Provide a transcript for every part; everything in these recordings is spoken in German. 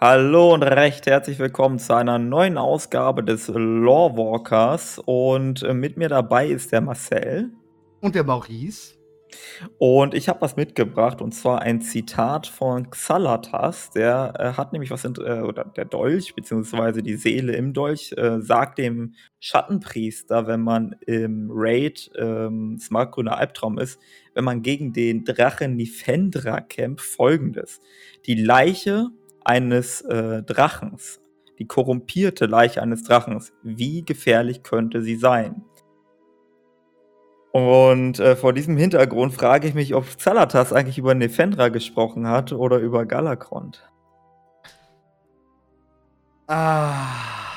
Hallo und recht herzlich willkommen zu einer neuen Ausgabe des Lorewalkers. Und äh, mit mir dabei ist der Marcel. Und der Maurice. Und ich habe was mitgebracht, und zwar ein Zitat von Xalatas. Der äh, hat nämlich was, in, äh, oder der Dolch, beziehungsweise die Seele im Dolch, äh, sagt dem Schattenpriester, wenn man im Raid ähm, Smartgrüner Albtraum ist, wenn man gegen den Drachen Nifendra kämpft, folgendes. Die Leiche eines äh, Drachens, die korrumpierte Leiche eines Drachens, wie gefährlich könnte sie sein? Und äh, vor diesem Hintergrund frage ich mich, ob Zalatas eigentlich über Nefendra gesprochen hat oder über Galakrond. Ah.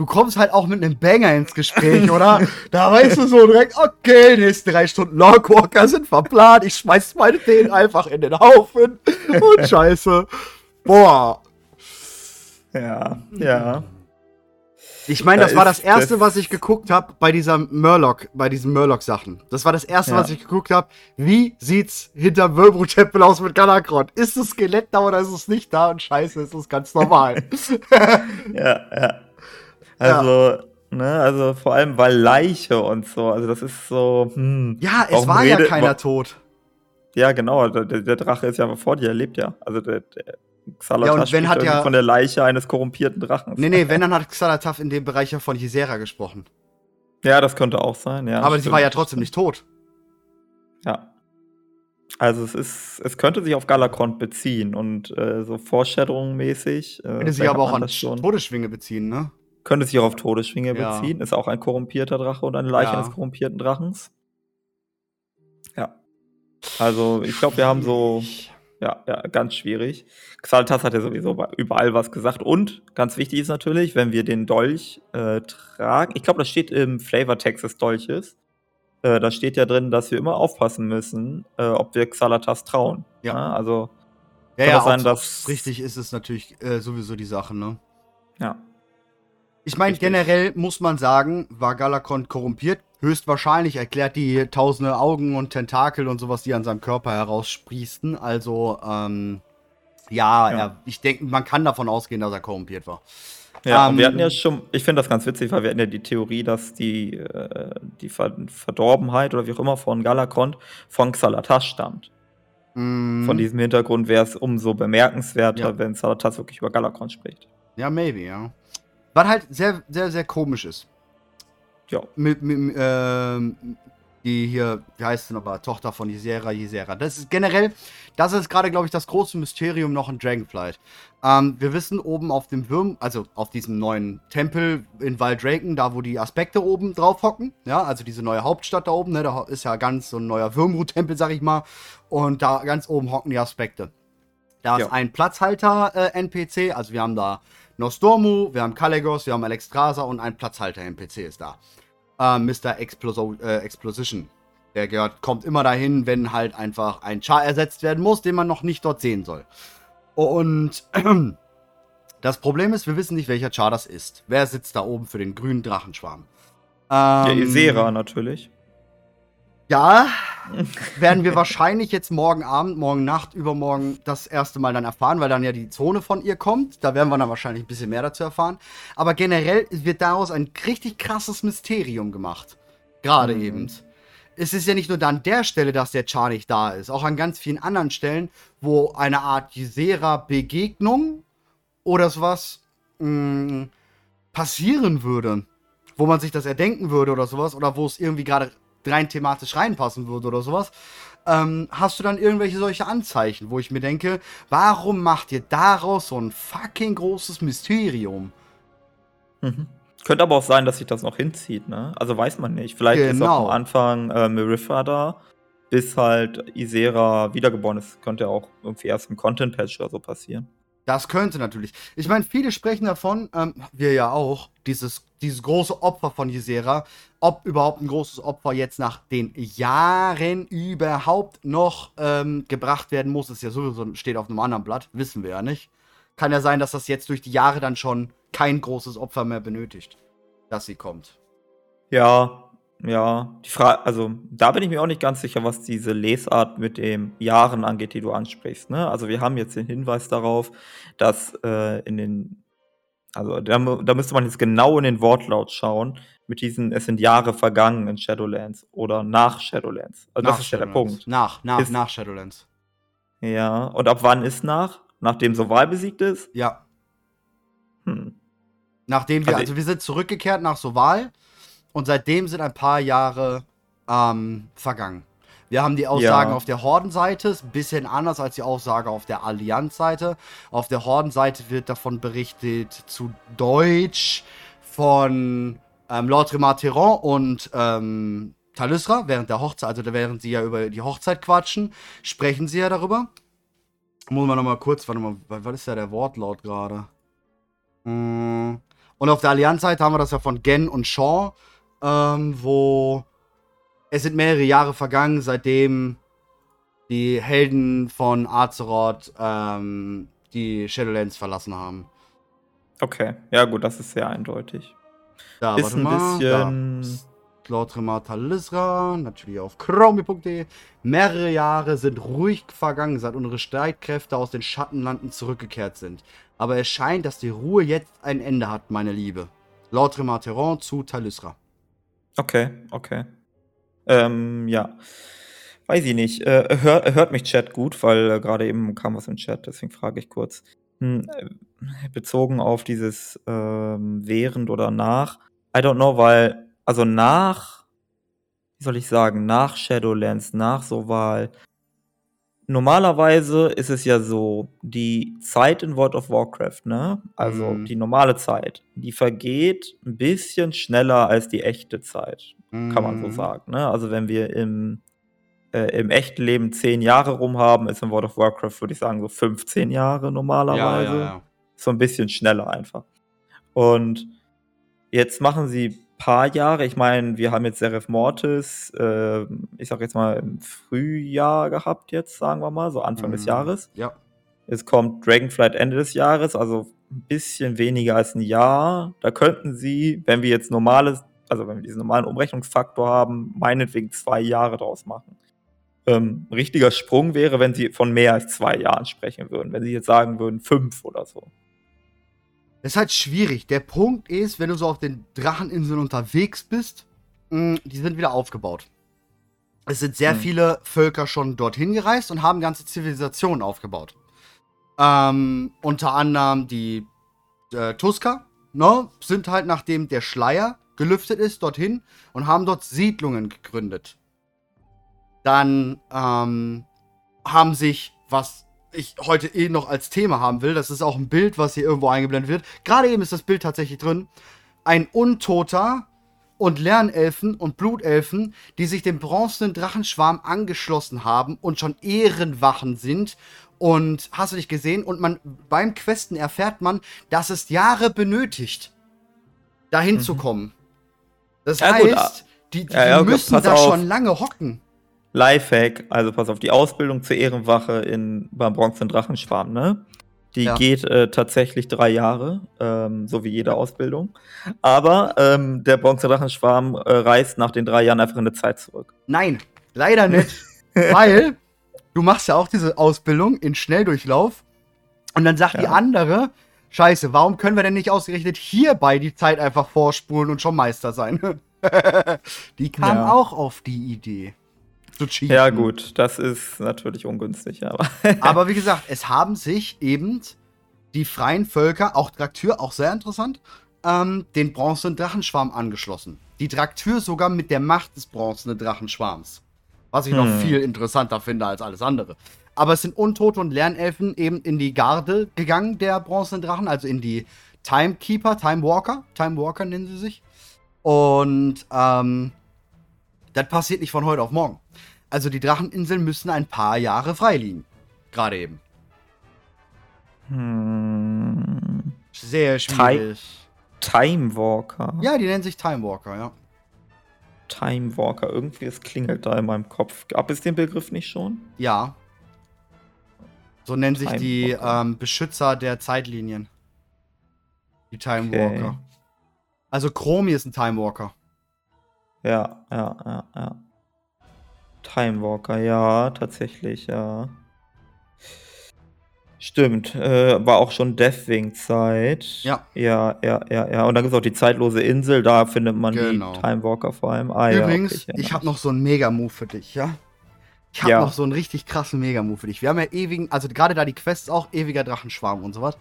Du kommst halt auch mit einem Banger ins Gespräch, oder? da weißt du so direkt, okay, nächste drei Stunden Logwalker sind verplant, ich schmeiß meine Ideen einfach in den Haufen und scheiße. Boah. Ja, ja. Ich meine, das da war das erste, das was ich geguckt habe bei dieser Murloc, bei diesen Murloc-Sachen. Das war das erste, ja. was ich geguckt habe. Wie sieht's hinter Wölbru-Tempel aus mit Galakrond? Ist das Skelett da oder ist es nicht da? Und scheiße, ist es ganz normal. ja, ja. Also, ja. ne, also vor allem weil Leiche und so. Also das ist so. Hm, ja, es war ja keiner tot. Ja, genau. Der, der, Drache ist ja vor dir, er lebt ja. Also der, der Xalatath ja, und wenn hat ja von der Leiche eines korrumpierten Drachens. Nee, nee, wenn dann hat Xalatath in dem Bereich ja von Ysera gesprochen. Ja, das könnte auch sein, ja. Aber sie war ja trotzdem nicht tot. Ja. Also es ist, es könnte sich auf Galakrond beziehen und äh, so Foreshadowing-mäßig. Äh, könnte sich aber auch an. Todesschwinge beziehen, ne? Könnte sich auch auf Todesschwinge ja. beziehen. Ist auch ein korrumpierter Drache und eine Leiche ja. eines korrumpierten Drachens. Ja. Also ich glaube, wir haben so ja, ja, ganz schwierig. Xaltas hat ja sowieso überall was gesagt. Und ganz wichtig ist natürlich, wenn wir den Dolch äh, tragen, ich glaube, das steht im Flavortext des Dolches. Äh, da steht ja drin, dass wir immer aufpassen müssen, äh, ob wir Xalatas trauen. Ja. ja also ja, ja, sein, dass richtig ist es natürlich äh, sowieso die Sache, ne? Ja. Ich meine, generell muss man sagen, war Galakon korrumpiert. Höchstwahrscheinlich erklärt die tausende Augen und Tentakel und sowas, die an seinem Körper heraussprießen. Also, ähm, ja, ja. Er, ich denke, man kann davon ausgehen, dass er korrumpiert war. Ja, ähm, wir hatten ja schon, ich finde das ganz witzig, weil wir hatten ja die Theorie, dass die, äh, die Verdorbenheit oder wie auch immer von Galakond von Xalatas stammt. Mm. Von diesem Hintergrund wäre es umso bemerkenswerter, ja. wenn Xalatas wirklich über Galakond spricht. Ja, maybe, ja. Was halt sehr, sehr, sehr komisch ist. Ja. Mit, mit ähm, die hier, wie heißt sie nochmal, Tochter von Ysera, Ysera. Das ist generell, das ist gerade, glaube ich, das große Mysterium noch in Dragonflight. Ähm, wir wissen oben auf dem Würm, also auf diesem neuen Tempel in Valdraken, da wo die Aspekte oben drauf hocken, ja, also diese neue Hauptstadt da oben, ne, da ist ja ganz so ein neuer Würmrut-Tempel, sag ich mal, und da ganz oben hocken die Aspekte. Da ja. ist ein Platzhalter-NPC, äh, also wir haben da Nostormu, wir haben Kalegos, wir haben Alexstrasza und ein Platzhalter-NPC ist da. Äh, Mr. Exploso äh, Exposition. Der gehört, kommt immer dahin, wenn halt einfach ein Char ersetzt werden muss, den man noch nicht dort sehen soll. Und das Problem ist, wir wissen nicht, welcher Char das ist. Wer sitzt da oben für den grünen Drachenschwarm? Ähm, ja, Isera natürlich. Ja, werden wir wahrscheinlich jetzt morgen Abend, morgen Nacht, übermorgen das erste Mal dann erfahren, weil dann ja die Zone von ihr kommt. Da werden wir dann wahrscheinlich ein bisschen mehr dazu erfahren. Aber generell wird daraus ein richtig krasses Mysterium gemacht. Gerade mhm. eben. Es ist ja nicht nur da an der Stelle, dass der Char nicht da ist, auch an ganz vielen anderen Stellen, wo eine Art Ysera-Begegnung oder sowas mh, mm, passieren würde. Wo man sich das erdenken würde oder sowas, oder wo es irgendwie gerade rein thematisch reinpassen würde oder sowas, ähm, hast du dann irgendwelche solche Anzeichen, wo ich mir denke, warum macht ihr daraus so ein fucking großes Mysterium? Mhm. Könnte aber auch sein, dass sich das noch hinzieht, ne? Also weiß man nicht. Vielleicht genau. ist auch am genau. Anfang äh, Mirifa da, bis halt Isera wiedergeboren ist. Könnte auch irgendwie erst im Content-Patch oder so passieren. Das könnte natürlich. Ich meine, viele sprechen davon, ähm, wir ja auch, dieses, dieses große Opfer von Ysera. Ob überhaupt ein großes Opfer jetzt nach den Jahren überhaupt noch ähm, gebracht werden muss, ist ja sowieso, steht auf einem anderen Blatt, wissen wir ja nicht. Kann ja sein, dass das jetzt durch die Jahre dann schon kein großes Opfer mehr benötigt, dass sie kommt. Ja, ja, die Frage, also da bin ich mir auch nicht ganz sicher, was diese Lesart mit den Jahren angeht, die du ansprichst. Ne? Also wir haben jetzt den Hinweis darauf, dass äh, in den, also da, da müsste man jetzt genau in den Wortlaut schauen, mit diesen, es sind Jahre vergangen in Shadowlands oder nach Shadowlands. Also Nach das ist ja der. Punkt. Nach, nach, Ist- nach Shadowlands. Ja, und ab wann ist nach? Nachdem Soval besiegt ist? Ja. Hm. Nachdem wir, Also- also wir sind zurückgekehrt nach Soval und seitdem sind ein paar Jahre ähm, vergangen. Wir haben die Aussagen Ja. auf der Hordenseite, ist ein bisschen anders als die Aussage auf der Allianzseite. Auf der Hordenseite wird davon berichtet zu Deutsch von ähm, Lord Remateron und ähm, Talysra während der Hochzeit, also während sie ja über die Hochzeit quatschen, sprechen sie ja darüber. Muss man nochmal kurz, warte mal, was ist ja der Wortlaut gerade? Mm. Und auf der Allianzseite haben wir das ja von Gen und Shaw, ähm, wo es sind mehrere Jahre vergangen, seitdem die Helden von Azeroth ähm, die Shadowlands verlassen haben. Okay, ja gut, das ist sehr eindeutig. Da, Ist ein bisschen. Lord Remata Lisra, natürlich auf chromie.de. Mehrere Jahre sind ruhig vergangen, seit unsere Streitkräfte aus den Schattenlanden zurückgekehrt sind. Aber es scheint, dass die Ruhe jetzt ein Ende hat, meine Liebe. Lord Remateron zu Talysra. Okay, okay. Ähm, ja. Weiß ich nicht. Äh, hör, hört mich Chat gut, weil äh, gerade eben kam was im Chat, deswegen frage ich kurz. Hm, äh, bezogen auf dieses ähm, während oder nach. I don't know, weil, also nach, wie soll ich sagen, nach Shadowlands, nach Soval. Normalerweise ist es ja so, die Zeit in World of Warcraft, ne? Also Mhm. die normale Zeit, die vergeht ein bisschen schneller als die echte Zeit kann man so Mhm. sagen. Ne? Also wenn wir im, äh, im echten Leben zehn Jahre rum haben, ist in World of Warcraft, würde ich sagen, so 15 Jahre Ja, normalerweise. ja, ja. So ein bisschen schneller einfach. Und jetzt machen sie paar Jahre. Ich meine, wir haben jetzt Seraph Mortis, äh, ich sag jetzt mal im Frühjahr gehabt jetzt, sagen wir mal, so Anfang des Mhm. Jahres. Ja. Es kommt Dragonflight Ende des Jahres, also ein bisschen weniger als ein Jahr. Da könnten sie, wenn wir jetzt normales, also wenn wir diesen normalen Umrechnungsfaktor haben, meinetwegen zwei Jahre draus machen. Ähm, ein richtiger Sprung wäre, wenn sie von mehr als zwei Jahren sprechen würden. Wenn sie jetzt sagen würden, fünf oder so. Das ist halt schwierig. Der Punkt ist, wenn du so auf den Dracheninseln unterwegs bist, mh, die sind wieder aufgebaut. Es sind sehr Hm. viele Völker schon dorthin gereist und haben ganze Zivilisationen aufgebaut. Ähm, unter anderem die äh, Tusker, ne, sind halt nachdem der Schleier gelüftet ist dorthin und haben dort Siedlungen gegründet. Dann ähm, haben sich, was ich heute eh noch als Thema haben will, das ist auch ein Bild, was hier irgendwo eingeblendet wird. Gerade eben ist das Bild tatsächlich drin. Ein Untoter und Lernelfen und Blutelfen, die sich dem bronzenen Drachenschwarm angeschlossen haben und schon Ehrenwachen sind. Und hast du dich gesehen? Und man beim Questen erfährt man, dass es Jahre benötigt, dahin Mhm. zu kommen. Das Ja, gut, heißt, die, die ja, ja, müssen da schon lange hocken. Lifehack, also pass auf, die Ausbildung zur Ehrenwache in, beim Bronze Drachenschwarm, ne? Die Ja. geht äh, tatsächlich drei Jahre, ähm, so wie jede Ausbildung. Aber ähm, der Bronze Drachenschwarm äh, reist nach den drei Jahren einfach in eine Zeit zurück. Nein, leider nicht. weil du machst ja auch diese Ausbildung in Schnelldurchlauf und dann sagt die Ja. andere, scheiße, warum können wir denn nicht ausgerechnet hierbei die Zeit einfach vorspulen und schon Meister sein? die kam Ja. auch auf die Idee. Zu cheaten. Ja, gut, das ist natürlich ungünstig, aber. Aber wie gesagt, es haben sich eben die freien Völker, auch Draktür, auch sehr interessant, ähm, den bronzenen Drachenschwarm angeschlossen. Die Draktür sogar mit der Macht des bronzenen Drachenschwarms. Was ich noch Hm. viel interessanter finde als alles andere. Aber es sind Untote und Lernelfen eben in die Garde gegangen, der bronzenen Drachen, also in die Timekeeper, Timewalker. Timewalker nennen sie sich. Und ähm, das passiert nicht von heute auf morgen. Also die Dracheninseln müssen ein paar Jahre frei liegen. Gerade eben. Hm, Sehr schwierig. Time Walker. Ja, die nennen sich Timewalker, ja. Time Walker. Irgendwie, es klingelt da in meinem Kopf. Gab es den Begriff nicht schon? Ja. So nennen sich die ähm, Beschützer der Zeitlinien. Die Timewalker. Okay. Also Chromie ist ein Timewalker. Ja, ja, ja, ja. Time Walker, ja, tatsächlich, ja. Stimmt, äh, war auch schon Deathwing-Zeit. Ja. Ja, ja, ja, ja. Und dann gibt's auch die zeitlose Insel, da findet man Genau. die Time Walker vor allem. Ah, ja, Übrigens, okay, ich habe noch so einen Mega-Move für dich, ja? Ich habe Ja. noch so einen richtig krassen Mega-Move für dich. Wir haben ja ewigen, also gerade da die Quests auch, ewiger Drachenschwarm und sowas.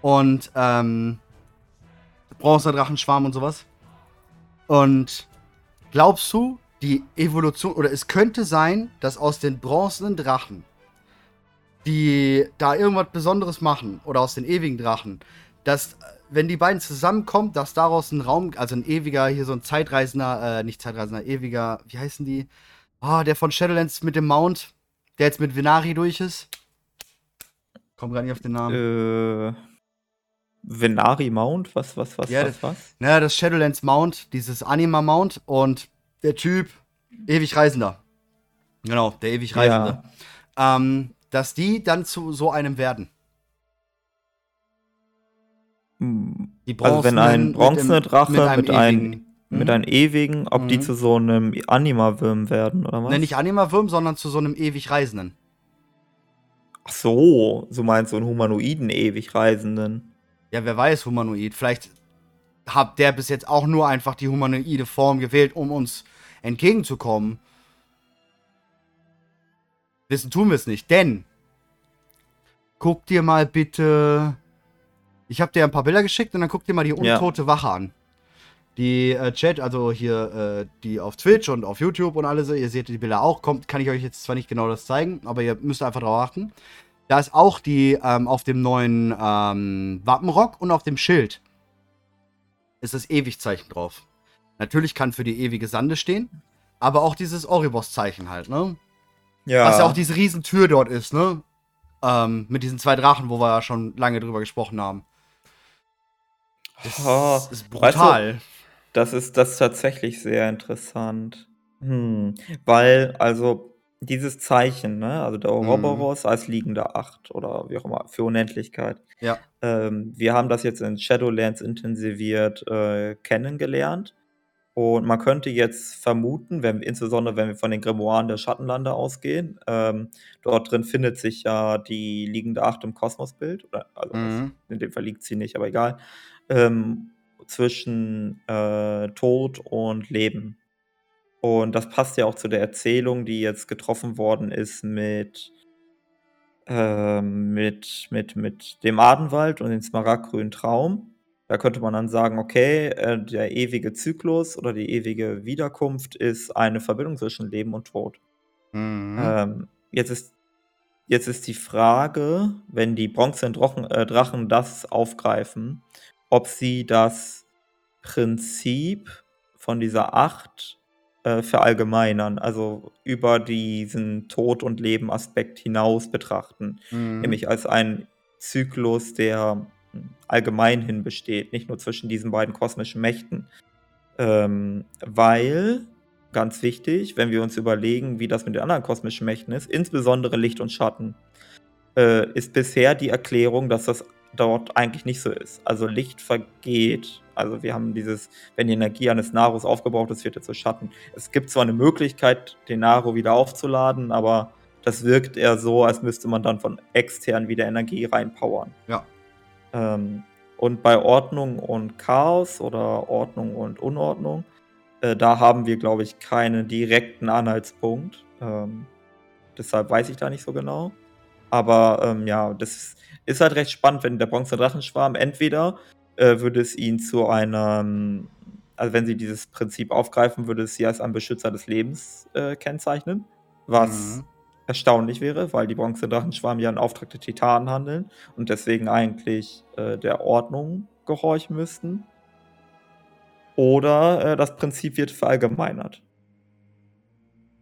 Und, ähm, bronzener Drachenschwarm und sowas. Und glaubst du, die Evolution, oder es könnte sein, dass aus den bronzenen Drachen, die da irgendwas Besonderes machen, oder aus den ewigen Drachen, dass, äh, wenn die beiden zusammenkommen, dass daraus ein Raum, also ein ewiger, hier so ein Zeitreisender, äh, nicht Zeitreisender, ewiger, wie heißen die? Ah, der von Shadowlands mit dem Mount, der jetzt mit Venari durch ist. Komm gar nicht auf den Namen. Äh, Venari Mount? Was, was, was, Ja, was, was? Naja, das Shadowlands Mount, dieses Anima Mount und der Typ, ewig Reisender. Genau, der ewig Reisende. Ähm, dass die dann zu so einem werden. Die Also wenn ein mit bronzener Drache mit einem mit einem- ewigen- Mit Mhm. einem ewigen, ob die Mhm. zu so einem Anima-Würm werden, oder was? Ne, nicht Anima-Würm, sondern zu so einem ewig Reisenden. Ach so, so meinst du einen humanoiden ewig Reisenden. Ja, wer weiß, Humanoid. Vielleicht hat der bis jetzt auch nur einfach die humanoide Form gewählt, um uns entgegenzukommen. Wissen tun wir es nicht, denn guck dir mal bitte. Ich habe dir ein paar Bilder geschickt und dann guck dir mal die Ja. untote Wache an. Die äh, Chat, also hier äh, die auf Twitch und auf YouTube und alle so, ihr seht die Bilder auch, kommt, kann ich euch jetzt zwar nicht genau das zeigen, aber ihr müsst einfach drauf achten. Da ist auch die ähm, auf dem neuen ähm, Wappenrock und auf dem Schild ist das Ewigzeichen drauf. Natürlich kann für die ewige Sande stehen, aber auch dieses Oribos-Zeichen halt, ne? Ja. Was ja auch diese Riesentür dort ist, ne? Ähm, mit diesen zwei Drachen, wo wir ja schon lange drüber gesprochen haben. Das Ah, ist weißt du, brutal. Das ist das ist tatsächlich sehr interessant. Hm, weil, also, dieses Zeichen, ne, also der Mhm. Ouroboros als liegende Acht oder wie auch immer, für Unendlichkeit. Ja. Ähm, wir haben das jetzt in Shadowlands intensiviert äh, kennengelernt. Und man könnte jetzt vermuten, wenn, insbesondere wenn wir von den Grimoires der Schattenlande ausgehen, ähm, dort drin findet sich ja die liegende Acht im Kosmosbild. Oder, also das, Mhm. in dem Fall liegt sie nicht, aber egal. Ähm, zwischen äh, Tod und Leben. Und das passt ja auch zu der Erzählung, die jetzt getroffen worden ist mit, ähm, mit, mit, mit dem Adenwald und dem smaragdgrünen Traum. Da könnte man dann sagen, okay, äh, der ewige Zyklus oder die ewige Wiederkunft ist eine Verbindung zwischen Leben und Tod. Mhm. Ähm, jetzt, ist, jetzt ist die Frage, wenn die bronzenen Drachen, äh, Drachen das aufgreifen, ob sie das Prinzip von dieser Acht äh, verallgemeinern, also über diesen Tod- und Leben-Aspekt hinaus betrachten, Mhm. nämlich als einen Zyklus, der hm, allgemein hin besteht, nicht nur zwischen diesen beiden kosmischen Mächten. Ähm, weil, ganz wichtig, wenn wir uns überlegen, wie das mit den anderen kosmischen Mächten ist, insbesondere Licht und Schatten, äh, ist bisher die Erklärung, dass das dort eigentlich nicht so ist. Also Licht vergeht. Also wir haben dieses, wenn die Energie eines Narus aufgebraucht ist, wird er zu Schatten. Es gibt zwar eine Möglichkeit, den Naru wieder aufzuladen, aber das wirkt eher so, als müsste man dann von extern wieder Energie reinpowern. Ja. Ähm, und bei Ordnung und Chaos oder Ordnung und Unordnung, äh, da haben wir, glaube ich, keinen direkten Anhaltspunkt. Ähm, deshalb weiß ich da nicht so genau. Aber ähm, ja, das ist halt recht spannend, wenn der bronze Drachenschwarm entweder äh, würde es ihn zu einem, also wenn sie dieses Prinzip aufgreifen, würde es sie als ein Beschützer des Lebens äh, kennzeichnen, was Mhm. erstaunlich wäre, weil die bronze Drachenschwarm ja in Auftrag der Titanen handeln und deswegen eigentlich äh, der Ordnung gehorchen müssten. Oder äh, das Prinzip wird verallgemeinert.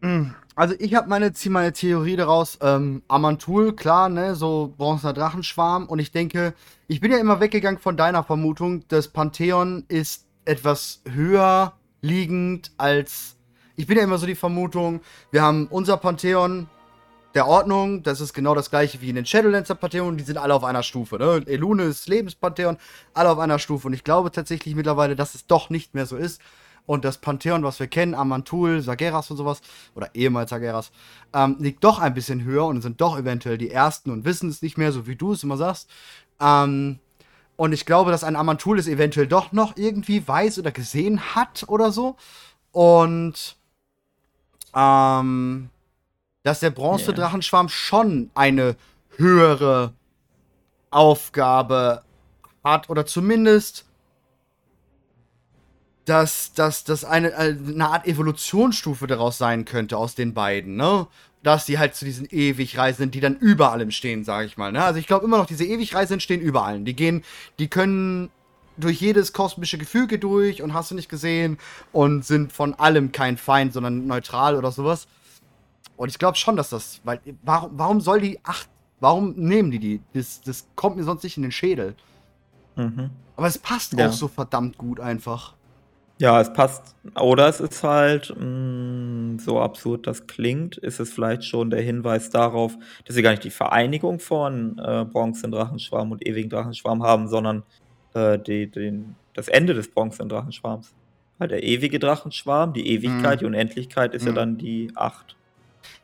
Mm, Also ich habe meine, meine Theorie daraus, ähm, Amantul, klar, ne, so bronzener Drachenschwarm. Und ich denke, ich bin ja immer weggegangen von deiner Vermutung, das Pantheon ist etwas höher liegend als, ich bin ja immer so die Vermutung, wir haben unser Pantheon der Ordnung, das ist genau das gleiche wie in den Shadowlancer Pantheon, die sind alle auf einer Stufe, ne, Elune ist Lebenspantheon, alle auf einer Stufe. Und ich glaube tatsächlich mittlerweile, dass es doch nicht mehr so ist, und das Pantheon, was wir kennen, Amantul, Sageras und sowas, oder ehemals Sageras, ähm, liegt doch ein bisschen höher und sind doch eventuell die Ersten und wissen es nicht mehr, so wie du es immer sagst. Ähm, und ich glaube, dass ein Amantul es eventuell doch noch irgendwie weiß oder gesehen hat oder so. Und ähm, dass der Bronzedrachenschwarm yeah. schon eine höhere Aufgabe hat oder zumindest dass das eine, äh, eine Art Evolutionsstufe daraus sein könnte aus den beiden, ne? Dass die halt zu diesen Ewigreisenden, die dann über allem stehen, sage ich mal. Ne? Also ich glaube immer noch, diese Ewigreisenden stehen über allen. Die gehen, die können durch jedes kosmische Gefüge durch und hast du nicht gesehen und sind von allem kein Feind, sondern neutral oder sowas. Und ich glaube schon, dass das, weil, warum, warum soll die, ach, warum nehmen die die? Das, das kommt mir sonst nicht in den Schädel. Mhm. Aber es passt ja. auch so verdammt gut einfach. Ja, es passt. Oder es ist halt, mh, mm, so absurd das klingt, ist es vielleicht schon der Hinweis darauf, dass sie gar nicht die Vereinigung von äh, Bronzen-Drachenschwarm und ewigen Drachenschwarm haben, sondern äh, die, den, das Ende des Bronzen-Drachenschwarms. Halt der ewige Drachenschwarm, die Ewigkeit, mhm. die Unendlichkeit ist mhm. ja dann die acht.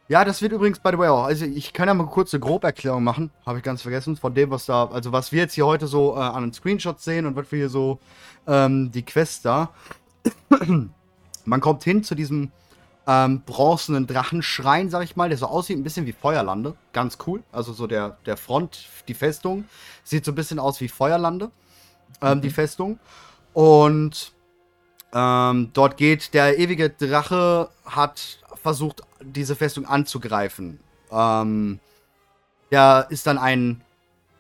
Ja, das wird übrigens, by the way, auch. Also, ich kann ja mal kurz eine Groberklärung machen. Habe ich ganz vergessen. Von dem, was da. Also, was wir jetzt hier heute so äh, an den Screenshots sehen und was wir hier so. Ähm, die Quest da. Man kommt hin zu diesem ähm, bronzenen Drachenschrein, sag ich mal, der so aussieht ein bisschen wie Feuerlande. Ganz cool. Also, so der, der Front, die Festung, sieht so ein bisschen aus wie Feuerlande. Ähm, mhm. Die Festung. Und. Ähm, dort geht der ewige Drache, hat versucht, diese Festung anzugreifen. Ähm, da ist dann ein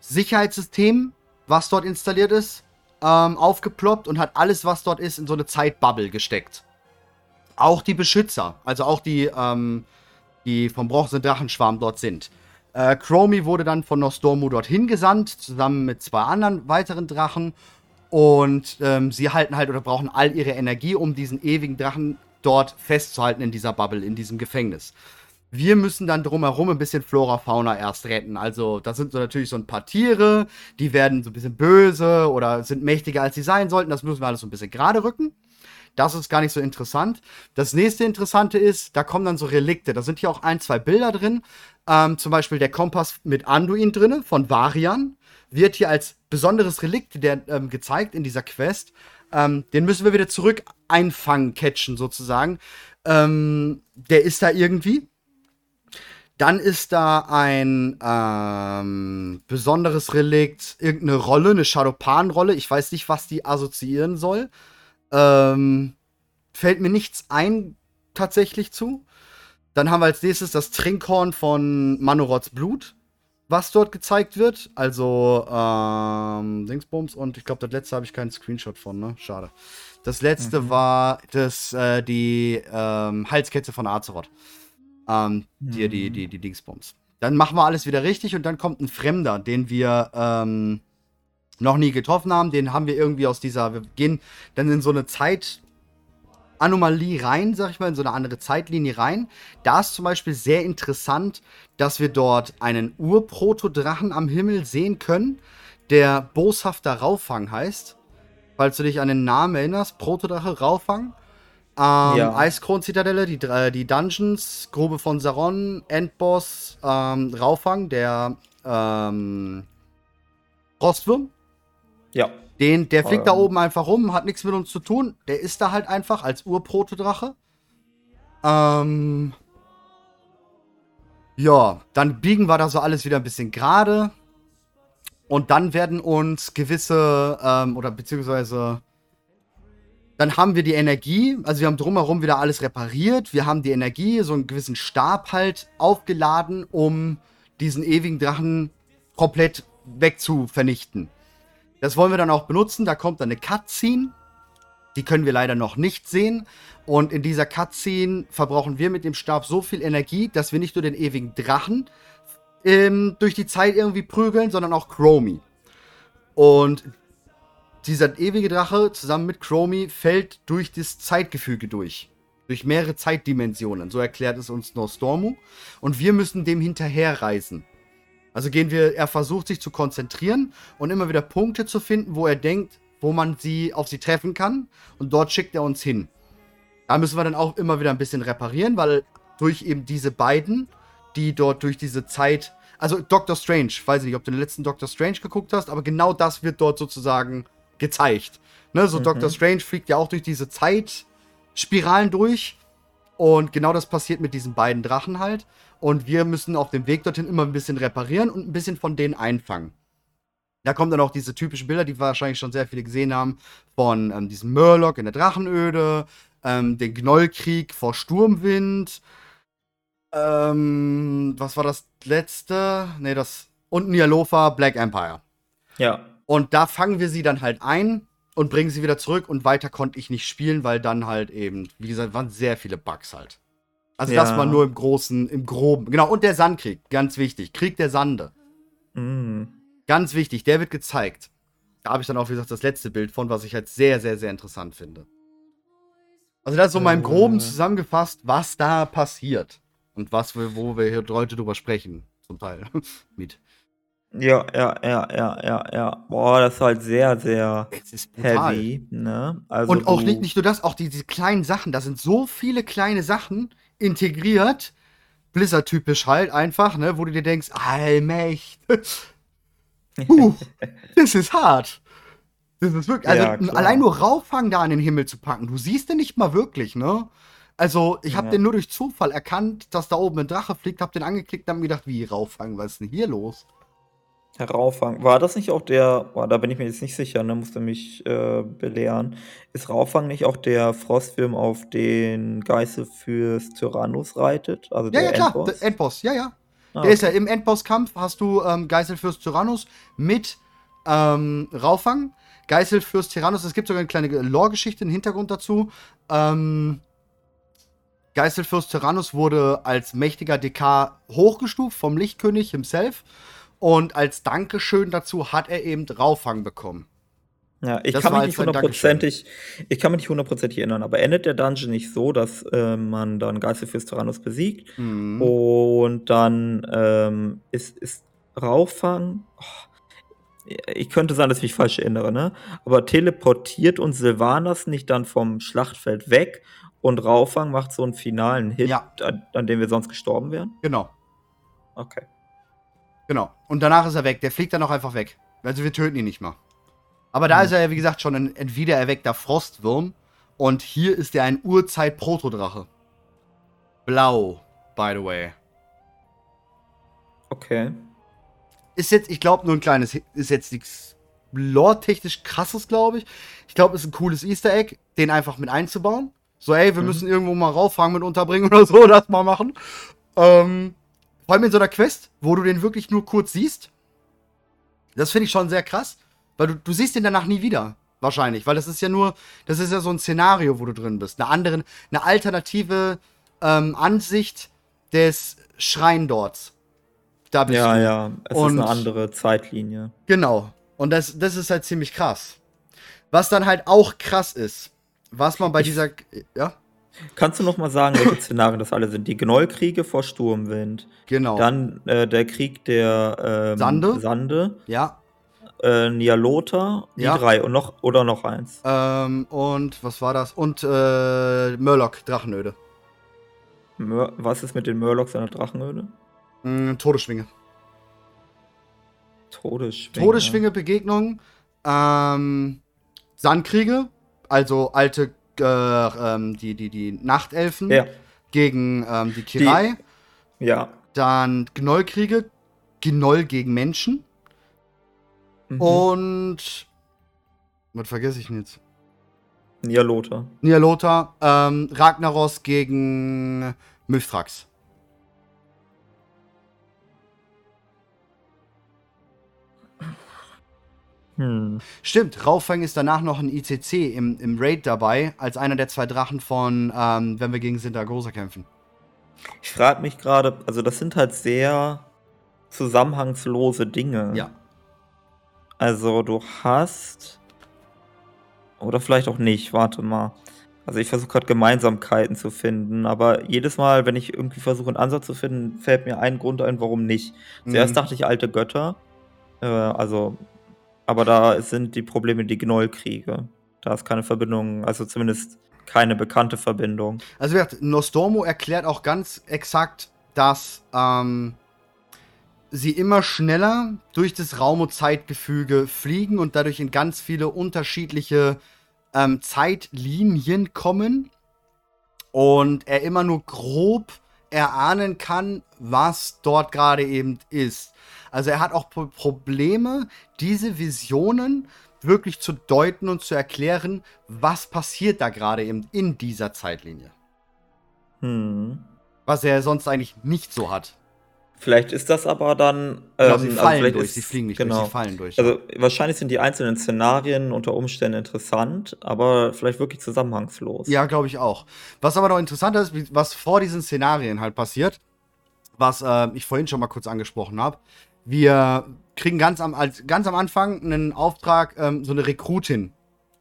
Sicherheitssystem, was dort installiert ist, ähm, aufgeploppt und hat alles, was dort ist, in so eine Zeitbubble gesteckt. Auch die Beschützer, also auch die, ähm, die vom Bronze Drachenschwarm dort sind. Äh, Chromie wurde dann von Nostormu dorthin gesandt, zusammen mit zwei anderen weiteren Drachen. Und ähm, sie halten halt oder brauchen all ihre Energie, um diesen ewigen Drachen dort festzuhalten in dieser Bubble, in diesem Gefängnis. Wir müssen dann drumherum ein bisschen Flora, Fauna erst retten. Also, da sind so natürlich so ein paar Tiere, die werden so ein bisschen böse oder sind mächtiger, als sie sein sollten. Das müssen wir alles so ein bisschen gerade rücken. Das ist gar nicht so interessant. Das nächste Interessante ist, da kommen dann so Relikte. Da sind hier auch ein, zwei Bilder drin. Ähm, zum Beispiel der Kompass mit Anduin drin von Varian. Wird hier als besonderes Relikt der, ähm, gezeigt in dieser Quest. Ähm, den müssen wir wieder zurück einfangen, catchen sozusagen. Ähm, der ist da irgendwie. Dann ist da ein ähm, besonderes Relikt, irgendeine Rolle, eine Shadowpan-Rolle. Ich weiß nicht, was die assoziieren soll. Ähm, fällt mir nichts ein, tatsächlich zu. Dann haben wir als nächstes das Trinkhorn von Manorots Blut was dort gezeigt wird. Also, ähm, Dingsbums und ich glaube, das letzte habe ich keinen Screenshot von, ne? Schade. Das letzte mhm. war das, äh, die ähm, Halskette von Azeroth. Ähm, mhm. die, die, die, die Dingsbums. Dann machen wir alles wieder richtig und dann kommt ein Fremder, den wir ähm, noch nie getroffen haben. Den haben wir irgendwie aus dieser. Wir gehen dann in so eine Zeit Anomalie rein, sag ich mal, in so eine andere Zeitlinie rein. Da ist zum Beispiel sehr interessant, dass wir dort einen Urprotodrachen am Himmel sehen können, der boshafter Raufang heißt. Falls du dich an den Namen erinnerst, Protodrache Raufang. Ähm, ja. Eiskron-Zitadelle, die, die Dungeons, Grube von Saron, Endboss, ähm, Raufang, der ähm, Rostwurm. Ja. Den, der fliegt ähm. da oben einfach rum, hat nichts mit uns zu tun. Der ist da halt einfach als Urprotodrache. Ähm. Ja, dann biegen wir da so alles wieder ein bisschen gerade. Und dann werden uns gewisse, ähm, oder beziehungsweise, dann haben wir die Energie, also wir haben drumherum wieder alles repariert. Wir haben die Energie, so einen gewissen Stab halt aufgeladen, um diesen ewigen Drachen komplett wegzuvernichten. Das wollen wir dann auch benutzen. Da kommt dann eine Cutscene. Die können wir leider noch nicht sehen. Und in dieser Cutscene verbrauchen wir mit dem Stab so viel Energie, dass wir nicht nur den ewigen Drachen ähm, durch die Zeit irgendwie prügeln, sondern auch Chromie. Und dieser ewige Drache zusammen mit Chromie fällt durch das Zeitgefüge durch. Durch mehrere Zeitdimensionen. So erklärt es uns Nostormu. Und wir müssen dem hinterherreisen. Also gehen wir, er versucht sich zu konzentrieren und immer wieder Punkte zu finden, wo er denkt, wo man sie auf sie treffen kann. Und dort schickt er uns hin. Da müssen wir dann auch immer wieder ein bisschen reparieren, weil durch eben diese beiden, die dort durch diese Zeit. Also Doctor Strange, weiß ich nicht, ob du den letzten Doctor Strange geguckt hast, aber genau das wird dort sozusagen gezeigt. Ne, so Mhm. Doctor Strange fliegt ja auch durch diese Zeitspiralen durch. Und genau das passiert mit diesen beiden Drachen halt. Und wir müssen auf dem Weg dorthin immer ein bisschen reparieren und ein bisschen von denen einfangen. Da kommen dann auch diese typischen Bilder, die wahrscheinlich schon sehr viele gesehen haben, von ähm, diesem Murloc in der Drachenöde, ähm, den Gnollkrieg vor Sturmwind. Ähm, was war das letzte? Nee, das. Und Nialofa Black Empire. Ja. Und da fangen wir sie dann halt ein und bringen sie wieder zurück und weiter konnte ich nicht spielen, weil dann halt eben, wie gesagt, waren sehr viele Bugs halt. Also das Ja. war nur im Großen, im Groben. Genau, und der Sandkrieg, ganz wichtig. Krieg der Sande. Mm. Ganz wichtig, der wird gezeigt. Da habe ich dann auch, wie gesagt, das letzte Bild von, was ich halt sehr, sehr, sehr interessant finde. Also das ist so mal im Groben Äh. zusammengefasst, was da passiert. Und was wir, wo wir hier heute drüber sprechen, zum Teil. Mit. Ja, ja, ja, ja, ja, ja. Boah, das ist halt sehr, sehr heavy, ne? Also Und auch nicht, nicht nur das, auch die, diese kleinen Sachen, da sind so viele kleine Sachen integriert. Blizzard-typisch halt einfach, ne, wo du dir denkst, Allmächt. Puh, das ist hart. Das ist wirklich, also Ja, allein nur Rauffang da an den Himmel zu packen, du siehst den nicht mal wirklich, ne? Also, ich habe Ja. den nur durch Zufall erkannt, dass da oben ein Drache fliegt, hab den angeklickt und hab mir gedacht, wie Rauffang, was ist denn hier los? Raufang. War das nicht auch der, boah, da bin ich mir jetzt nicht sicher, ne, musste mich äh, belehren. Ist Raufang nicht auch der Frostwurm, auf den Geißel fürs Tyrannus reitet? Also Ja, ja, klar, Endboss? der Endboss, ja, ja. Ah, Der ist ja im Endbosskampf, hast du ähm, Geißelfürst Tyrannus mit ähm, Raufang. Geißelfürst Tyrannus, es gibt sogar eine kleine Lore-Geschichte, einen Hintergrund dazu. Ähm, Geißelfürst Tyrannus wurde als mächtiger DK hochgestuft vom Lichtkönig himself. Und als Dankeschön dazu hat er eben Raufang bekommen. Ja, ich Das kann mich nicht hundertprozentig, ich kann mich nicht hundertprozentig erinnern, aber endet der Dungeon nicht so, dass äh, man dann Geißel fürs Tyrannus besiegt Mhm. und dann ähm, ist, ist Raufang, oh, ich könnte sein, dass ich mich falsch erinnere, ne? Aber teleportiert uns Sylvanas nicht dann vom Schlachtfeld weg und Raufang macht so einen finalen Hit, Ja. an, an dem wir sonst gestorben wären? Genau, Okay. Genau. Und danach ist er weg. Der fliegt dann auch einfach weg. Also wir töten ihn nicht mal. Aber da Hm. ist er ja, wie gesagt, schon ein, ein wiedererweckter Frostwurm. Und hier ist er ein Urzeit-Protodrache. Blau, by the way. Okay. Ist jetzt, ich glaube, nur ein kleines, ist jetzt nichts lore-technisch krasses, glaube ich. Ich glaube, ist ein cooles Easter Egg, den einfach mit einzubauen. So, ey, wir Mhm. müssen irgendwo mal rauffangen mit unterbringen oder so, das mal machen. Ähm, vor allem in so einer Quest, wo du den wirklich nur kurz siehst. Das finde ich schon sehr krass, weil du, du siehst den danach nie wieder. Wahrscheinlich, weil das ist ja nur, das ist ja so ein Szenario, wo du drin bist. Eine andere, eine alternative ähm, Ansicht des Schreindorts. Da bist Ja, du. ja, es Und- ist eine andere Zeitlinie. Genau. Und das, das ist halt ziemlich krass. Was dann halt auch krass ist, was man bei Ich- dieser. Ja, Kannst du noch mal sagen, welche Szenarien das alle sind? Die Gnollkriege vor Sturmwind, genau. dann äh, der Krieg der ähm, Sande? Sande ja. äh, Nialota, die Ja. drei und noch oder noch eins. Ähm, und was war das? Und äh, Murloc, Drachenöde. Mör was ist mit den Murlocs der Drachenöde? Mm, Todesschwinge. Todesschwinge. Todesschwinge Begegnungen. Ähm, Sandkriege, also alte, äh, ähm, die, die, die Nachtelfen Ja, gegen ähm, die Kirai. ja. Dann Gnollkriege, Gnoll gegen Menschen. Mhm. Und. Was vergesse ich denn jetzt? Nialota. Nialota, ähm, Ragnaros gegen Mithrax. Hm. Stimmt, Rauffang ist danach noch ein ICC im, im Raid dabei, als einer der zwei Drachen von, ähm, wenn wir gegen Sindagosa kämpfen. Ich frage mich gerade, also das sind halt sehr zusammenhangslose Dinge. Ja. Also du hast. Oder vielleicht auch nicht, warte mal. Also ich versuche gerade Gemeinsamkeiten zu finden, aber jedes Mal, wenn ich irgendwie versuche, einen Ansatz zu finden, fällt mir ein Grund ein, warum nicht. Zuerst Mhm. dachte ich alte Götter. Äh, also, aber da sind die Probleme die Gnollkriege. Da ist keine Verbindung, also zumindest keine bekannte Verbindung. Also, wie gesagt, Nostormo erklärt auch ganz exakt, dass ähm, sie immer schneller durch das Raum- und Zeitgefüge fliegen und dadurch in ganz viele unterschiedliche ähm, Zeitlinien kommen. Und er immer nur grob erahnen kann, was dort gerade eben ist. Also er hat auch Probleme, diese Visionen wirklich zu deuten und zu erklären, was passiert da gerade eben in dieser Zeitlinie. Hm. Was er sonst eigentlich nicht so hat. Vielleicht ist das aber dann. Genau, sie ähm, also fallen vielleicht durch, ist- sie fliegen nicht genau. durch, sie fallen durch. Also wahrscheinlich sind die einzelnen Szenarien unter Umständen interessant, aber vielleicht wirklich zusammenhangslos. Ja, glaube ich auch. Was aber noch interessanter ist, was vor diesen Szenarien halt passiert, was äh, ich vorhin schon mal kurz angesprochen habe. Wir kriegen ganz am, als, ganz am Anfang einen Auftrag, ähm, so eine Rekrutin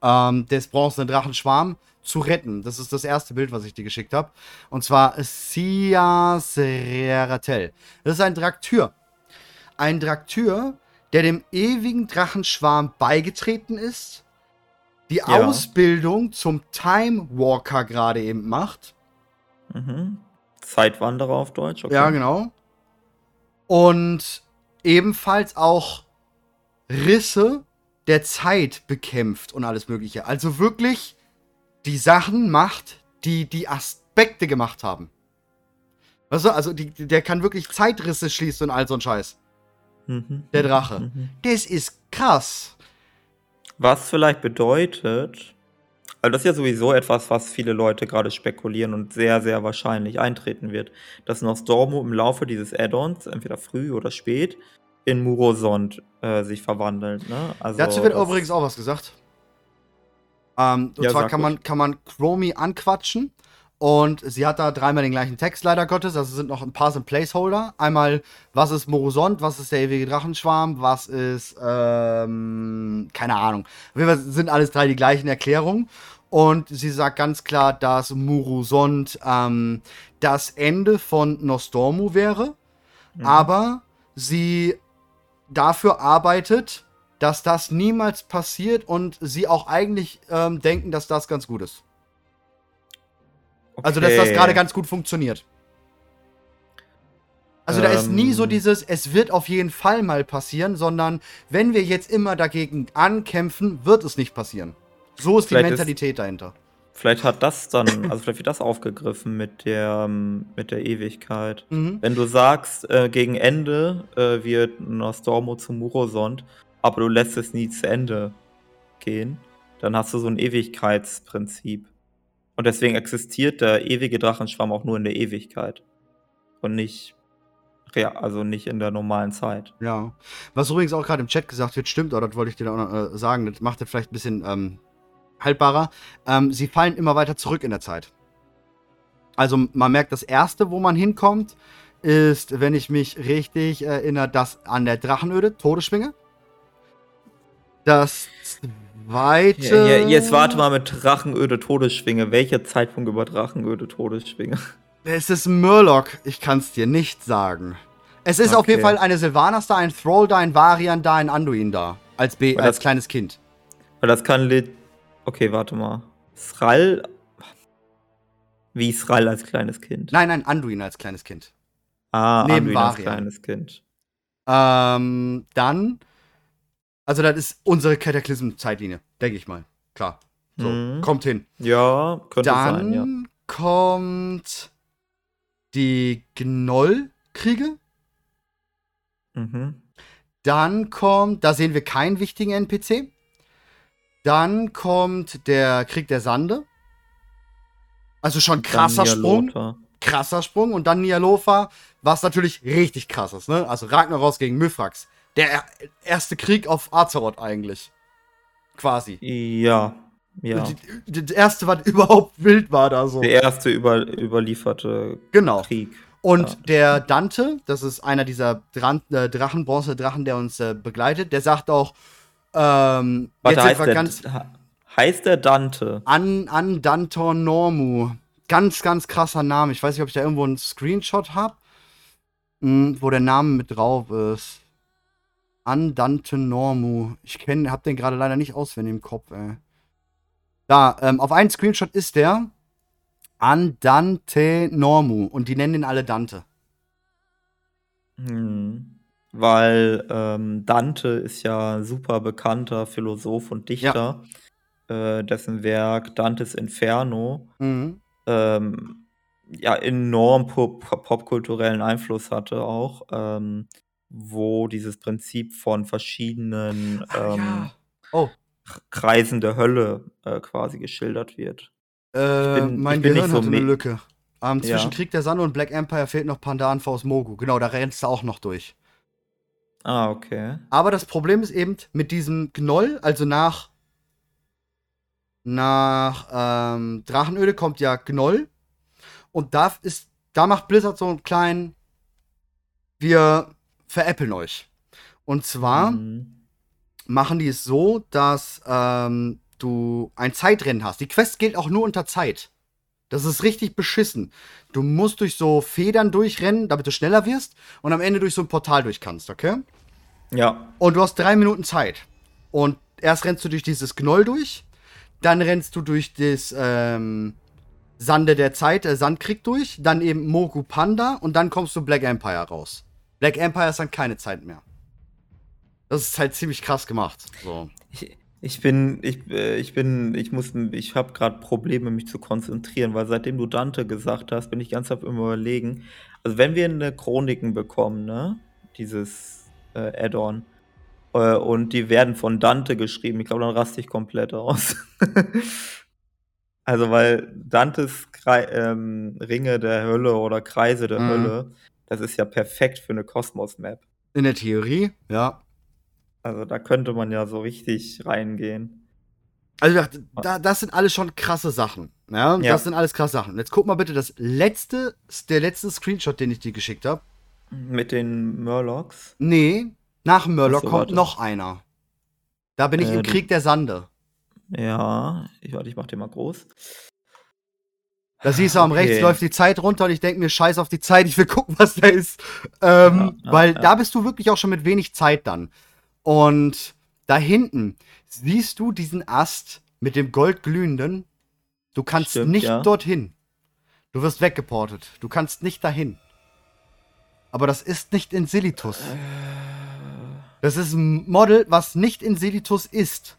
ähm, des bronzenen Drachenschwarm zu retten. Das ist das erste Bild, was ich dir geschickt habe. Und zwar Sia Serratel. Das ist ein Draktür. Ein Draktür, der dem ewigen Drachenschwarm beigetreten ist, die Ja. Ausbildung zum Time Walker gerade eben macht. Mhm. Zeitwanderer auf Deutsch, okay. Ja, genau. Und ebenfalls auch Risse der Zeit bekämpft und alles Mögliche. Also wirklich die Sachen macht, die die Aspekte gemacht haben. Weißt du, also die, der kann wirklich Zeitrisse schließen und all so ein Scheiß. Mhm. Der Drache. Mhm. Das ist krass. Was vielleicht bedeutet, also das ist ja sowieso etwas, was viele Leute gerade spekulieren und sehr, sehr wahrscheinlich eintreten wird, dass Nostormo im Laufe dieses Add-ons, entweder früh oder spät, in Murosond äh, sich verwandelt. Ne? Also Dazu wird übrigens auch was gesagt. Ähm, und Ja, zwar kann man, kann man Chromie anquatschen. Und sie hat da dreimal den gleichen Text, leider Gottes. Also sind noch ein paar sind Placeholder. Einmal, was ist Morosond, was ist der ewige Drachenschwarm, was ist, ähm, keine Ahnung. Auf jeden Fall sind alles drei die gleichen Erklärungen. Und sie sagt ganz klar, dass Murusond ähm, das Ende von Nostormu wäre. Mhm. Aber sie dafür arbeitet, dass das niemals passiert und sie auch eigentlich ähm, denken, dass das ganz gut ist. Also, dass das Okay. gerade ganz gut funktioniert. Also, da ist nie so Ähm. dieses, es wird auf jeden Fall mal passieren, sondern wenn wir jetzt immer dagegen ankämpfen, wird es nicht passieren. So ist die Vielleicht ist- Mentalität dahinter. Vielleicht hat das dann, also vielleicht wird das aufgegriffen mit der, ähm, mit der Ewigkeit. Mhm. Wenn du sagst, äh, gegen Ende äh, wird Nostormo zu Murosond, aber du lässt es nie zu Ende gehen, dann hast du so ein Ewigkeitsprinzip. Und deswegen existiert der ewige Drachenschwamm auch nur in der Ewigkeit. Und nicht, rea- also nicht in der normalen Zeit. Ja. Was übrigens auch gerade im Chat gesagt wird, stimmt, oder das wollte ich dir auch noch äh, sagen, das macht es vielleicht ein bisschen ähm, haltbarer. Ähm, sie fallen immer weiter zurück in der Zeit. Also man merkt, das erste, wo man hinkommt, ist, wenn ich mich richtig erinnere, das an der Drachenöde, Todesschwinge. Das zweite. Ja, ja, jetzt warte mal mit Drachenöde Todesschwinge. Welcher Zeitpunkt über Drachenöde Todesschwinge? Es ist Murloc, ich kann es dir nicht sagen. Es ist auf Okay. jeden Fall eine Sylvanas da, ein Thrall da, ein Varian da, ein Anduin da. Als, B Weil als das- kleines Kind. Weil das kann. Okay, warte mal. Sral. Wie Sral als kleines Kind? Nein, nein, Anduin als kleines Kind. Ah, neben Anduin als Varian. kleines Kind. Ähm, dann. Also, das ist unsere Kataklysm-Zeitlinie, denke ich mal. Klar. So, Mhm. kommt hin. Ja, könnte Dann sein, ja. kommt die Gnoll-Kriege. Mhm. Dann kommt, da sehen wir keinen wichtigen NPC. Dann kommt der Krieg der Sande. Also schon krasser Sprung. Krasser Sprung und dann Nialofa, was natürlich richtig krass ist, ne? Also Ragnaros gegen Mithrax. Der er- erste Krieg auf Azeroth eigentlich. Quasi. Ja, ja. Das erste, was überhaupt wild war da so. Der erste über, überlieferte Genau. Krieg. Und Ja. der Dante, das ist einer dieser Dran äh, Drachen, Bronze-Drachen, der uns äh, begleitet, der sagt auch, ähm, Warte, heißt der, ganz heißt der Dante? an, an Danton Normu. Ganz, ganz krasser Name. Ich weiß nicht, ob ich da irgendwo einen Screenshot habe, wo der Name mit drauf ist. Andante Normu. Ich kenne, hab den gerade leider nicht auswendig im Kopf, ey. Da, ähm, auf einen Screenshot ist der Andante Normu und die nennen ihn alle Dante. Hm. Weil ähm, Dante ist ja super bekannter Philosoph und Dichter, äh, dessen Werk Dantes Inferno Mhm. ähm, ja enorm pop popkulturellen Einfluss hatte auch, ähm, wo dieses Prinzip von verschiedenen ähm, ja. Oh, Kreisen der Hölle äh, quasi geschildert wird. äh, bin- mein ich bin nicht Gehirn so hatte eine Lücke. Ähm, zwischen Ja. Krieg der Sonne und Black Empire fehlt noch Pandan Faust Mogu. Genau, da rennst du auch noch durch. Ah, okay. Aber das Problem ist eben mit diesem Gnoll, also nach nach ähm, Drachenöde kommt ja Gnoll und da ist da macht Blizzard so einen kleinen wir veräppeln euch. Und zwar Mhm. machen die es so, dass ähm, du ein Zeitrennen hast. Die Quest gilt auch nur unter Zeit. Das ist richtig beschissen. Du musst durch so Federn durchrennen, damit du schneller wirst und am Ende durch so ein Portal durch kannst, okay? Ja. Und du hast drei Minuten Zeit. Und erst rennst du durch dieses Gnoll durch, dann rennst du durch das ähm, Sande der Zeit, äh, Sandkrieg durch, dann eben Mogu Panda und dann kommst du Black Empire raus. Black Empire ist dann keine Zeit mehr. Das ist halt ziemlich krass gemacht. So. Ich, ich bin, ich, äh, ich bin, ich muss, ich habe gerade Probleme, mich zu konzentrieren, weil seitdem du Dante gesagt hast, bin ich ganz am überlegen. Also wenn wir eine Chroniken bekommen, ne, dieses äh, Add-on, äh, und die werden von Dante geschrieben, ich glaube, dann raste ich komplett aus. also weil Dantes Krei ähm, Ringe der Hölle oder Kreise der Mhm. Hölle, das ist ja perfekt für eine Kosmos-Map. In der Theorie, ja. Also da könnte man ja so richtig reingehen. Also da, das sind alles schon krasse Sachen. Ja? Ja. Das sind alles krasse Sachen. Jetzt guck mal bitte das letzte, der letzte Screenshot, den ich dir geschickt habe. Mit den Murlocs. Nee, nach Murloc so, kommt warte. noch einer. Da bin ich Äh, im Krieg der Sande. Ja, ich warte, ich mach den mal groß. Da siehst du am Okay. rechts läuft die Zeit runter und ich denke mir, scheiß auf die Zeit, ich will gucken, was da ist. Ähm, Ja, ja, weil ja. da bist du wirklich auch schon mit wenig Zeit dann. Und da hinten siehst du diesen Ast mit dem goldglühenden. Du kannst Stimmt, nicht dorthin. Du wirst weggeportet. Du kannst nicht dahin. Aber das ist nicht in Silitus. Das ist ein Model, was nicht in Silitus ist.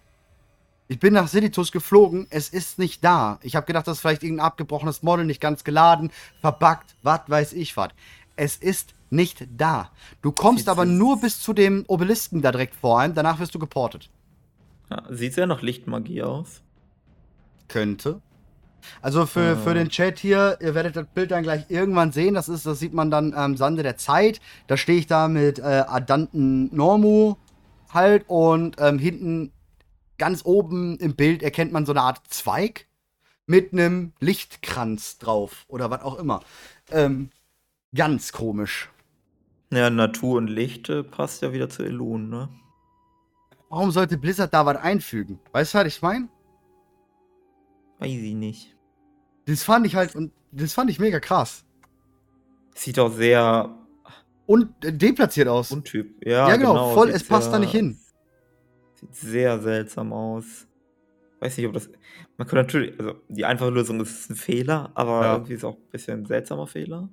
Ich bin nach Silitus geflogen, es ist nicht da. Ich habe gedacht, das ist vielleicht irgendein abgebrochenes Model, nicht ganz geladen, verbuggt, was weiß ich was. Es ist nicht da. Du kommst aber nur bis zu dem Obelisken da direkt vor einem, danach wirst du geportet. Ja, sieht sehr nach Lichtmagie aus. Könnte. Also für, Ah. für den Chat hier, ihr werdet das Bild dann gleich irgendwann sehen. Das ist, das sieht man dann am Sande der Zeit. Da stehe ich da mit äh, Adanten Normu halt und ähm, hinten ganz oben im Bild erkennt man so eine Art Zweig mit einem Lichtkranz drauf oder was auch immer. Ähm, ganz komisch. Ja, Natur und Licht äh, passt ja wieder zu Elun, ne? Warum sollte Blizzard da was einfügen? Weißt du, was ich meine? Weiß ich nicht. Das fand ich halt und das fand ich mega krass. Sieht auch sehr Und äh, deplatziert aus. untyp. Ja, Ja, genau, voll, sieht es passt da nicht hin. Sieht sehr seltsam aus. Weiß nicht, ob das. Man könnte natürlich. Also, die einfache Lösung ist ein Fehler, aber Ja. irgendwie ist auch ein bisschen ein seltsamer Fehler.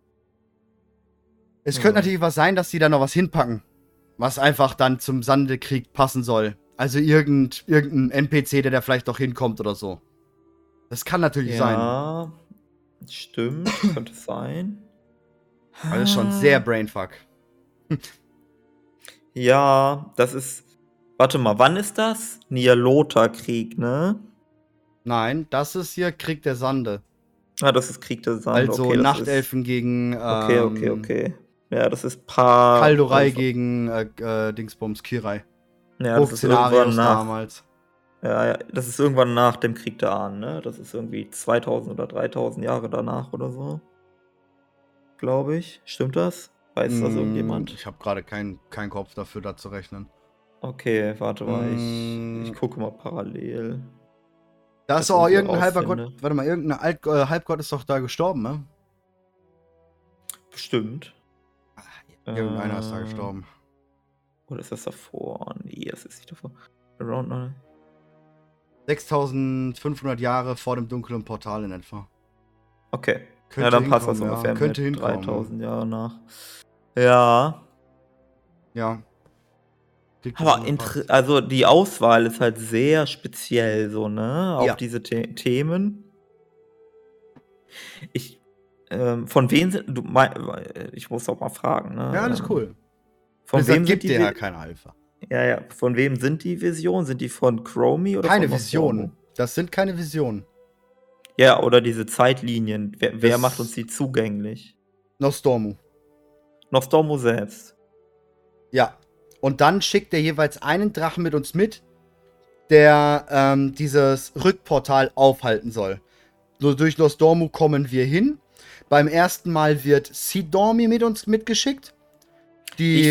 Es Ja. könnte natürlich was sein, dass die da noch was hinpacken, was einfach dann zum Sandekrieg passen soll. Also irgend, irgendein NPC, der da vielleicht doch hinkommt oder so. Das kann natürlich sein. Ja, stimmt, könnte sein. Alles schon sehr Brainfuck. Ja, das ist. Warte mal, wann ist das? Nialota-Krieg, ne? Nein, das ist hier Krieg der Sande. Ah, das ist Krieg der Sande. also okay, Nachtelfen gegen Ist, okay, okay, ähm, okay. Ja, das ist paar. Kaldorei gegen äh, äh, Dingsbums Kirai. Ja, das ist irgendwann nach. damals. Ja, ja, das ist irgendwann nach dem Krieg der Ahnen, ne? Das ist irgendwie 2000 oder 3000 Jahre danach oder so. Glaube ich. Stimmt das? Weiß das Mm, irgendjemand? Ich habe gerade keinen keinen Kopf dafür, da zu rechnen. Okay, warte mal, Mm. ich, ich gucke mal parallel. Da ist doch auch irgendein halber. Gott. Warte mal, irgendein Alt, äh, Halbgott ist doch da gestorben, ne? Bestimmt. Irgendeiner ist da Äh, gestorben. Oder ist das davor? Nee, das ist nicht davor. Around nine. 6500 Jahre vor dem dunklen Portal in etwa. Okay. Könnte ja, dann passt das ungefähr ja. Könnte hinkommen. 3000 Jahre nach. Ja. Ja. Aber also die Auswahl ist halt sehr speziell so, ne? Auf Ja. diese The Themen. Ich, ähm, von wem sind du mei ich muss doch mal fragen, ne? Ja, alles Ähm, cool. Von wem sind gibt die dir ja Vi kein Alpha. ja, ja, von wem sind die Visionen? Sind die von Chromie oder Keine? Visionen. Das sind keine Visionen. Ja, oder diese Zeitlinien. Wer wer macht uns die zugänglich? Nostormu. Nostromo selbst. Ja. Und dann schickt er jeweils einen Drachen mit uns mit, der ähm, dieses Rückportal aufhalten soll. So durch Nostormu kommen wir hin. Beim ersten Mal wird Sidormi mit uns mitgeschickt. Die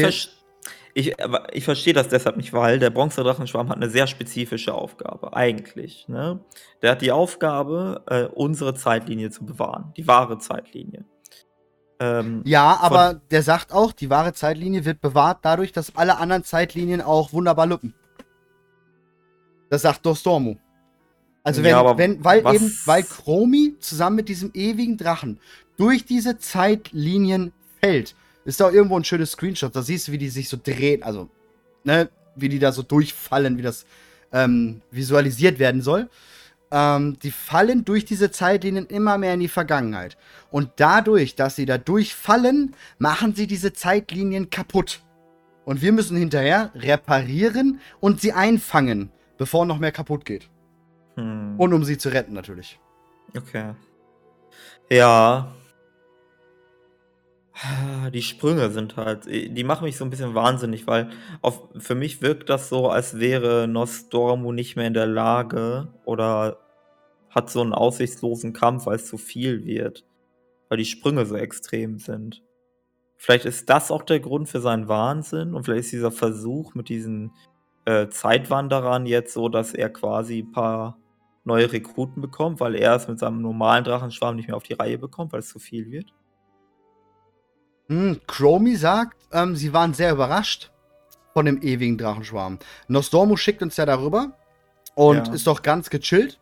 Ich, ich, ich verstehe das deshalb nicht, weil der Bronzedrachenschwarm hat eine sehr spezifische Aufgabe, eigentlich. Ne? Der hat die Aufgabe, äh, unsere Zeitlinie zu bewahren, die wahre Zeitlinie. Ähm, ja, aber der sagt auch, die wahre Zeitlinie wird bewahrt dadurch, dass alle anderen Zeitlinien auch wunderbar lüppen. Das sagt Nostormu. Also wenn, Ja, aber wenn, weil was- eben, weil Chromi zusammen mit diesem ewigen Drachen durch diese Zeitlinien fällt, ist da irgendwo ein schönes Screenshot. Da siehst du, wie die sich so drehen, also, ne, wie die da so durchfallen, wie das ähm, visualisiert werden soll. Ähm, die fallen durch diese Zeitlinien immer mehr in die Vergangenheit. Und dadurch, dass sie da durchfallen, machen sie diese Zeitlinien kaputt. Und wir müssen hinterher reparieren und sie einfangen, bevor noch mehr kaputt geht. hm, Und um sie zu retten, natürlich. okay. Ja. Die Sprünge sind halt, die machen mich so ein bisschen wahnsinnig, weil auf, für mich wirkt das so, als wäre Nostormu nicht mehr in der Lage oder hat so einen aussichtslosen Kampf, weil es zu viel wird. Weil die Sprünge so extrem sind. Vielleicht ist das auch der Grund für seinen Wahnsinn und vielleicht ist dieser Versuch mit diesen äh, Zeitwanderern jetzt so, dass er quasi ein paar neue Rekruten bekommt, weil er es mit seinem normalen Drachenschwarm nicht mehr auf die Reihe bekommt, weil es zu viel wird. Hm, Chromie sagt, ähm, sie waren sehr überrascht von dem ewigen Drachenschwarm. Nostormu schickt uns ja darüber und Ja. ist doch ganz gechillt.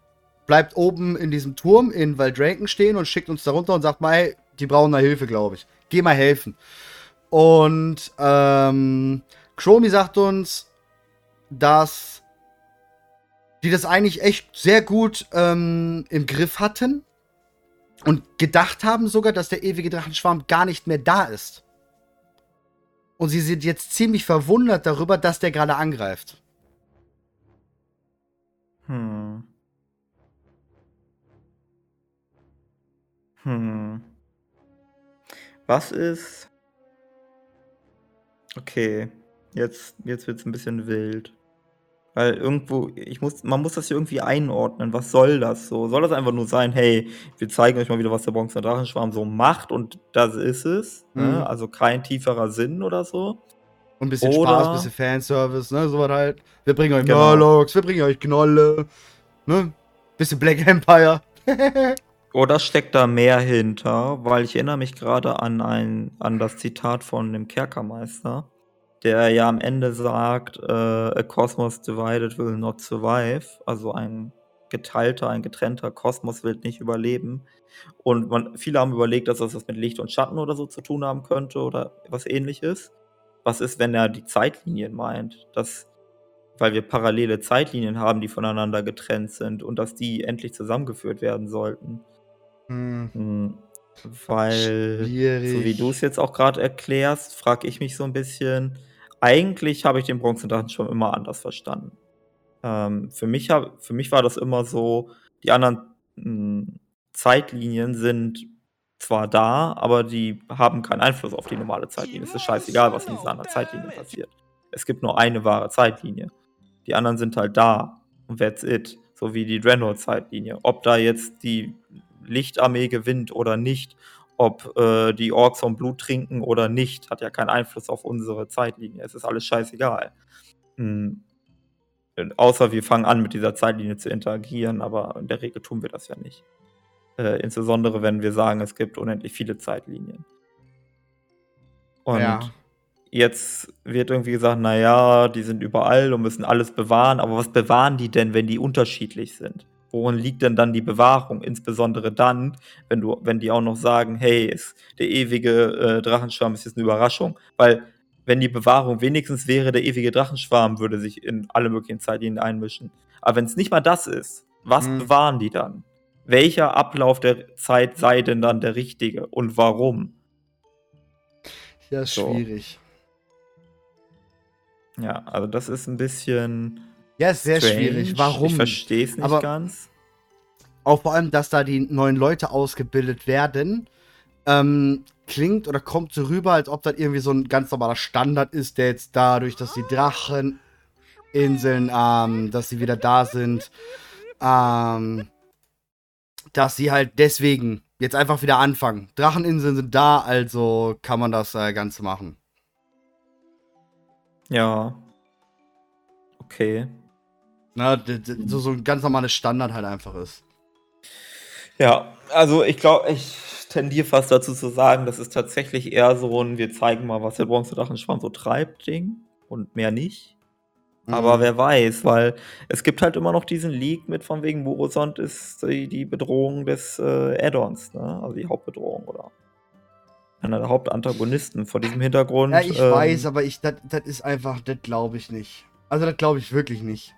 Bleibt oben in diesem Turm in Valdraken stehen und schickt uns darunter und sagt mal, hey, die brauchen da Hilfe, glaube ich. Geh mal helfen. Und ähm, Chromie sagt uns, dass die das eigentlich echt sehr gut ähm, im Griff hatten und gedacht haben sogar, dass der ewige Drachenschwarm gar nicht mehr da ist. Und sie sind jetzt ziemlich verwundert darüber, dass der gerade angreift. Hm. Hm. Was ist. Okay, jetzt, jetzt wird es ein bisschen wild. Weil irgendwo, ich muss, man muss das hier irgendwie einordnen. Was soll das so? Soll das einfach nur sein, hey, wir zeigen euch mal wieder, was der Bronze Drachenschwarm so macht und das ist es? Mhm. Ne? Also kein tieferer Sinn oder so. Und ein bisschen Oder- Spaß, ein bisschen Fanservice, ne? Sowas halt. Wir bringen euch Genau. Murlocs, wir bringen euch Knolle, ne? Bisschen Black Empire. Oder steckt da mehr hinter? Weil ich erinnere mich gerade an ein, an das Zitat von dem Kerkermeister, der ja am Ende sagt, äh, a cosmos divided will not survive. Also ein geteilter, ein getrennter Kosmos wird nicht überleben. Und man, viele haben überlegt, dass das was mit Licht und Schatten oder so zu tun haben könnte oder was ähnliches. Was ist, wenn er die Zeitlinien meint? Dass, weil wir parallele Zeitlinien haben, die voneinander getrennt sind und dass die endlich zusammengeführt werden sollten. Hm, Hm, Weil, schwierig. so wie du es jetzt auch gerade erklärst, frage ich mich so ein bisschen. Eigentlich habe ich den Bronzedrachen schon immer anders verstanden. Ähm, für, mich hab, für mich war das immer so, die anderen hm, Zeitlinien sind zwar da, aber die haben keinen Einfluss auf die normale Zeitlinie. Es ist scheißegal, was in dieser anderen Zeitlinie passiert. Es gibt nur eine wahre Zeitlinie. Die anderen sind halt da. Und that's it. So wie die Draenor-Zeitlinie. Ob da jetzt die Lichtarmee gewinnt oder nicht, ob äh, die Orks vom Blut trinken oder nicht, hat ja keinen Einfluss auf unsere Zeitlinie. Es ist alles scheißegal. Hm. Außer wir fangen an, mit dieser Zeitlinie zu interagieren, aber in der Regel tun wir das ja nicht. Äh, insbesondere, wenn wir sagen, es gibt unendlich viele Zeitlinien. Und Ja. jetzt wird irgendwie gesagt, naja, die sind überall und müssen alles bewahren. Aber was bewahren die denn, wenn die unterschiedlich sind? Worin liegt denn dann die Bewahrung? Insbesondere dann, wenn du, wenn die auch noch sagen, hey, ist der ewige äh, Drachenschwarm ist jetzt eine Überraschung. Weil, wenn die Bewahrung wenigstens wäre, der ewige Drachenschwarm würde sich in alle möglichen Zeitlinien einmischen. Aber wenn es nicht mal das ist, was Hm. bewahren die dann? Welcher Ablauf der Zeit sei denn dann der richtige und warum? Ja, ist So. schwierig. Ja, also das ist ein bisschen Ja, ist sehr strange. schwierig. Warum? Ich verstehe es nicht Aber- ganz. auch vor allem, dass da die neuen Leute ausgebildet werden, ähm, klingt oder kommt so rüber, als ob das irgendwie so ein ganz normaler Standard ist, der jetzt dadurch, dass die Dracheninseln, ähm, dass sie wieder da sind, ähm, dass sie halt deswegen jetzt einfach wieder anfangen. Dracheninseln sind da, also kann man das äh, Ganze machen. Ja. Okay. Na, so, so ein ganz normales Standard halt einfach ist. Ja, also ich glaube, ich tendiere fast dazu zu sagen, das ist tatsächlich eher so ein, wir zeigen mal, was der Bronzedrachenschwarm so treibt, Ding. Und mehr nicht. Aber Mhm. wer weiß, weil es gibt halt immer noch diesen Leak mit von wegen Morosont ist die, die Bedrohung des äh, Add-ons, ne? Also die Hauptbedrohung oder einer der Hauptantagonisten. Vor diesem Hintergrund. Ja, ich ähm, weiß, aber ich, das ist einfach, das glaube ich nicht. Also, das glaube ich wirklich nicht.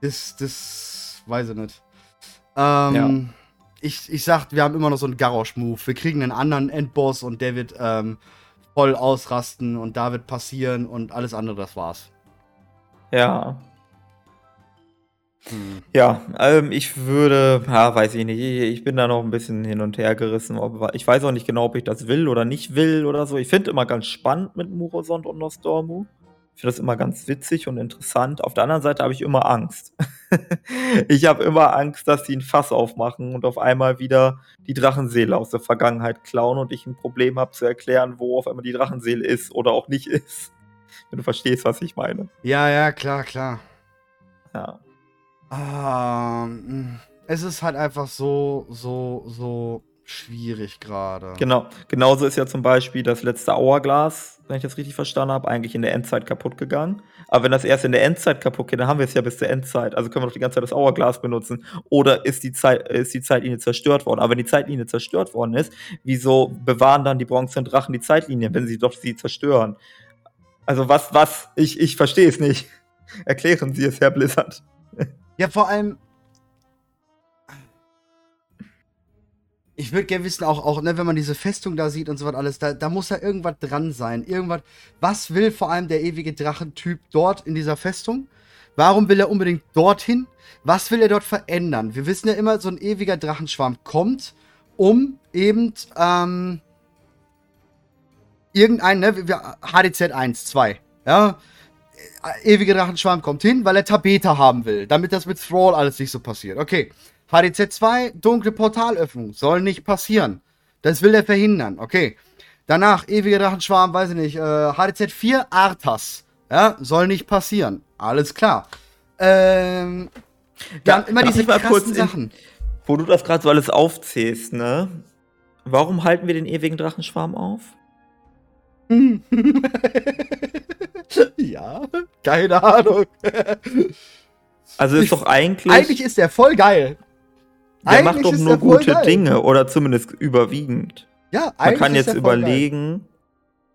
Das, das weiß ich nicht. Ähm, ich, ich sag, wir haben immer noch so einen Garrosh-Move. Wir kriegen einen anderen Endboss und der wird ähm, voll ausrasten und da wird passieren und alles andere, das war's. Ja, Hm. Ja, ähm, ich würde, ja, weiß ich nicht, ich, ich bin da noch ein bisschen hin und her gerissen. Ob, ich weiß auch nicht genau, ob ich das will oder nicht will oder so. Ich finde immer ganz spannend mit Murosond und Nostormu. Ich finde das immer ganz witzig und interessant. Auf der anderen Seite habe ich immer Angst. ich habe immer Angst, dass die ein Fass aufmachen und auf einmal wieder die Drachenseele aus der Vergangenheit klauen und ich ein Problem habe zu erklären, wo auf einmal die Drachenseele ist oder auch nicht ist. Wenn du verstehst, was ich meine. Ja, ja, klar, klar. Ja. Ähm, es ist halt einfach so, so, so schwierig gerade. Genau, genauso ist ja zum Beispiel das letzte Hourglass, wenn ich das richtig verstanden habe, eigentlich in der Endzeit kaputt gegangen. Aber wenn das erst in der Endzeit kaputt geht, dann haben wir es ja bis zur Endzeit. Also können wir doch die ganze Zeit das Hourglass benutzen. Oder ist die, Zeit, ist die Zeitlinie zerstört worden? Aber wenn die Zeitlinie zerstört worden ist, wieso bewahren dann die bronzenen Drachen die Zeitlinie, wenn sie doch sie zerstören? Also was, was? Ich, ich verstehe es nicht. Erklären Sie es, Herr Blizzard. Ja, vor allem. Ich würde gerne wissen, auch, auch ne, wenn man diese Festung da sieht und so was alles, da, da muss ja irgendwas dran sein. Irgendwas. Was will vor allem der ewige Drachentyp dort in dieser Festung? Warum will er unbedingt dorthin? Was will er dort verändern? Wir wissen ja immer, so ein ewiger Drachenschwarm kommt, um eben ähm, irgendein, ne, HDZ 1, 2, ja, ewige Drachenschwarm kommt hin, weil er Tabeta haben will, damit das mit Thrall alles nicht so passiert. Okay. HDZ 2, dunkle Portalöffnung, soll nicht passieren. Das will er verhindern. Okay. Danach, ewiger Drachenschwarm, weiß ich nicht, äh, HDZ 4, Arthas. Ja, soll nicht passieren. Alles klar. Ähm, dann immer darf diese krassen in- Sachen. Wo du das gerade so alles aufzählst, ne? Warum halten wir den ewigen Drachenschwarm auf? ja, keine Ahnung. Also ist Ich- doch eigentlich, Eigentlich ist der voll geil. Der macht eigentlich doch ist nur gute geil. Dinge oder zumindest überwiegend. Ja, Man kann jetzt voll geil. überlegen,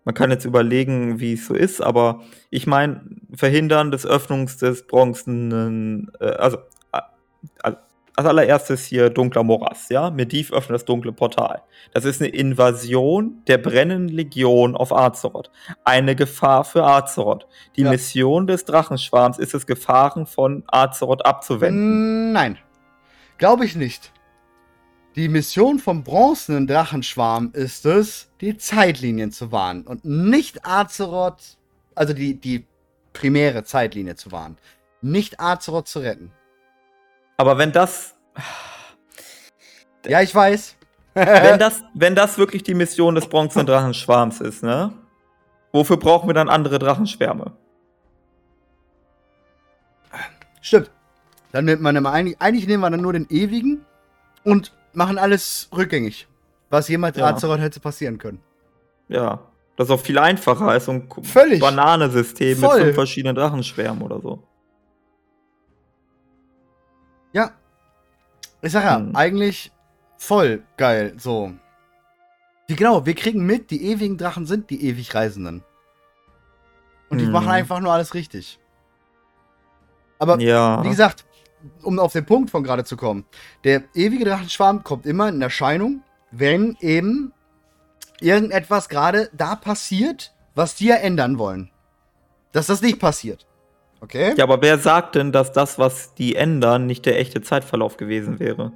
man kann jetzt überlegen, wie es so ist, aber ich meine, Verhindern des Öffnungs des bronzenen, äh, also äh, als allererstes hier dunkler Morass, ja? Mediv öffnet das dunkle Portal. Das ist eine Invasion der brennenden Legion auf Azeroth. Eine Gefahr für Azeroth. Die Ja. Mission des Drachenschwarms ist es, Gefahren von Azeroth abzuwenden. Nein. Glaube ich nicht. Die Mission vom bronzenen Drachenschwarm ist es, die Zeitlinien zu wahren und nicht Azeroth, also die, die primäre Zeitlinie zu wahren. Nicht Azeroth zu retten. Aber wenn das, Ja, ich weiß. wenn das, wenn das wirklich die Mission des bronzenen Drachenschwarms ist, ne? Wofür brauchen wir dann andere Drachenschwärme? Stimmt. Dann nimmt man immer eigentlich, eigentlich nehmen wir dann nur den ewigen und machen alles rückgängig. Was jemals Ja. Azeroth hätte passieren können. Ja. Das ist auch viel einfacher als so ein Völlig. Bananesystem mit Voll. fünf verschiedenen Drachenschwärmen oder so. Ja. Ich sag ja, Hm. eigentlich voll geil. So. Wie genau, wir kriegen mit, die ewigen Drachen sind die ewig Reisenden. Und die Hm. machen einfach nur alles richtig. Aber Ja. wie gesagt, um auf den Punkt von gerade zu kommen, der ewige Drachenschwarm kommt immer in Erscheinung, wenn eben irgendetwas gerade da passiert, was die ja ändern wollen. Dass das nicht passiert. Okay? Ja, aber wer sagt denn, dass das, was die ändern, nicht der echte Zeitverlauf gewesen wäre?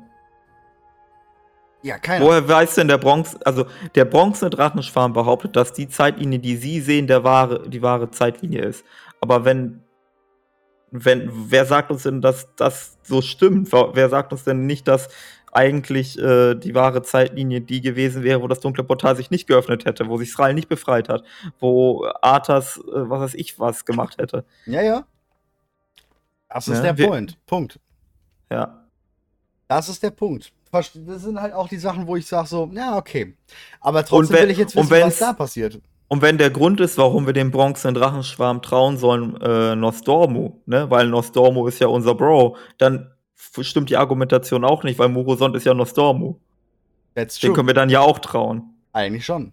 Ja, keiner. Woher weiß denn der Bronze, also der bronzene Drachenschwarm behauptet, dass die Zeitlinie, die sie sehen, der wahre, die wahre Zeitlinie ist. Aber wenn, wenn, wer sagt uns denn, dass das so stimmt? Wer sagt uns denn nicht, dass eigentlich äh, die wahre Zeitlinie die gewesen wäre, wo das dunkle Portal sich nicht geöffnet hätte, wo sich Sral nicht befreit hat, wo Arthas, äh, was weiß ich, was gemacht hätte? Ja, ja. Das ist Ja, der Point. Punkt. Ja. Das ist der Punkt. Das sind halt auch die Sachen, wo ich sage so, ja, okay. Aber trotzdem wenn- will ich jetzt wissen, was da passiert. Und wenn der Grund ist, warum wir dem bronzenen Drachenschwarm trauen sollen, äh, Nostormu, ne, weil Nostormu ist ja unser Bro, dann stimmt die Argumentation auch nicht, weil Murosond ist ja Nostormu. That's Den true. können wir dann ja auch trauen. Eigentlich schon.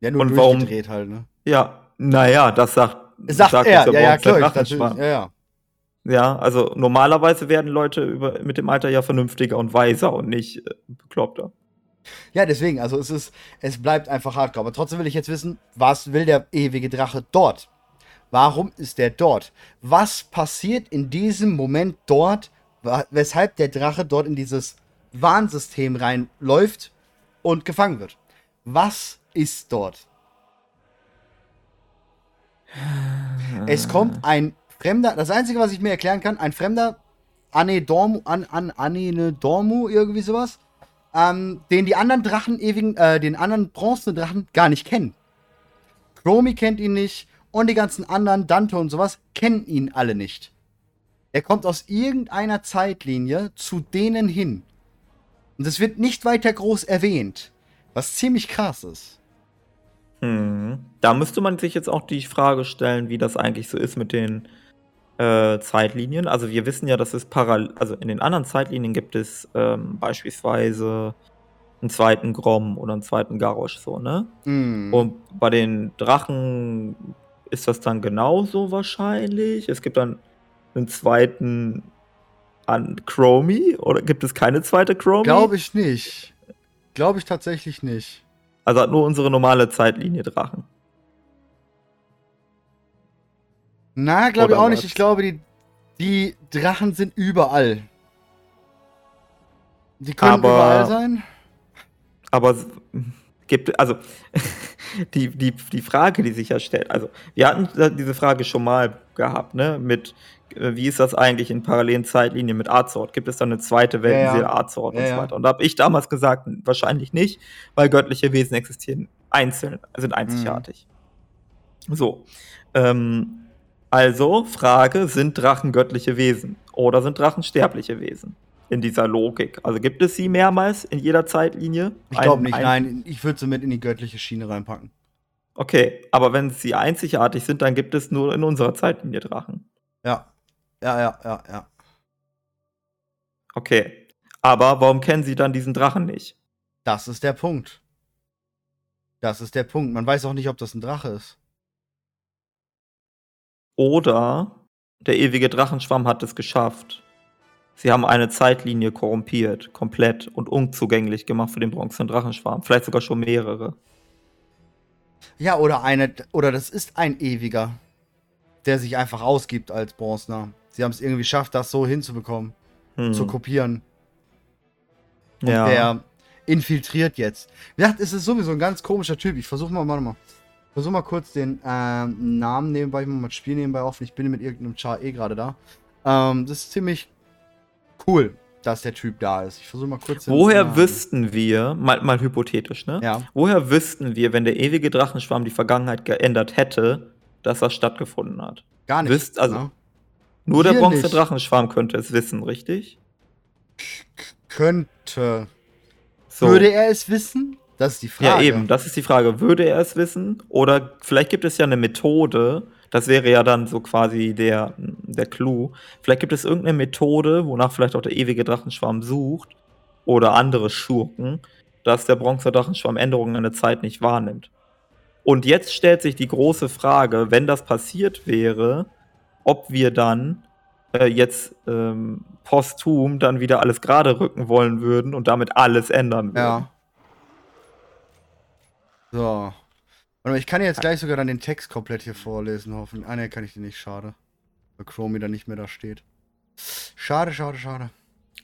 Ja, nur Und warum- durchgedreht halt, ne? Ja, naja, das sagt, Sagt, sagt er, ja, ja, klar. Drachenschwarm. Ja, ja. Ja, also normalerweise werden Leute über, mit dem Alter ja vernünftiger und weiser und nicht äh, bekloppter. Ja, deswegen, also es ist, es bleibt einfach hardcore. Aber trotzdem will ich jetzt wissen, was will der ewige Drache dort? Warum ist der dort? Was passiert in diesem Moment dort, weshalb der Drache dort in dieses Warnsystem reinläuft und gefangen wird? Was ist dort? Es kommt ein fremder, das Einzige, was ich mir erklären kann, ein fremder Anne Dormu, an, an, Anne Dormu, irgendwie sowas, ähm, den die anderen Drachen ewigen, äh, den anderen bronzenen Drachen gar nicht kennen. Chromie kennt ihn nicht und die ganzen anderen, Dante und sowas, kennen ihn alle nicht. Er kommt aus irgendeiner Zeitlinie zu denen hin. Und es wird nicht weiter groß erwähnt, was ziemlich krass ist. Hm. Da müsste man sich jetzt auch die Frage stellen, wie das eigentlich so ist mit den äh, Zeitlinien. Also wir wissen ja, dass es parallel, also in den anderen Zeitlinien gibt es ähm, beispielsweise einen zweiten Grom oder einen zweiten Garrosh, so, ne? Mm. Und bei den Drachen ist das dann genauso wahrscheinlich. Es gibt dann einen zweiten an Chromie oder gibt es keine zweite Chromie? Glaube ich nicht. Glaube ich tatsächlich nicht. Also hat nur unsere normale Zeitlinie Drachen. Na, glaube ich auch nicht. Ich glaube, die, die Drachen sind überall. Die können Aber- überall sein. Aber gibt also die, die, die Frage, die sich ja stellt, also wir hatten diese Frage schon mal gehabt, ne? Mit äh, wie ist das eigentlich in parallelen Zeitlinien mit Arzort? Gibt es da eine zweite Weltenseele ja. Arzort und Ja, so ja. weiter? Und da habe ich damals gesagt, wahrscheinlich nicht, weil göttliche Wesen existieren einzeln, sind einzigartig. So. Ähm, also, Frage, sind Drachen göttliche Wesen oder sind Drachen sterbliche Wesen? In dieser Logik. Also gibt es sie mehrmals in jeder Zeitlinie? Ich glaube nicht, ein- nein. Ich würde sie mit in die göttliche Schiene reinpacken. Okay, aber wenn sie einzigartig sind, dann gibt es nur in unserer Zeitlinie Drachen. Ja. Ja, ja, ja, ja. Okay. Aber warum kennen sie dann diesen Drachen nicht? Das ist der Punkt. Das ist der Punkt. Man weiß auch nicht, ob das ein Drache ist. Oder der ewige Drachenschwamm hat es geschafft. Sie haben eine Zeitlinie korrumpiert, komplett und unzugänglich gemacht für den bronzenen Drachenschwarm. Vielleicht sogar schon mehrere. Ja, oder eine, oder das ist ein ewiger, der sich einfach ausgibt als Bronzener. Sie haben es irgendwie geschafft, das so hinzubekommen, Hm. zu kopieren. Und ja. der infiltriert jetzt. Wie gesagt, es ist sowieso ein ganz komischer Typ. Ich versuche mal, warte mal. Versuch mal kurz den ähm, Namen nebenbei, ich mach mal das Spiel nebenbei offen. Ich bin mit irgendeinem Char eh gerade da. Ähm, das ist ziemlich cool, dass der Typ da ist. Ich versuche mal kurz. den Woher Namen. wüssten wir, mal, mal hypothetisch, ne? Ja. Woher wüssten wir, wenn der ewige Drachenschwarm die Vergangenheit geändert hätte, dass das stattgefunden hat? Gar nicht. Wisst- also- ne? Nur der Wir bronzene nicht. Drachenschwarm könnte es wissen, richtig? Könnte. So. Würde er es wissen? Das ist die Ja, Frage. eben, das ist die Frage. Würde er es wissen? Oder vielleicht gibt es ja eine Methode, das wäre ja dann so quasi der, der Clou. Vielleicht gibt es irgendeine Methode, wonach vielleicht auch der ewige Drachenschwarm sucht oder andere Schurken, dass der Bronzedrachenschwarm Änderungen in der Zeit nicht wahrnimmt. Und jetzt stellt sich die große Frage, wenn das passiert wäre, ob wir dann äh, jetzt ähm, posthum dann wieder alles gerade rücken wollen würden und damit alles ändern würden. Ja. So. Warte ich kann jetzt gleich sogar dann den Text komplett hier vorlesen, hoffen. Ah, ne, kann ich den nicht, schade. Weil Chromie dann nicht mehr da steht. Schade, schade, schade.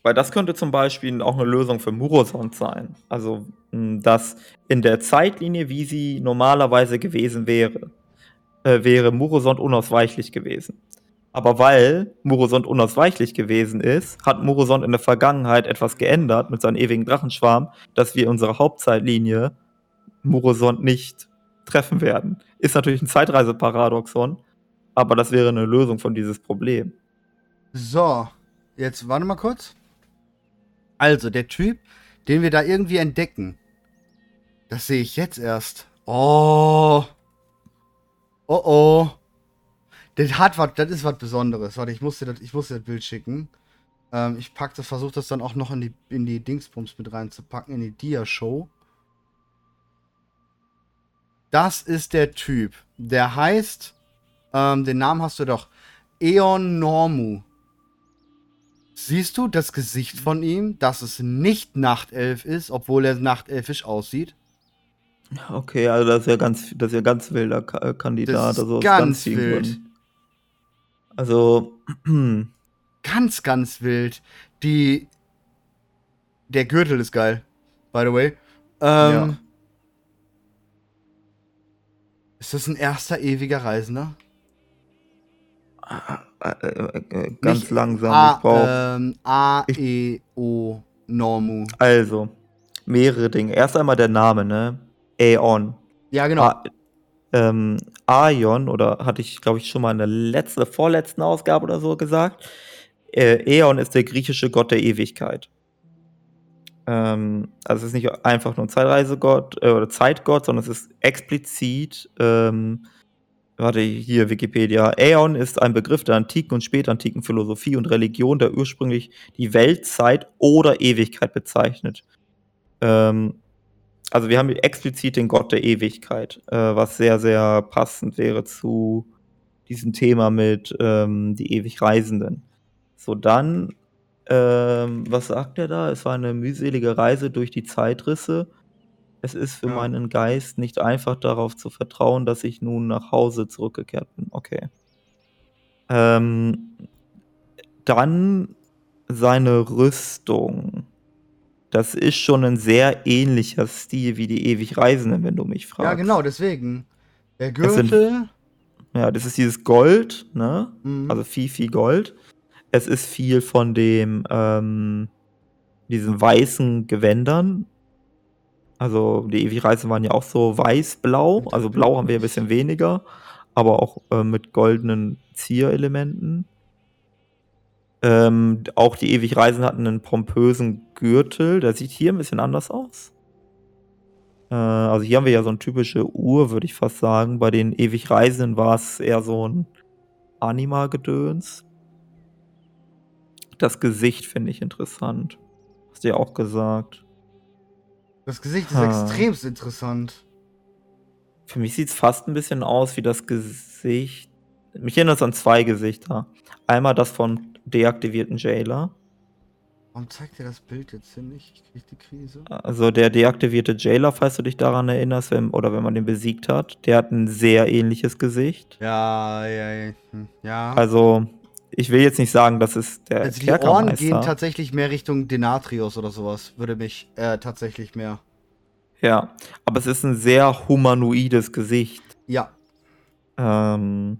Weil das könnte zum Beispiel auch eine Lösung für Murosond sein. Also, dass in der Zeitlinie, wie sie normalerweise gewesen wäre, äh, wäre Murosond unausweichlich gewesen. Aber weil Murosond unausweichlich gewesen ist, hat Murosond in der Vergangenheit etwas geändert mit seinem ewigen Drachenschwarm, dass wir unsere Hauptzeitlinie Murosond nicht treffen werden. Ist natürlich ein Zeitreiseparadoxon, aber das wäre eine Lösung von dieses Problem. So, jetzt warte mal kurz. Also, der Typ, den wir da irgendwie entdecken, das sehe ich jetzt erst. Oh. Oh oh. Das hat was, das ist was Besonderes. Warte, ich muss dir das, ich muss dir das Bild schicken. Ähm, ich pack das, versuche das dann auch noch in die, in die Dingsbums mit reinzupacken, in die Dia-Show. Das ist der Typ. Der heißt, ähm, den Namen hast du doch. Eon Normu. Siehst du das Gesicht von ihm, dass es nicht Nachtelf ist, obwohl er nachtelfisch aussieht? Okay, also das ist ja ganz, das ist ja ganz wilder Ka äh, Kandidat. Das ist also ganz vielen wild. Also, Ganz, ganz wild. Die. Der Gürtel ist geil, by the way. Ähm, Ja. Ist das ein erster ewiger Reisender? äh, äh, äh, ganz Nicht langsam. A, ich brauch, ähm, A, E, O, Normu. also, mehrere Dinge. Erst einmal der Name, ne? Aeon. Ja, genau. A, ähm, Aion, oder hatte ich, glaube ich, schon mal in der letzten, vorletzten Ausgabe oder so gesagt. Äh, Aeon ist der griechische Gott der Ewigkeit. Ähm, also es ist nicht einfach nur ein Zeitreisegott äh, oder Zeitgott, sondern es ist explizit, ähm, warte, hier Wikipedia. Aeon ist ein Begriff der antiken und spätantiken Philosophie und Religion, der ursprünglich die Weltzeit oder Ewigkeit bezeichnet. Ähm, also wir haben explizit den Gott der Ewigkeit, äh, was sehr, sehr passend wäre zu diesem Thema mit ähm, die ewig Reisenden. So, dann, ähm, was sagt er da? Es war eine mühselige Reise durch die Zeitrisse. Es ist für Ja. meinen Geist nicht einfach darauf zu vertrauen, dass ich nun nach Hause zurückgekehrt bin. Okay. Ähm, dann seine Rüstung. Das ist schon ein sehr ähnlicher Stil wie die ewig Reisenden, wenn du mich fragst. Ja, genau, deswegen. Der Es sind- Gürtel. Ja, das ist dieses Gold, ne? Mhm. Also viel, viel Gold. Es ist viel von dem, ähm, diesen weißen Gewändern. Also die ewig Reisen waren ja auch so weiß-blau. Also blau haben wir ein bisschen weniger, aber auch äh, mit goldenen Zierelementen. Ähm, auch die ewig Reisen hatten einen pompösen Gürtel. Der sieht hier ein bisschen anders aus. Äh, also hier haben wir ja so eine typische Uhr, würde ich fast sagen. Bei den ewig Reisenden war es eher so ein Anima-Gedöns. Das Gesicht finde ich interessant. Hast du ja auch gesagt. das Gesicht ist Ha. extremst interessant. Für mich sieht es fast ein bisschen aus wie das Gesicht. Mich erinnert es an zwei Gesichter. Einmal das von deaktivierten Jailer. Warum zeigt dir das Bild jetzt hier nicht? Ich krieg die Krise. Also der deaktivierte Jailer, falls du dich daran erinnerst, wenn, oder wenn man den besiegt hat, der hat ein sehr ähnliches Gesicht. Ja, ja, ja. hm, ja. Also, ich will jetzt nicht sagen, das ist der Also die Ohren gehen tatsächlich mehr Richtung Denatrios oder sowas. Würde mich äh, tatsächlich mehr. Ja, aber es ist ein sehr humanoides Gesicht. Ja. Ähm,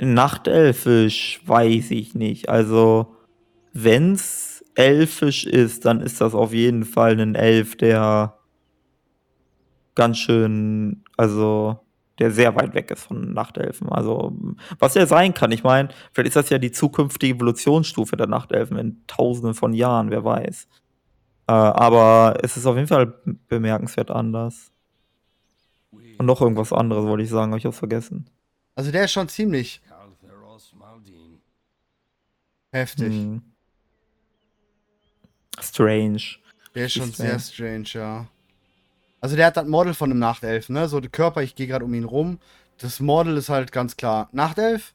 Nachtelfisch weiß ich nicht. Also, wenn's elfisch ist, dann ist das auf jeden Fall ein Elf, der ganz schön, also der sehr weit weg ist von Nachtelfen. Also, was er sein kann, ich meine, vielleicht ist das ja die zukünftige Evolutionsstufe der Nachtelfen in tausenden von Jahren, wer weiß. Äh, aber es ist auf jeden Fall bemerkenswert anders. Und noch irgendwas anderes wollte ich sagen, habe ich auch vergessen. Also der ist schon ziemlich heftig. Hm. Strange. Der ist schon sehr strange, ja. Also der hat das Model von einem Nachtelf, ne? So der Körper, ich gehe gerade um ihn rum. Das Model ist halt ganz klar Nachtelf.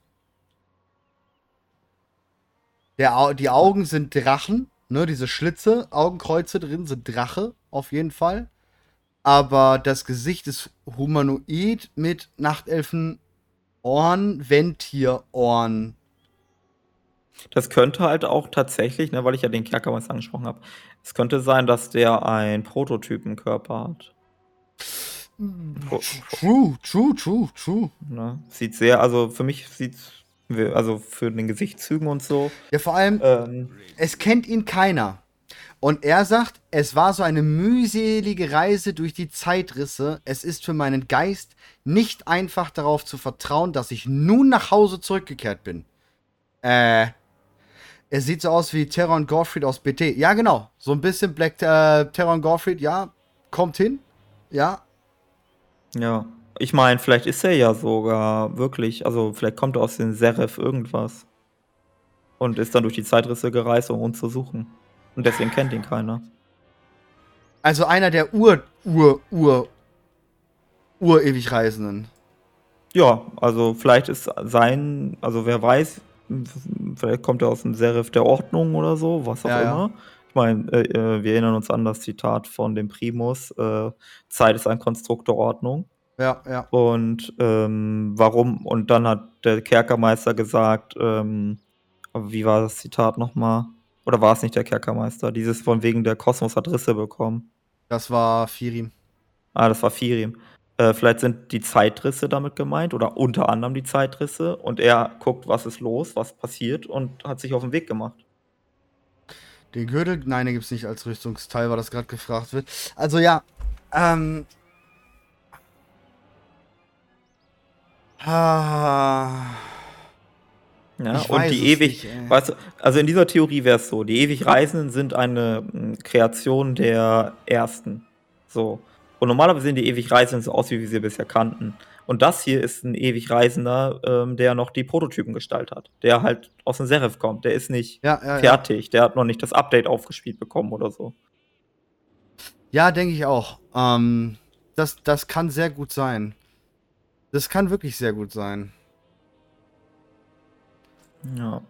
Der, die Augen sind Drachen, ne? Diese Schlitze, Augenkreuze drin sind Drache, auf jeden Fall. Aber das Gesicht ist humanoid mit Nachtelfen Ohren, Ventierohren. Das könnte halt auch tatsächlich, ne, weil ich ja den Kerkermeister angesprochen habe, es könnte sein, dass der einen Prototypenkörper hat. Pro- True, true, true, true. Ne? Sieht sehr, also für mich sieht also für den Gesichtszügen und so. Ja, vor allem, Ähm, es kennt ihn keiner. Und er sagt, es war so eine mühselige Reise durch die Zeitrisse. Es ist für meinen Geist nicht einfach darauf zu vertrauen, dass ich nun nach Hause zurückgekehrt bin. Äh. Er sieht so aus wie Terron Gorfried aus BT. Ja, genau. So ein bisschen Black äh, Terron Gorfried, ja. Kommt hin. Ja. ja. Ich meine, vielleicht ist er ja sogar wirklich, also vielleicht kommt er aus den Serif irgendwas. Und ist dann durch die Zeitrisse gereist, um uns zu suchen. Und deswegen kennt ihn keiner. Also einer der Ur, Ur, Ur, Ur-Ewigreisenden. Ja, also vielleicht ist sein, also wer weiß, vielleicht kommt er aus dem Serif der Ordnung oder so, was auch Ja, ja. Ich meine, äh, äh, wir erinnern uns an das Zitat von dem Primus, äh, Zeit ist ein Konstrukt der Ordnung. Ja, ja. Und ähm, warum, und dann hat der Kerkermeister gesagt, ähm, wie war das Zitat nochmal? Oder war es nicht der Kerkermeister? Dieses von wegen der Kosmos hat Risse bekommen. Das war Firim. Ah, das war Firim. Äh, vielleicht sind die Zeitrisse damit gemeint oder unter anderem die Zeitrisse und er guckt, was ist los, was passiert und hat sich auf den Weg gemacht. Den Gürtel, nein, den gibt es nicht als Rüstungsteil, weil das gerade gefragt wird. Also ja, ähm. Ah, Ja, und die ewig, nicht, weißt du, also in dieser Theorie wäre es so, die ewig Reisenden sind eine mh, Kreation der Ersten. So. Und normalerweise sehen die ewig Reisenden so aus, wie wir sie bisher kannten. Und das hier ist ein ewig Reisender, ähm, der noch die Prototypengestalt hat. Der halt aus dem Serif kommt. Der ist nicht ja, ja, ja. fertig. Der hat noch nicht das Update aufgespielt bekommen oder so. Ja, denke ich auch. Ähm, das, das kann sehr gut sein. Das kann wirklich sehr gut sein. Ja.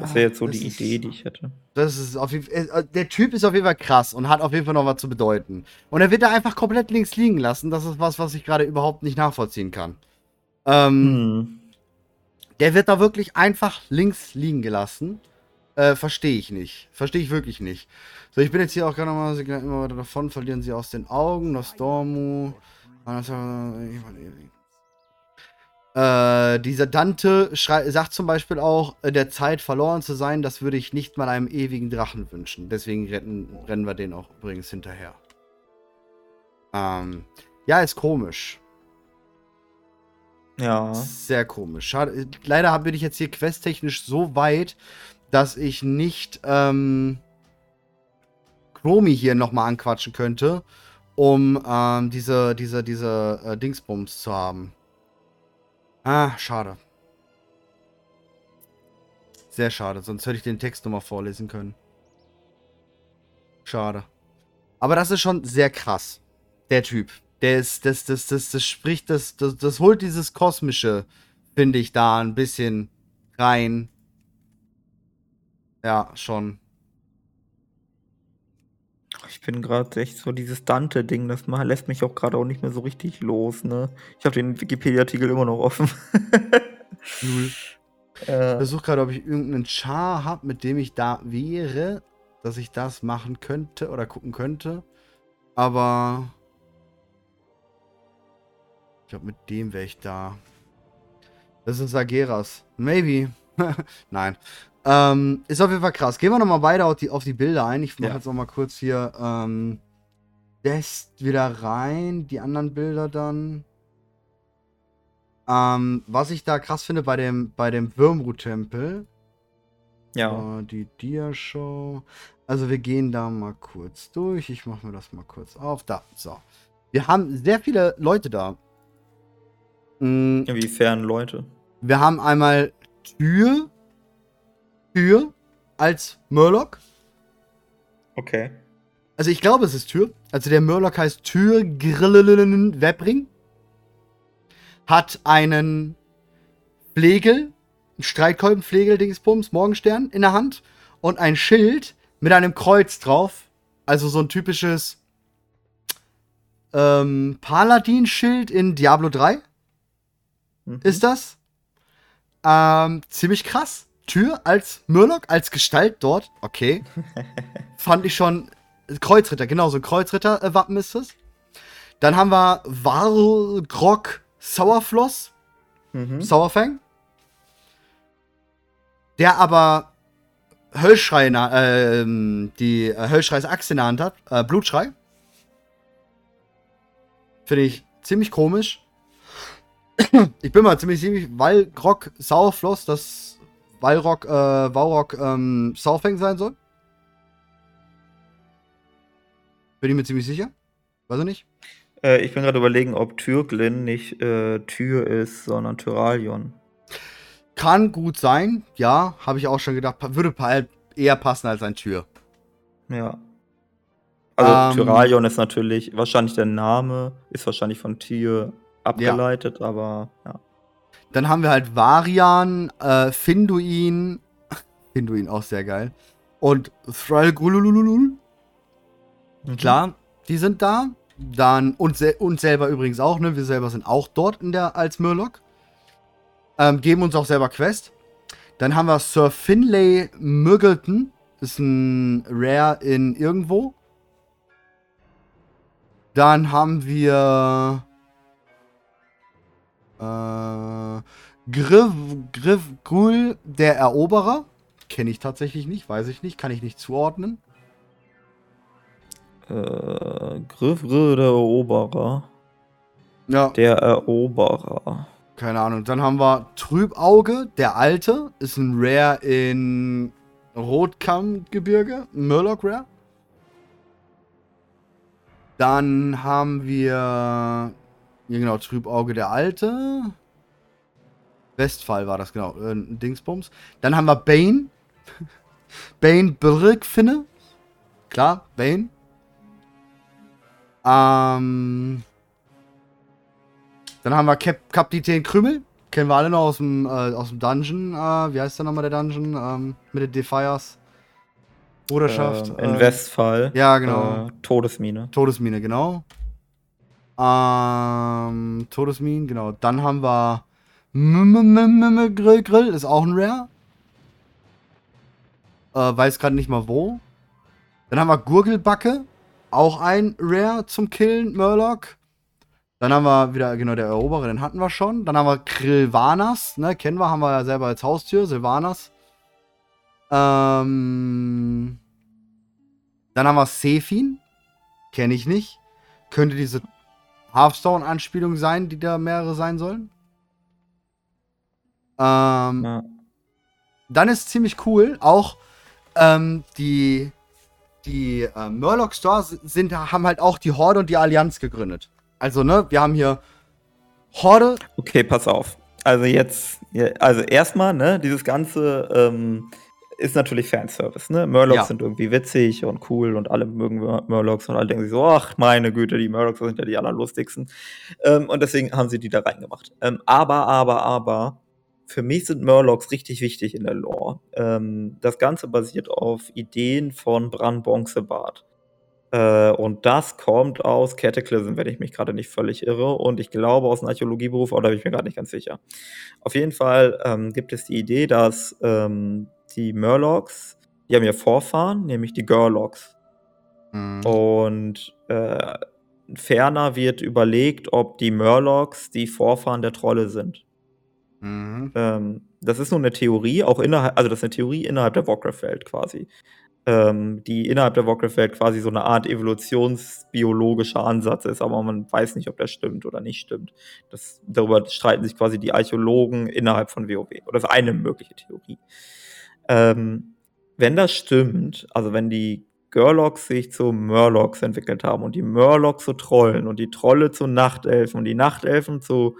Das wäre jetzt so Ah, Das die ist- Idee, die ich hätte. Das ist auf jeden Fall. äh, Der Typ ist auf jeden Fall krass und hat auf jeden Fall noch was zu bedeuten. Und er wird da einfach komplett links liegen lassen. Das ist was, was ich gerade überhaupt nicht nachvollziehen kann. Ähm, Hm. Der wird da wirklich einfach links liegen gelassen. Äh, verstehe ich nicht. Verstehe ich wirklich nicht. So, ich bin jetzt hier auch gerade nochmal, sie gehen immer weiter davon, verlieren sie aus den Augen. Nostormu. Äh, dieser Dante sagt zum Beispiel auch, der Zeit verloren zu sein, das würde ich nicht mal einem ewigen Drachen wünschen. Deswegen retten, rennen wir den auch übrigens hinterher. Ähm, ja, ist komisch. Ja. Sehr komisch. Schade. Leider bin ich jetzt hier questtechnisch so weit, dass ich nicht ähm, Chromi hier nochmal anquatschen könnte, um ähm, diese, diese, diese äh, Dingsbums zu haben. Ah, schade. Sehr schade, sonst hätte ich den Text nochmal vorlesen können. Schade. Aber das ist schon sehr krass. Der Typ. Der ist, das, das, das, das spricht, das, das, das holt dieses Kosmische, finde ich, da ein bisschen rein. Ja, schon. Ich bin gerade echt so dieses Dante-Ding, das lässt mich auch gerade auch nicht mehr so richtig los, ne? Ich habe den Wikipedia-Artikel immer noch offen. Null. Ich äh, versuche gerade, ob ich irgendeinen Char habe, mit dem ich da wäre, dass ich das machen könnte oder gucken könnte. Aber. Ich glaube, mit dem wäre ich da. Das ist Sageras. Maybe. Nein. Ähm, ist auf jeden Fall krass. Gehen wir nochmal beide auf die, auf die Bilder ein. Ich mache Ja. jetzt nochmal kurz hier ähm, das wieder rein. Die anderen Bilder dann. Ähm, was ich da krass finde bei dem, bei dem Würmrut-Tempel, Ja. Äh, die Dia-Show. Also wir gehen da mal kurz durch. Ich mache mir das mal kurz auf. Da, so. Wir haben sehr viele Leute da. Mm, Inwiefern Leute? Wir haben einmal Tür, Tür als Murloc. Okay. Also ich glaube, es ist Tür. Also der Murloc heißt Tür Webring. Hat einen Flegel, einen Streitkolbenflegel-Dingsbums, Morgenstern in der Hand und ein Schild mit einem Kreuz drauf. Also so ein typisches ähm, Paladin-Schild in Diablo 3 Mhm. ist das. Ähm, ziemlich krass. Tür als Murloc, als Gestalt dort. Okay. Fand ich schon. Kreuzritter, genau, so ein Kreuzritter-Wappen ist es. Dann haben wir Wargrog Sauerfloss, Mhm. Sauerfang. Der aber Höllschrei, na- ähm, die äh, Höllschreis Axt in der Hand hat. Äh, Blutschrei. Finde ich ziemlich komisch. Ich bin mal ziemlich ziemlich, weil Grog Sauerfloss das Walrock, äh, Walrock ähm, Sauerfang sein soll. Bin ich mir ziemlich sicher. Weiß ich nicht. Äh, ich bin gerade überlegen, ob Türglin nicht äh, Tür ist, sondern Tyralion. Kann gut sein, ja, habe ich auch schon gedacht. Würde eher passen als ein Tür. Ja. Also Ähm. Tyralion ist natürlich, wahrscheinlich der Name, ist wahrscheinlich von Tür abgeleitet, aber ja. Dann haben wir halt Varian, äh, Finduin. Finduin auch sehr geil. Und Thralgulululul. Mhm. Klar, die sind da. Dann, und, se und selber übrigens auch, ne? Wir selber sind auch dort in der, als Murloc. Ähm, geben uns auch selber Quest. Dann haben wir Sir Finlay Muggleton. Ist ein Rare in irgendwo. Dann haben wir. Äh, Griff, Griff Gul, der Eroberer. Kenne ich tatsächlich nicht, weiß ich nicht, kann ich nicht zuordnen. Äh, Griffre der Eroberer. Ja. Der Eroberer. Keine Ahnung. Dann haben wir Trübauge, der Alte. Ist ein Rare in Rotkammgebirge. Murloc Rare. Dann haben wir. Ja, genau, Trübauge, der Alte. Westfall war das, genau. Äh, Dingsbums. Dann haben wir Bane. Bane Birkfinne. Klar, Bane. Ähm. Dann haben wir Cap Kapitän Krümel. Kennen wir alle noch aus dem, äh, aus dem Dungeon. Äh, wie heißt der nochmal der Dungeon? Ähm, mit den Defiers. Bruderschaft. Ähm, in Westphal. Ja, genau. Äh, Todesmine. Todesmine, genau. Ähm, Todesmine, genau. Dann haben wir Grill Grill, ist auch ein Rare. Äh, weiß gerade nicht mal wo. Dann haben wir Gurgelbacke, auch ein Rare zum Killen, Murloc. Dann haben wir wieder, genau, der Eroberer, den hatten wir schon. Dann haben wir Krillvanas, ne, kennen wir, haben wir ja selber als Haustür, Silvanas. Ähm, dann haben wir Sefin, kenne ich nicht. Könnte diese Hearthstone-Anspielung sein, die da mehrere sein sollen. Ähm, Ja. dann ist ziemlich cool, auch ähm, die, die äh, Murloc Stores sind, haben halt auch die Horde und die Allianz gegründet. Also, ne, wir haben hier Horde. Okay, pass auf. Also jetzt, also erstmal, ne, dieses ganze ähm, ist natürlich Fanservice, ne? Murlocs Ja. sind irgendwie witzig und cool und alle mögen Mur- Murlocs und alle denken sich so, ach meine Güte, die Murlocs sind ja die allerlustigsten. Ähm, und deswegen haben sie die da reingemacht. Ähm, aber, aber, aber, für mich sind Murlocs richtig wichtig in der Lore. Ähm, das Ganze basiert auf Ideen von Bran Bonzebart. Äh, und das kommt aus Cataclysm, wenn ich mich gerade nicht völlig irre. Und ich glaube aus dem Archäologieberuf, aber da bin ich mir gerade nicht ganz sicher. Auf jeden Fall ähm, gibt es die Idee, dass ähm, die Murlocs, die haben ja Vorfahren, nämlich die Gurlocs. Mhm. Und äh, ferner wird überlegt, ob die Murlocs die Vorfahren der Trolle sind. Mhm. Ähm, das ist nur eine Theorie, auch innerhalb, also das ist eine Theorie innerhalb der Warcraft-Welt quasi. Ähm, die innerhalb der Warcraft-Welt quasi so eine Art evolutionsbiologischer Ansatz ist, aber man weiß nicht, ob der stimmt oder nicht stimmt. Das, darüber streiten sich quasi die Archäologen innerhalb von WoW. Oder das ist eine mögliche Theorie. Ähm, wenn das stimmt, also wenn die Görlocks sich zu Murlocs entwickelt haben und die Murlocs zu Trollen und die Trolle zu Nachtelfen und die Nachtelfen zu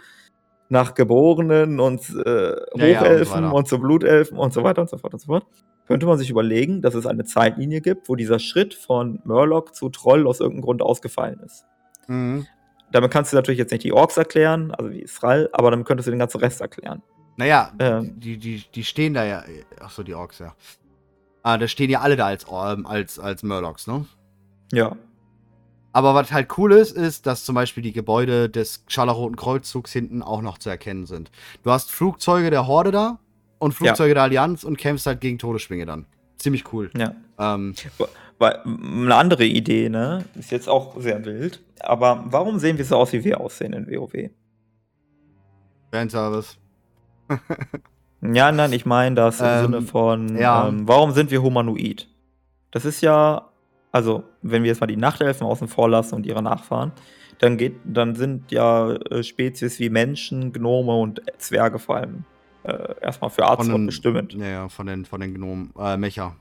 Nachgeborenen und äh, Ja, Hochelfen ja, und so weiter. und zu Blutelfen und so weiter und so fort und so fort, könnte man sich überlegen, dass es eine Zeitlinie gibt, wo dieser Schritt von Murloc zu Troll aus irgendeinem Grund ausgefallen ist. Mhm. Damit kannst du natürlich jetzt nicht die Orks erklären, also wie Israel, aber damit könntest du den ganzen Rest erklären. Naja, Ähm. die, die, die stehen da ja. Achso, die Orks, ja. Ah, da stehen ja alle da als, ähm, als, als Murlocs, ne? Ja. Aber was halt cool ist, ist, dass zum Beispiel die Gebäude des Scharlachroten Kreuzzugs hinten auch noch zu erkennen sind. Du hast Flugzeuge der Horde da und Flugzeuge der Allianz und kämpfst halt gegen Todesschwinge dann. Ziemlich cool. Ja. Ähm, Weil, eine andere Idee, ne? Ist jetzt auch sehr wild. Aber warum sehen wir so aus, wie wir aussehen in WoW? Fanservice. Ja, nein, ich meine das im Ähm, Sinne von, ja. ähm, warum sind wir humanoid? Das ist ja, also, wenn wir jetzt mal die Nachtelfen außen vor lassen und ihre Nachfahren, dann geht, dann sind ja äh, Spezies wie Menschen, Gnome und Zwerge vor allem äh, erstmal für den- bestimmend. Ja, ja, von den, von den Gnomen, äh, Mecha.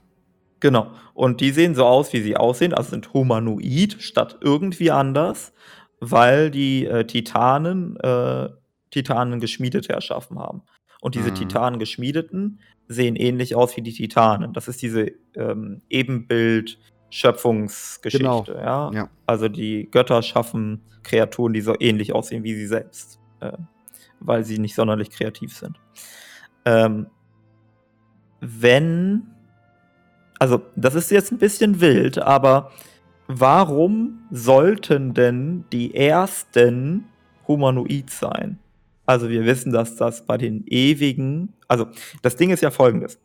Genau. Und die sehen so aus, wie sie aussehen, also sind humanoid statt irgendwie anders, weil die äh, Titanen äh, Titanen geschmiedet erschaffen haben. Und diese Mhm. Titanen geschmiedeten sehen ähnlich aus wie die Titanen. Das ist diese ähm, Ebenbild-Schöpfungsgeschichte. Ja? Ja. Also die Götter schaffen Kreaturen, die so ähnlich aussehen wie sie selbst, äh, weil sie nicht sonderlich kreativ sind. Ähm, wenn also das ist jetzt ein bisschen wild, aber warum sollten denn die ersten humanoid sein? Also wir wissen, dass das bei den ewigen, also das Ding ist ja folgendes.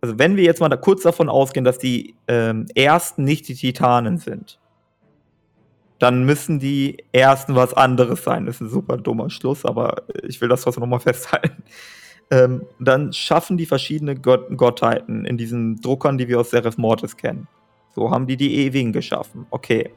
Also wenn wir jetzt mal da kurz davon ausgehen, dass die ähm, ersten nicht die Titanen sind, dann müssen die ersten was anderes sein. Das ist ein super dummer Schluss, aber ich will das trotzdem nochmal festhalten. Ähm, dann schaffen die verschiedene Gott Gottheiten in diesen Druckern, die wir aus Seraph Mortis kennen. So haben die die Ewigen geschaffen. Okay.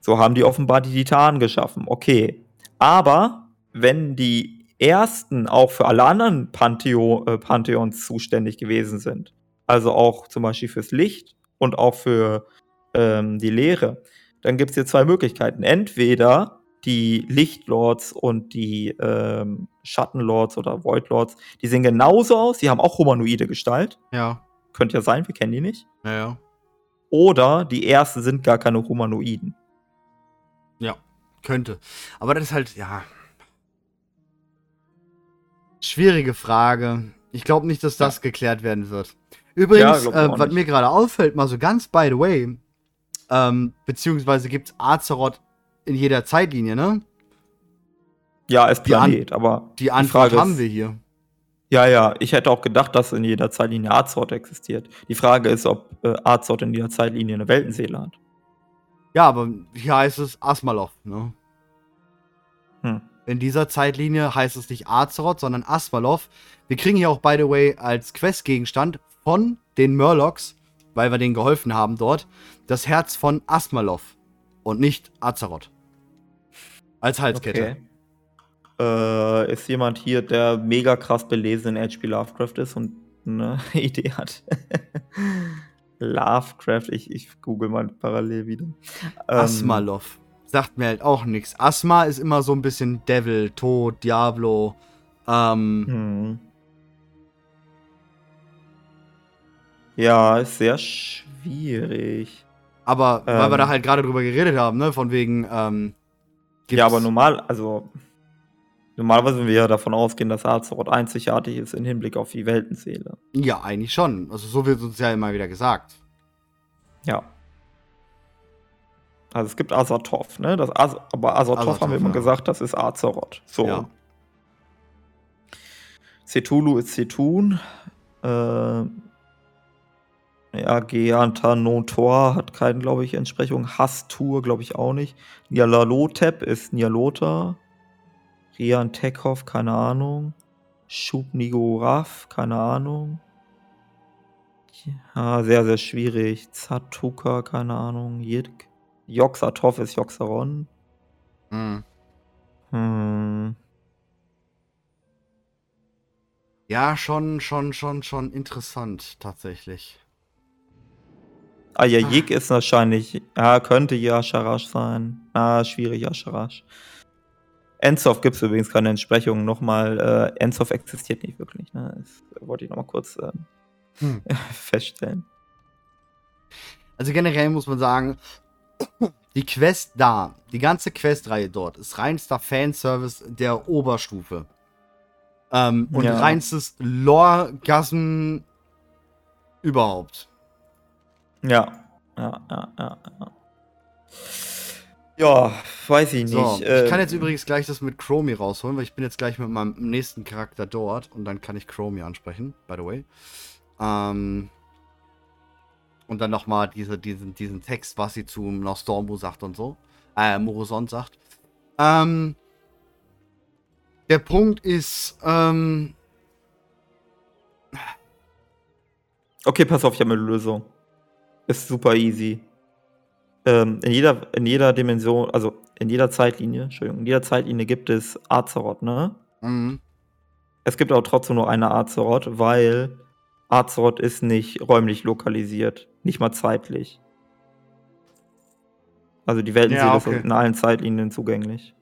So haben die offenbar die Titanen geschaffen. Okay. Aber wenn die ersten auch für alle anderen Pantheo äh, Pantheons zuständig gewesen sind, also auch zum Beispiel fürs Licht und auch für ähm, die Lehre, dann gibt es hier zwei Möglichkeiten. Entweder die Lichtlords und die ähm, Schattenlords oder Voidlords, die sehen genauso aus, die haben auch humanoide Gestalt. Ja. Könnte ja sein, wir kennen die nicht. Ja, ja. Oder die ersten sind gar keine Humanoiden. Könnte. Aber das ist halt, ja. Schwierige Frage. Ich glaube nicht, dass das geklärt werden wird. Übrigens, ich äh, was nicht. mir gerade auffällt, mal so ganz by the way, ähm, beziehungsweise gibt es Azeroth in jeder Zeitlinie, ne? Ja, als Die An- Planet, aber Die Antwort Frage haben wir hier. Ja, ja, ich hätte auch gedacht, dass in jeder Zeitlinie Azeroth existiert. Die Frage ist, ob äh, Azeroth in jeder Zeitlinie eine Weltenseele hat. Ja, aber hier heißt es Asmalov, ne? Hm. In dieser Zeitlinie heißt es nicht Azeroth, sondern Asmalov. Wir kriegen hier auch, by the way, als Questgegenstand von den Murlocs, weil wir denen geholfen haben dort, das Herz von Asmalov und nicht Azeroth. Als Halskette. Okay. Äh, ist jemand hier, der mega krass belesen in H.P. Lovecraft ist und eine Idee hat? Lovecraft, ich, ich google mal parallel wieder. Ähm, Asmalov. Sagt mir halt auch nichts. Asma ist immer so ein bisschen Devil, Tod, Diablo. Ähm, Hm. Ja, ist sehr schwierig. aber weil wir Ähm. da halt gerade drüber geredet haben, ne? Von wegen, ähm, Ja, aber normal, also normalerweise würden wir ja davon ausgehen, dass Azeroth einzigartig ist im Hinblick auf die Weltenseele. Ja, eigentlich schon. Also so wird uns ja immer wieder gesagt. Ja. Also es gibt Azathoth, ne? Das Az aber Azathoth, haben wir immer ja. gesagt, das ist Azeroth. So. Ja. Cthulhu ist Cthulhu. Äh, ja, Geantanotor hat keinen, glaube ich, Entsprechung. Hastur, glaube ich, auch nicht. Nyarlathotep ist Nyarlotha. Rian Tekhoff, keine Ahnung. Shub-Niggurath, keine Ahnung. Ja, sehr, sehr schwierig. Zatuka, keine Ahnung. Yidk. Yoxatov ist Yoxaron. Mhm. Hm. Ja, schon, schon, schon, schon interessant, tatsächlich. Ah, ja, Jig ist wahrscheinlich, ja, könnte Yasharash sein. Ah, schwierig, Yasharash. Ensoft gibt es übrigens keine Entsprechung. Nochmal, äh, Ensoft existiert nicht wirklich. Ne? Das wollte ich nochmal kurz äh, hm. feststellen. Also generell muss man sagen, die Quest da, die ganze Questreihe dort, ist reinster Fanservice der Oberstufe. Ähm, und ja. reinstes Lore-Gasm überhaupt. Ja, ja, ja, ja, ja. Ja, weiß ich nicht. So, ich ähm, kann jetzt übrigens gleich das mit Chromie rausholen, weil ich bin jetzt gleich mit meinem nächsten Charakter dort und dann kann ich Chromie ansprechen, by the way. Ähm, und dann nochmal diese, diesen, diesen Text, was sie zu Nostormu sagt und so. Äh, Moroson sagt. Ähm, der Punkt ist, ähm. Okay, pass auf, ich habe eine Lösung. Ist super easy. Ähm, in, jeder, in jeder Dimension, also in jeder Zeitlinie, Entschuldigung, in jeder Zeitlinie gibt es Azeroth, ne? Mhm. Es gibt aber trotzdem nur eine Azeroth, weil Azeroth ist nicht räumlich lokalisiert, nicht mal zeitlich. Also die Weltenseele ja, okay. ist in allen Zeitlinien zugänglich.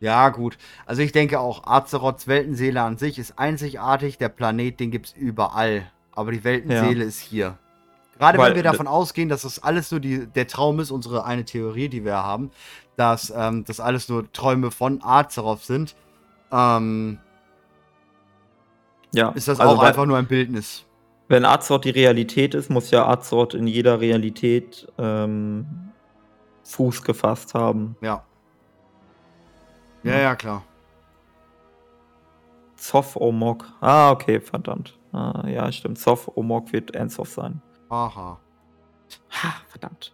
Ja, gut. Also ich denke auch, Azeroths Weltenseele an sich ist einzigartig. Der Planet, den gibt es überall. Aber die Weltenseele ja. ist hier. Gerade Weil, wenn wir davon ausgehen, dass das alles nur die, der Traum ist, unsere eine Theorie, die wir haben, dass ähm, das alles nur Träume von Azeroth sind, ähm, ja, ist das also auch einfach nur ein Bildnis. Wenn Azeroth die Realität ist, muss ja Azeroth in jeder Realität ähm, Fuß gefasst haben. Ja. Ja, ja, klar. Zoff Omok. Ah, okay, verdammt. Ah, ja, stimmt. Zoff Omok wird Ensoff sein. Aha. Ha, verdammt.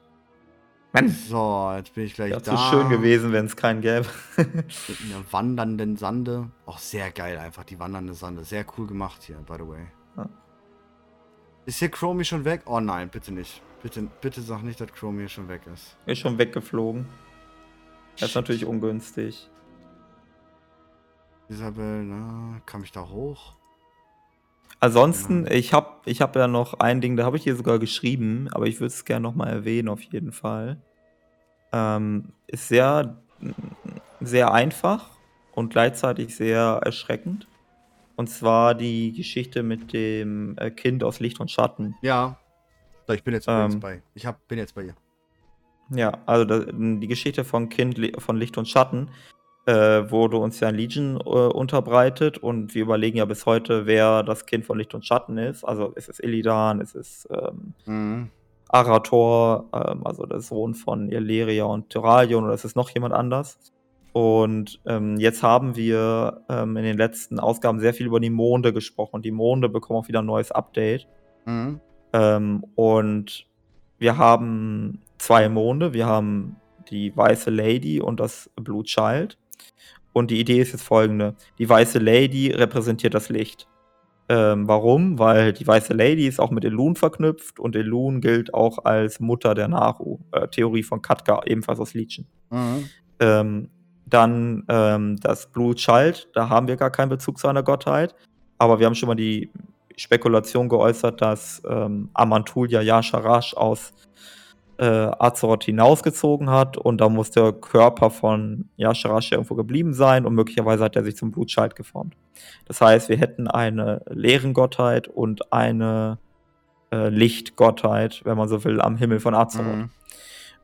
Mann. So, jetzt bin ich gleich ja, da. Wäre schön gewesen, wenn es keinen gäbe. Mit einer wandernden Sande. Auch sehr geil einfach, die wandernde Sande. Sehr cool gemacht hier, by the way. Ist hier Chromie schon weg? Oh nein, bitte nicht. Bitte, bitte sag nicht, dass Chromie schon weg ist. Ist schon weggeflogen. Das ist natürlich ungünstig. Isabel, na, kam ich da hoch? Ansonsten, ja. ich habe ich hab ja noch ein Ding, da habe ich hier sogar geschrieben, aber ich würde es gerne nochmal erwähnen, auf jeden Fall. Ähm, ist sehr, sehr einfach und gleichzeitig sehr erschreckend. Und zwar die Geschichte mit dem äh, Kind aus Licht und Schatten. Ja. Ich bin jetzt ähm, bei. Ich hab, bin jetzt bei ihr. Ja, also da, die Geschichte von Kind von Licht und Schatten äh, wurde uns ja in Legion äh, unterbreitet und wir überlegen ja bis heute, wer das Kind von Licht und Schatten ist. Also ist es Illidan, ist es ähm, mhm. Arator, ähm, also der Sohn von Illyria und Tyralion oder ist es noch jemand anders? Und ähm, jetzt haben wir ähm, in den letzten Ausgaben sehr viel über die Monde gesprochen. Die Monde bekommen auch wieder ein neues Update. Mhm. Ähm, und wir haben zwei Monde. Wir haben die Weiße Lady und das Blue Child. Und die Idee ist jetzt folgende: Die weiße Lady repräsentiert das Licht. Ähm, warum? Weil die weiße Lady ist auch mit Elun verknüpft und Elun gilt auch als Mutter der Naru. Äh, Theorie von Katka, ebenfalls aus Legion. Mhm. Dann ähm, das Blue Child, da haben wir gar keinen Bezug zu einer Gottheit. Aber wir haben schon mal die Spekulation geäußert, dass ähm, Amantulia Yasharash aus äh, Azeroth hinausgezogen hat und da muss der Körper von Yasharashi irgendwo geblieben sein und möglicherweise hat er sich zum Blutscheid geformt. Das heißt, wir hätten eine Leerengottheit und eine äh, Lichtgottheit, wenn man so will, am Himmel von Azeroth. Mhm.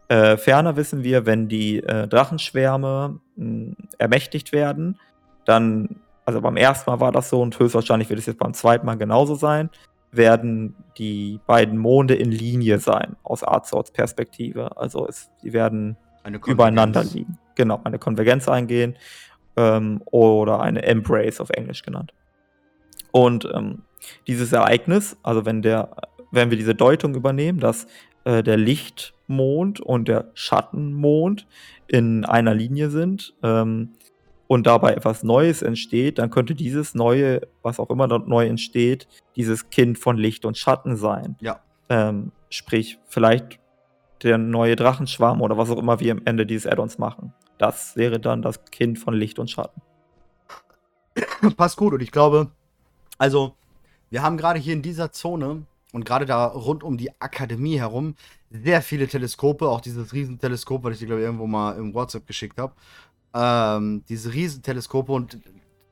Äh, ferner wissen wir, wenn die äh, Drachenschwärme mh, ermächtigt werden, dann, also beim ersten Mal war das so und höchstwahrscheinlich wird es jetzt beim zweiten Mal genauso sein, werden die beiden Monde in Linie sein, aus Arzorts Perspektive. Also es, sie werden übereinander liegen. Genau, eine Konvergenz eingehen ähm, oder eine Embrace auf Englisch genannt. Und ähm, dieses Ereignis, also wenn der, wenn wir diese Deutung übernehmen, dass äh, der Lichtmond und der Schattenmond in einer Linie sind, ähm, und dabei etwas Neues entsteht, dann könnte dieses Neue, was auch immer dort neu entsteht, dieses Kind von Licht und Schatten sein. Ja. Ähm, sprich, vielleicht der neue Drachenschwarm oder was auch immer wir am Ende dieses Add-ons machen. Das wäre dann das Kind von Licht und Schatten. Passt gut und ich glaube, Also, wir haben gerade hier in dieser Zone und gerade da rund um die Akademie herum sehr viele Teleskope, auch dieses Riesenteleskop, was ich dir, glaube ich, irgendwo mal im WhatsApp geschickt habe. Ähm, diese Riesenteleskope und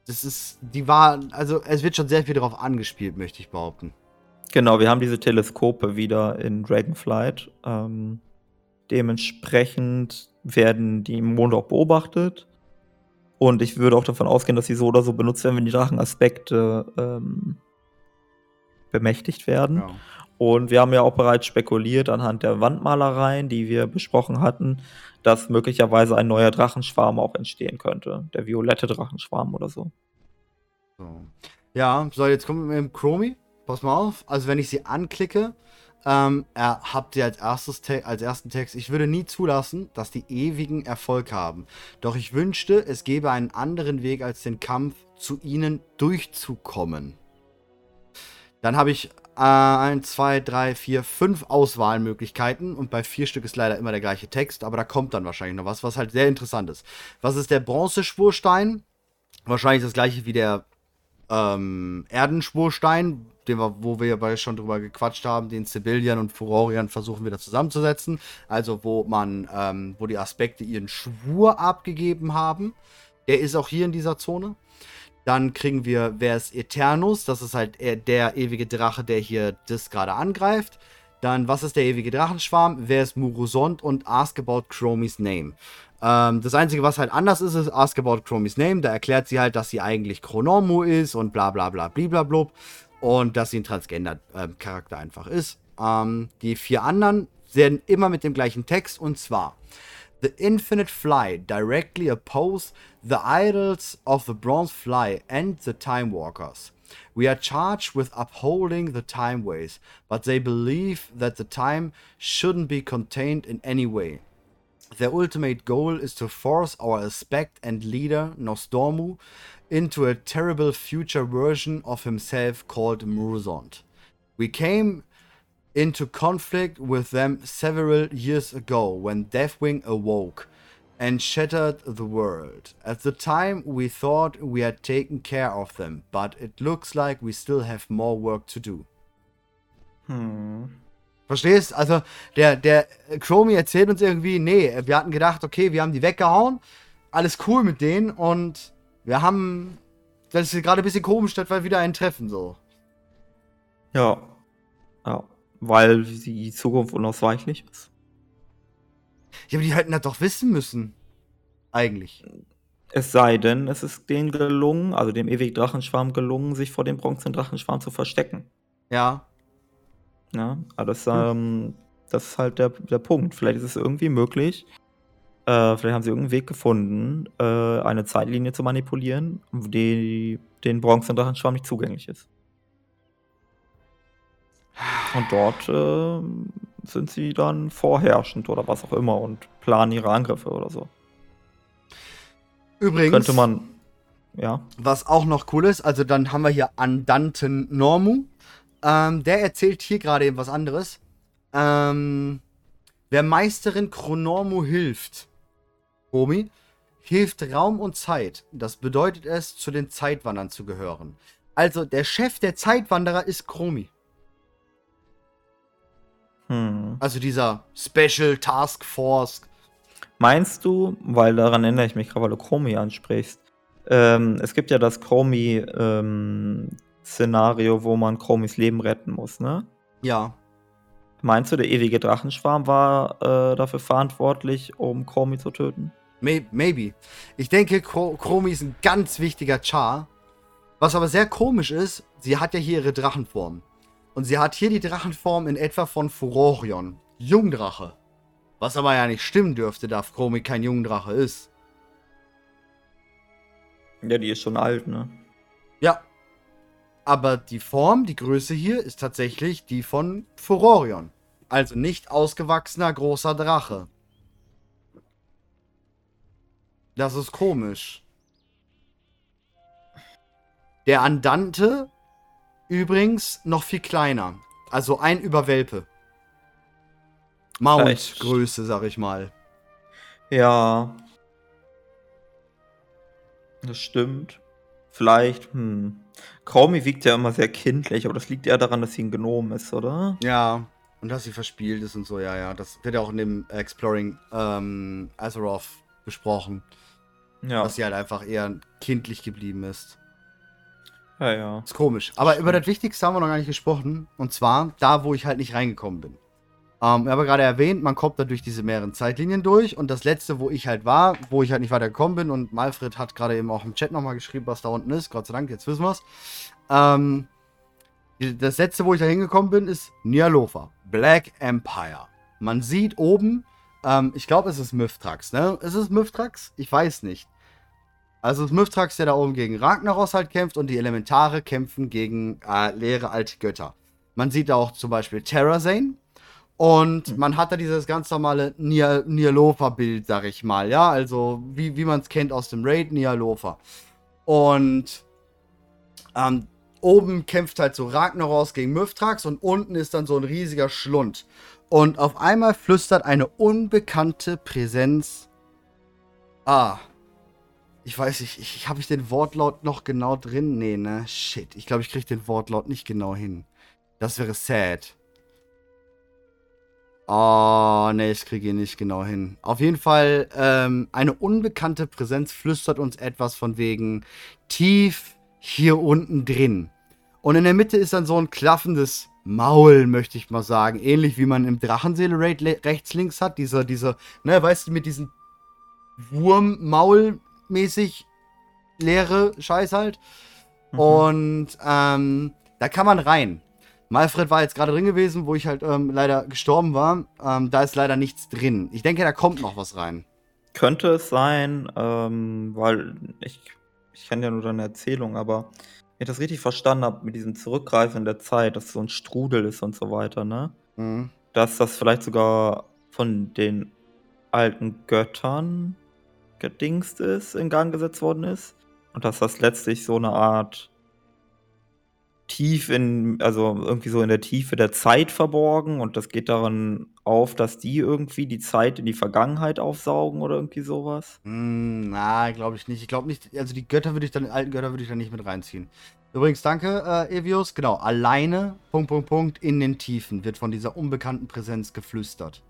das ist, die war, also es wird schon sehr viel darauf angespielt, möchte ich behaupten. Genau, wir haben diese Teleskope wieder in Dragonflight. Ähm, dementsprechend werden die Monde auch beobachtet. Und ich würde auch davon ausgehen, dass sie so oder so benutzt werden, wenn die Drachenaspekte ähm, bemächtigt werden. Ja. Und wir haben ja auch bereits spekuliert anhand der Wandmalereien, die wir besprochen hatten, dass möglicherweise ein neuer Drachenschwarm auch entstehen könnte. Der violette Drachenschwarm oder so. so. Ja, so, jetzt wir mit dem Chromie. Pass mal auf. Also, wenn ich sie anklicke, ähm, habt ihr als, erstes als ersten Text, ich würde nie zulassen, dass die ewigen Erfolg haben. Doch ich wünschte, es gäbe einen anderen Weg als den Kampf, zu ihnen durchzukommen. Dann habe ich äh, 1, 2, 3, 4, 5 Auswahlmöglichkeiten und bei vier Stück ist leider immer der gleiche Text, aber da kommt dann wahrscheinlich noch was, was halt sehr interessant ist. Was ist der Bronzeschwurstein? Wahrscheinlich das gleiche wie der ähm, Erdenschwurstein, den wir, wo wir ja schon drüber gequatscht haben, den Sibylian und Furorian versuchen wieder zusammenzusetzen. Also wo man, ähm, wo die Aspekte ihren Schwur abgegeben haben. Der ist auch hier in dieser Zone. Dann kriegen wir Vers Eternus, das ist halt der ewige Drache, der hier das gerade angreift. Dann, was ist der ewige Drachenschwarm? Wer ist Murusond? Und Ask About Chromie's Name. Ähm, das Einzige, was halt anders ist, ist Ask About Chromie's Name. Da erklärt sie halt, dass sie eigentlich Chronomu ist und bla bla bla bliblablub. Und dass sie ein Transgender-Charakter ähm, einfach ist. Ähm, die vier anderen werden immer mit dem gleichen Text und zwar The infinite fly directly oppose the idols of the bronze fly and the time walkers. We are charged with upholding the time ways, but they believe that the time shouldn't be contained in any way. Their ultimate goal is to force our aspect and leader, Nostormu, into a terrible future version of himself called Muruzond. We came into conflict with them several years ago when Deathwing awoke and shattered the world. At the time, we thought we had taken care of them, but it looks like we still have more work to do. Hm. Verstehst? Also, der, der Chromie erzählt uns irgendwie, nee, wir hatten gedacht, okay, wir haben die weggehauen, alles cool mit denen und wir haben, das ist gerade ein bisschen komisch, dass wir wieder ein Treffen, so. Ja. Ja weil die Zukunft unausweichlich ist. Ja, aber die hätten das doch wissen müssen. Eigentlich. Es sei denn, es ist denen gelungen, also dem ewig Drachenschwarm gelungen, sich vor dem bronzenen Drachenschwarm zu verstecken. Ja. Ja, aber das, ähm, das ist halt der, der Punkt. Vielleicht ist es irgendwie möglich, äh, vielleicht haben sie irgendeinen Weg gefunden, äh, eine Zeitlinie zu manipulieren, die den bronzenen Drachenschwarm nicht zugänglich ist. Und dort äh, sind sie dann vorherrschend oder was auch immer und planen ihre Angriffe oder so. Übrigens. Könnte man. Ja. Was auch noch cool ist, also dann haben wir hier Andanten Normu. Ähm, der erzählt hier gerade eben was anderes. Ähm, wer Meisterin Chronormu hilft, Omi, hilft Raum und Zeit. Das bedeutet es, zu den Zeitwandern zu gehören. Also der Chef der Zeitwanderer ist Chromi. Hm. Also dieser Special Task Force. Meinst du, weil daran erinnere ich mich gerade, weil du Chromie ansprichst, ähm, es gibt ja das Chromie-Szenario, ähm, wo man Chromis Leben retten muss, ne? Ja. Meinst du, der ewige Drachenschwarm war äh, dafür verantwortlich, um Chromie zu töten? Maybe. Ich denke, Chromie ist ein ganz wichtiger Char. Was aber sehr komisch ist, sie hat ja hier ihre Drachenform. Und sie hat hier die Drachenform in etwa von Furorion. Jungdrache. Was aber ja nicht stimmen dürfte, da Chromi kein Jungdrache ist. Ja, die ist schon alt, ne? Ja. Aber die Form, die Größe hier, ist tatsächlich die von Furorion. Also nicht ausgewachsener großer Drache. Das ist komisch. Der Andante Übrigens noch viel kleiner. Also ein Überwelpe. Mount-Größe, sag ich mal. Ja. Das stimmt. Vielleicht, hm. Chromie wiegt ja immer sehr kindlich, aber das liegt eher daran, dass sie ein Gnom ist, oder? Ja, und dass sie verspielt ist und so, ja, ja. Das wird ja auch in dem Exploring ähm, Azeroth besprochen. Ja. Dass sie halt einfach eher kindlich geblieben ist. Ja, ja. Ist komisch. Aber über das Wichtigste haben wir noch gar nicht gesprochen. Und zwar da, wo ich halt nicht reingekommen bin. Ähm, ich habe gerade erwähnt, man kommt da durch diese mehreren Zeitlinien durch. Und das letzte, wo ich halt war, wo ich halt nicht weiter gekommen bin, und Malfred hat gerade eben auch im Chat nochmal geschrieben, was da unten ist. Gott sei Dank, jetzt wissen wir's. Ähm, das letzte, wo ich da hingekommen bin, ist Nialofa. Black Empire. Man sieht oben, ähm, ich glaube, es ist Mythrax, ne? Ist es Mythrax? Ich weiß nicht. Also es ist Mythrax, der da oben gegen Ragnaros halt kämpft und die Elementare kämpfen gegen äh, leere alte Götter. Man sieht da auch zum Beispiel Terrazane. Und Hm. man hat da dieses ganz normale Nia- Nialofa-Bild, sag ich mal, ja, also wie, wie man es kennt aus dem Raid, Nialofa. Und ähm, oben kämpft halt so Ragnaros gegen Mythrax und unten ist dann so ein riesiger Schlund. Und auf einmal flüstert eine unbekannte Präsenz. Ah. Ich weiß nicht, ich, ich habe ich den Wortlaut noch genau drin? Nee, ne? Shit. Ich glaube, ich kriege den Wortlaut nicht genau hin. Das wäre sad. Oh, nee, ich kriege ihn nicht genau hin. Auf jeden Fall, ähm, eine unbekannte Präsenz flüstert uns etwas von wegen tief hier unten drin. Und in der Mitte ist dann so ein klaffendes Maul, möchte ich mal sagen. Ähnlich wie man im Drachenseele-Raid le- rechts, links hat. Dieser, dieser, ne, weißt du, mit diesem Wurm-Maul-mäßig leere Scheiß halt. Mhm. Und ähm, da kann man rein. Malfred war jetzt gerade drin gewesen, wo ich halt ähm, leider gestorben war. Ähm, da ist leider nichts drin. Ich denke, da kommt noch was rein. Könnte es sein, ähm, weil ich, ich kenne ja nur deine Erzählung, aber wenn ich das richtig verstanden habe, mit diesem Zurückgreifen der Zeit, dass es so ein Strudel ist und so weiter, ne? Mhm. Dass das vielleicht sogar von den alten Göttern gedingst ist, in Gang gesetzt worden ist. Und dass das letztlich so eine Art tief in, also irgendwie so in der Tiefe der Zeit verborgen und das geht daran auf, dass die irgendwie die Zeit in die Vergangenheit aufsaugen oder irgendwie sowas. Hm, na, glaube ich nicht. Ich glaube nicht, also die Götter würde ich dann, die alten Götter würde ich dann nicht mit reinziehen. Übrigens, danke, äh, Evius. Genau, alleine, Punkt, Punkt, Punkt, in den Tiefen wird von dieser unbekannten Präsenz geflüstert.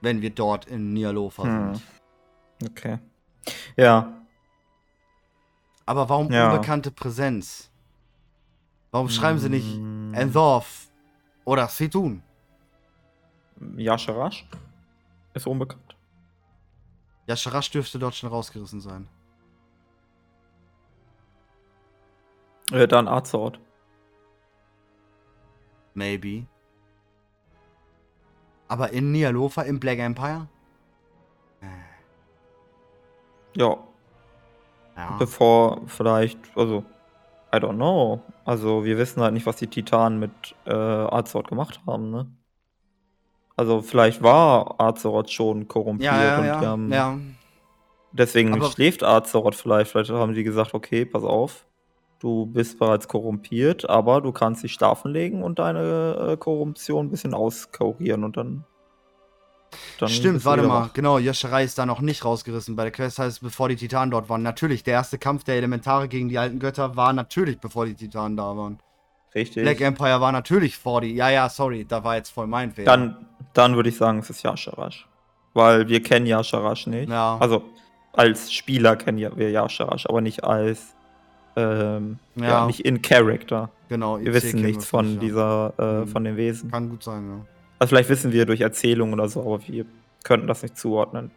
Wenn wir dort in Nialofa Hm. sind. Okay. Ja, Aber warum Ja. unbekannte Präsenz? Warum schreiben sie nicht Mm, Endorf oder Situn? Yasharash ist unbekannt. Ja, Sharash dürfte dort schon rausgerissen sein. Äh, dann Azeroth. Maybe. Aber in Nialofa im Black Empire? Ja, Ja. bevor vielleicht, also, I don't know. Also, wir wissen halt nicht, was die Titanen mit äh, Azeroth gemacht haben, ne? Also, vielleicht war Azeroth schon korrumpiert Ja, ja, und ja. die haben, ja. deswegen Aber- schläft Azeroth vielleicht. Vielleicht haben die gesagt, okay, pass auf, du bist bereits korrumpiert, aber du kannst dich schlafen legen und deine äh, Korruption ein bisschen auskurieren und dann. Dann Stimmt, du warte mal. wach. Genau, Yasharai ist da noch nicht rausgerissen. Bei der Quest heißt es, bevor die Titanen dort waren. Natürlich, der erste Kampf der Elementare gegen die alten Götter war natürlich, bevor die Titanen da waren. Richtig. Black Empire war natürlich vor die. Ja, ja, sorry, da war jetzt voll mein Fehler. Dann, dann würde ich sagen, es ist Yasharash. Weil wir kennen Yasharash nicht. Ja. Also als Spieler kennen wir Yasharash, aber nicht als ähm, ja. Ja. nicht in Character. genau, Wir wissen nichts von ja. dieser, äh, Mhm. von den Wesen. Kann gut sein, ja. Also vielleicht wissen wir durch Erzählungen oder so, aber wir könnten das nicht zuordnen.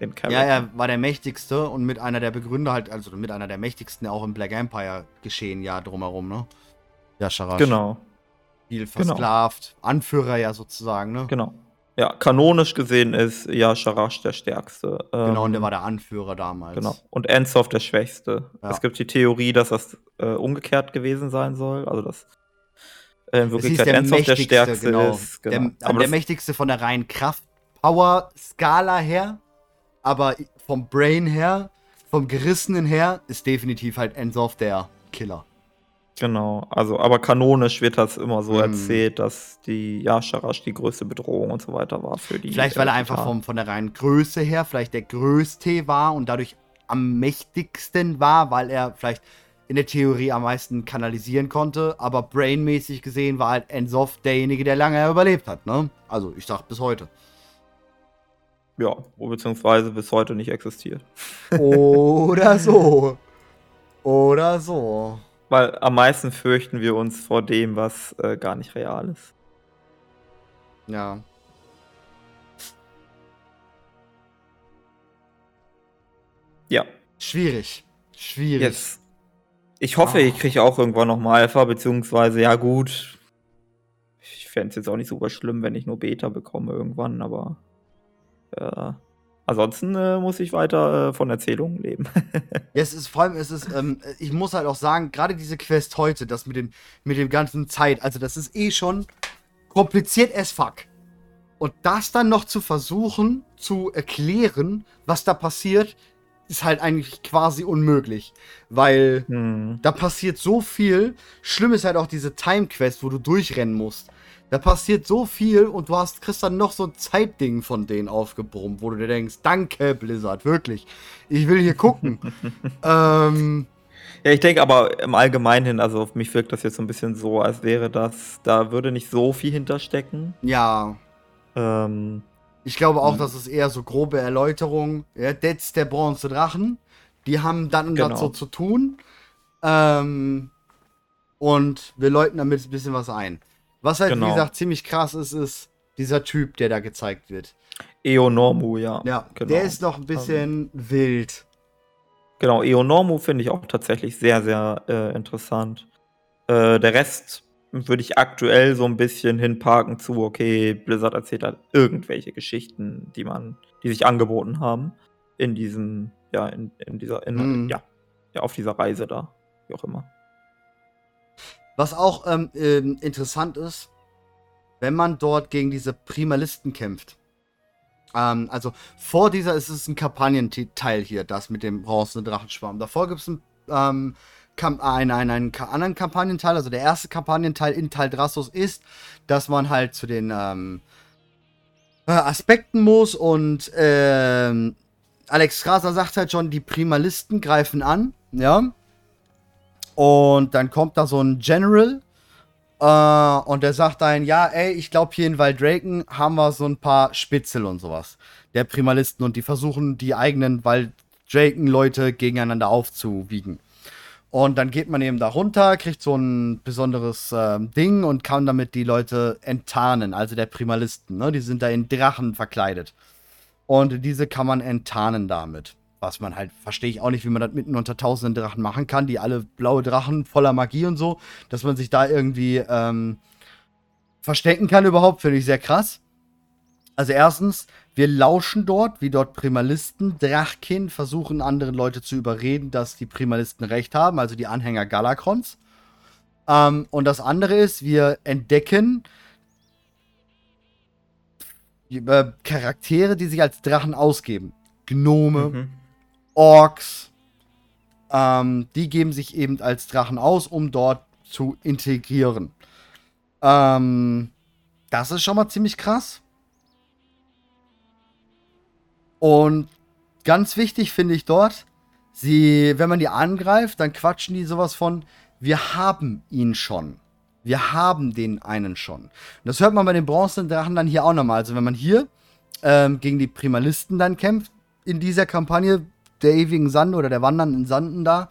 In Character. Ja, er war der mächtigste und mit einer der Begründer halt, also mit einer der mächtigsten auch im Black Empire geschehen, ja, drumherum, ne? Yasharash. Genau, Viel Genau. versklavt. Anführer ja sozusagen, ne? genau. Ja, kanonisch gesehen ist Yasharash der stärkste. Genau, und der Ähm, war der Anführer damals. Genau. Und Ensoff der Schwächste. Ja. Es gibt die Theorie, dass das äh, umgekehrt gewesen sein soll. Also, dass in Es hieß Wirklichkeit der Ensoff der mächtigste, stärkste genau. ist. Genau. Der, Aber der das, mächtigste von der reinen Kraft-Power-Skala her, aber vom Brain her, vom Gerissenen her, ist definitiv halt Ensorf der Killer. genau. Also, aber kanonisch wird das immer so Hm. erzählt, dass die Yasharash die größte Bedrohung und so weiter war für die. Vielleicht, weil äh, er einfach vom, von der reinen Größe her vielleicht der Größte war und dadurch am mächtigsten war, weil er vielleicht in der Theorie am meisten kanalisieren konnte, aber brainmäßig gesehen war halt Ensoff derjenige, der lange überlebt hat, ne? Also ich sag bis heute. Ja, beziehungsweise bis heute nicht existiert. Oder so. Oder so. Weil am meisten fürchten wir uns vor dem, was äh, gar nicht real ist. Ja. Ja. Schwierig. Schwierig. Jetzt. Ich hoffe, ich kriege auch irgendwann nochmal Alpha, beziehungsweise, ja gut. Ich fände es jetzt auch nicht super schlimm, wenn ich nur Beta bekomme irgendwann, aber. Äh, ansonsten äh, muss ich weiter äh, von Erzählungen leben. ja, es ist vor allem, es ist, ähm, ich muss halt auch sagen, gerade diese Quest heute, das mit dem, mit dem ganzen Zeit, also das ist eh schon kompliziert as fuck. Und das dann noch zu versuchen, zu erklären, was da passiert, ist halt eigentlich quasi unmöglich. Weil hm. da passiert so viel. Schlimm ist halt auch diese Time-Quest, wo du durchrennen musst. Da passiert so viel und du hast, kriegst dann noch so ein Zeitding von denen aufgebrummt, wo du dir denkst, danke Blizzard, wirklich. Ich will hier gucken. ähm, ja, ich denke aber im Allgemeinen, also auf mich wirkt das jetzt so ein bisschen so, als wäre das, da würde nicht so viel hinterstecken. Ja. Ähm, ich glaube auch, dass es eher so grobe Erläuterungen, ja, Dets der Bronze Drachen, die haben dann genau. so zu tun. Ähm, und wir läuten damit ein bisschen was ein. Was halt, genau. wie gesagt, ziemlich krass ist, ist dieser Typ, der da gezeigt wird. Eonormu, ja. Ja, genau. der ist noch ein bisschen also. wild. Genau, Eonormu finde ich auch tatsächlich sehr, sehr äh, interessant. Äh, der Rest würde ich aktuell so ein bisschen hinparken zu, okay, Blizzard erzählt halt irgendwelche Geschichten, die man, die sich angeboten haben in diesem, ja, in, in dieser, in, mhm. ja, ja, auf dieser Reise da, wie auch immer. Was auch ähm, ähm, interessant ist, wenn man dort gegen diese Primalisten kämpft. Ähm, also vor dieser ist es ein Kampagnenteil hier, das mit dem bronzenen Drachenschwarm. Davor gibt es einen, ähm, einen, einen, einen, anderen Kampagnenteil. Also der erste Kampagnenteil in Teil Drassos ist, dass man halt zu den ähm, äh, Aspekten muss und ähm, Alex Graser sagt halt schon, die Primalisten greifen an, ja. Und dann kommt da so ein General äh, und der sagt dann, ja, ey, ich glaube hier in Waldraken haben wir so ein paar Spitzel und sowas. Der Primalisten und die versuchen die eigenen Waldraken-Leute gegeneinander aufzuwiegen. Und dann geht man eben da runter, kriegt so ein besonderes äh, Ding und kann damit die Leute enttarnen, also der Primalisten. Ne? Die sind da in Drachen verkleidet. Und diese kann man enttarnen damit. Was man halt, verstehe ich auch nicht, wie man das mitten unter tausenden Drachen machen kann, die alle blaue Drachen voller Magie und so, dass man sich da irgendwie ähm, verstecken kann überhaupt, finde ich sehr krass. Also erstens, wir lauschen dort, wie dort Primalisten, Drachkin versuchen andere Leute zu überreden, dass die Primalisten recht haben, also die Anhänger Galakrons. Ähm, und das andere ist, wir entdecken äh, Charaktere, die sich als Drachen ausgeben. Gnome, mhm. Orks, ähm, die geben sich eben als Drachen aus, um dort zu integrieren. Ähm, das ist schon mal ziemlich krass. Und ganz wichtig finde ich dort, sie, wenn man die angreift, dann quatschen die sowas von, wir haben ihn schon. Wir haben den einen schon. Und das hört man bei den bronzenen Drachen dann hier auch nochmal. Also wenn man hier ähm, gegen die Primalisten dann kämpft, in dieser Kampagne der ewigen Sande oder der wandernden Sanden da.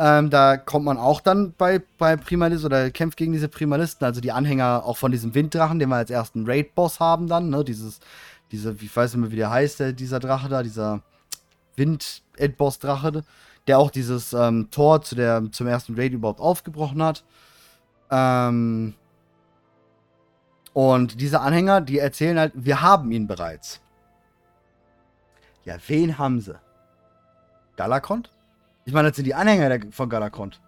Ähm, da kommt man auch dann bei, bei Primalist oder kämpft gegen diese Primalisten, also die Anhänger auch von diesem Winddrachen, den wir als ersten Raid-Boss haben dann, ne? Dieses, diese, ich weiß nicht mehr, wie der heißt, der, dieser Drache da, dieser Wind-Endboss-Drache, der auch dieses ähm, Tor zu der, zum ersten Raid überhaupt aufgebrochen hat. Ähm, und diese Anhänger, die erzählen halt, wir haben ihn bereits. Ja, wen haben sie? Galakont? Ich meine, das sind die Anhänger von Galakont.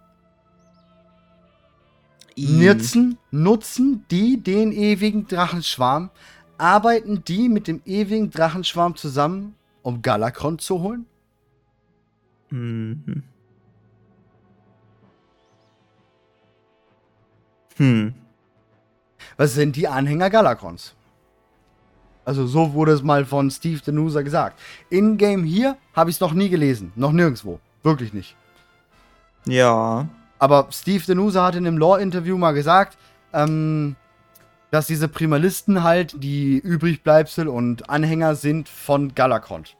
Nutzen, nutzen die den ewigen Drachenschwarm? Arbeiten die mit dem ewigen Drachenschwarm zusammen, um Galakron zu holen? Mhm. Hm. Was sind die Anhänger Galakrons? Also so wurde es mal von Steve Denusa gesagt. In-game hier habe ich es noch nie gelesen. Noch nirgendwo. Wirklich nicht. Ja. Aber Steve Denusa hat in einem Lore-Interview mal gesagt, ähm, dass diese Primalisten halt die Übrigbleibsel und Anhänger sind von Galakont.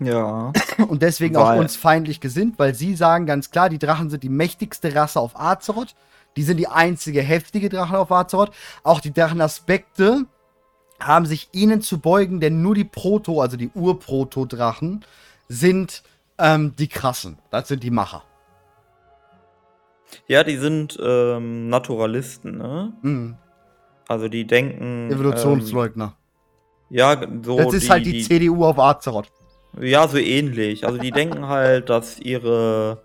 Ja. Und deswegen Weil- auch uns feindlich gesinnt, weil sie sagen ganz klar, die Drachen sind die mächtigste Rasse auf Azeroth. Die sind die einzige heftige Drachen auf Azeroth. Auch die Drachenaspekte haben sich ihnen zu beugen, denn nur die Proto, also die Ur-Proto-Drachen, sind ähm, die krassen. Das sind die Macher. Ja, die sind ähm, Naturalisten, ne? Mhm. Also die denken. Evolutionsleugner. Ähm, ja, so. das ist halt die, CDU auf Azeroth. Ja, so ähnlich. Also die denken halt, dass ihre,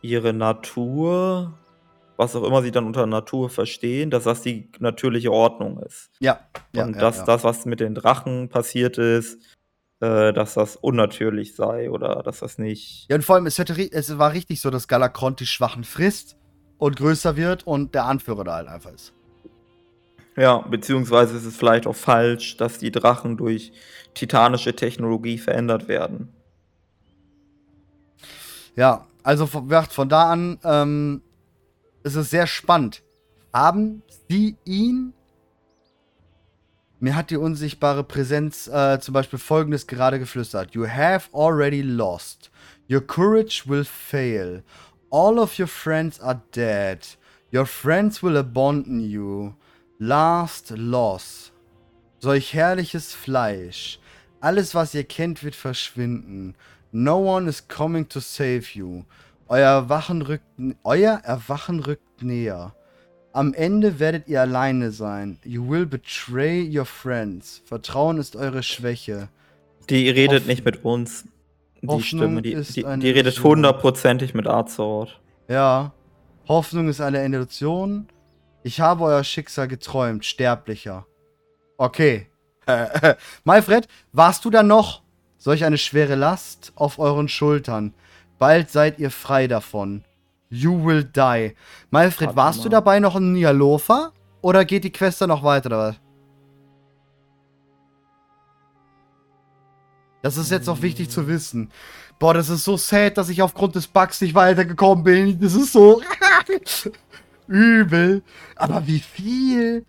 ihre Natur, was auch immer sie dann unter Natur verstehen, dass das die natürliche Ordnung ist. Ja. ja und ja, dass ja. das, was mit den Drachen passiert ist, äh, dass das unnatürlich sei oder dass das nicht. Ja, und vor allem, es, hätte, es war richtig so, dass Galakron die Schwachen frisst und größer wird und der Anführer da halt einfach ist. Ja, beziehungsweise ist es vielleicht auch falsch, dass die Drachen durch titanische Technologie verändert werden. Ja, also von, da an ähm, ist es sehr spannend. Haben sie ihn? Mir hat die unsichtbare Präsenz äh, zum Beispiel folgendes gerade geflüstert. You have already lost. Your courage will fail. All of your friends are dead. Your friends will abandon you. Last loss. Solch herrliches Fleisch. Alles, was ihr kennt, wird verschwinden. No one is coming to save you. Euer Erwachen rückt, euer Erwachen rückt näher. Am Ende werdet ihr alleine sein. You will betray your friends. Vertrauen ist eure Schwäche. Die redet Hoff- nicht mit uns. Die Hoffnung Stimme, die, ist die, die redet hundertprozentig mit Azeroth. Ja. Hoffnung ist eine Illusion. Ich habe euer Schicksal geträumt, Sterblicher. Okay. Malfred, warst du dann noch? Solch eine schwere Last auf euren Schultern. Bald seid ihr frei davon. You will die. Malfred, Warte warst mal. du dabei noch in Nialofa? Oder geht die Quest dann noch weiter, oder? Das ist jetzt auch wichtig zu wissen. Boah, das ist so sad, dass ich aufgrund des Bugs nicht weitergekommen bin. Das ist so übel. Aber wie viel?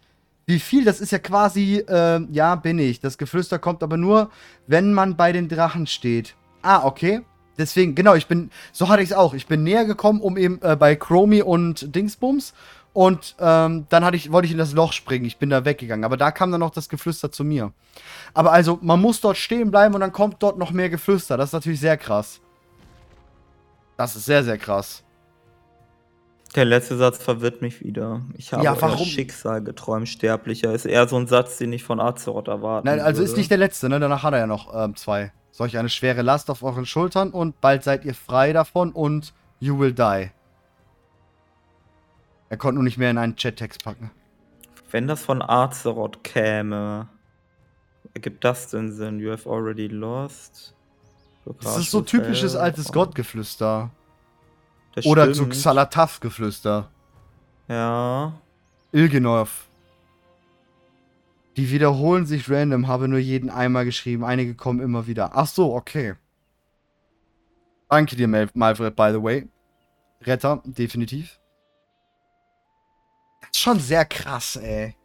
Wie viel? Das ist ja quasi, ähm, ja, bin ich. Das Geflüster kommt aber nur, wenn man bei den Drachen steht. Ah, okay. Deswegen, genau, ich bin, so hatte ich es auch. Ich bin näher gekommen, um eben äh, bei Chromie und Dingsbums. Und ähm, dann hatte ich, wollte ich in das Loch springen. Ich bin da weggegangen. Aber da kam dann noch das Geflüster zu mir. Aber also, man muss dort stehen bleiben und dann kommt dort noch mehr Geflüster. Das ist natürlich sehr krass. Das ist sehr, sehr krass. Der letzte Satz verwirrt mich wieder. Ich habe Ja, warum? Schicksal geträumt, Sterblicher. Ist eher so ein Satz, den ich von Azeroth erwarten Nein, also ist würde. nicht der letzte, ne? Danach hat er ja noch ähm, zwei. Solch eine schwere Last auf euren Schultern und bald seid ihr frei davon und you will die. Er konnte nur nicht mehr in einen Chattext packen. Wenn das von Azeroth käme, ergibt das denn Sinn? You have already lost. Das ist so typisches altes Gottgeflüster. Das Oder so stimmt. Xalatath-Geflüster. Ja. Ilgenov. Die wiederholen sich random, habe nur jeden einmal geschrieben. Einige kommen immer wieder. Ach so, okay. Danke dir, Mal Malfred, by the way. Retter, definitiv. Das ist schon sehr krass, ey.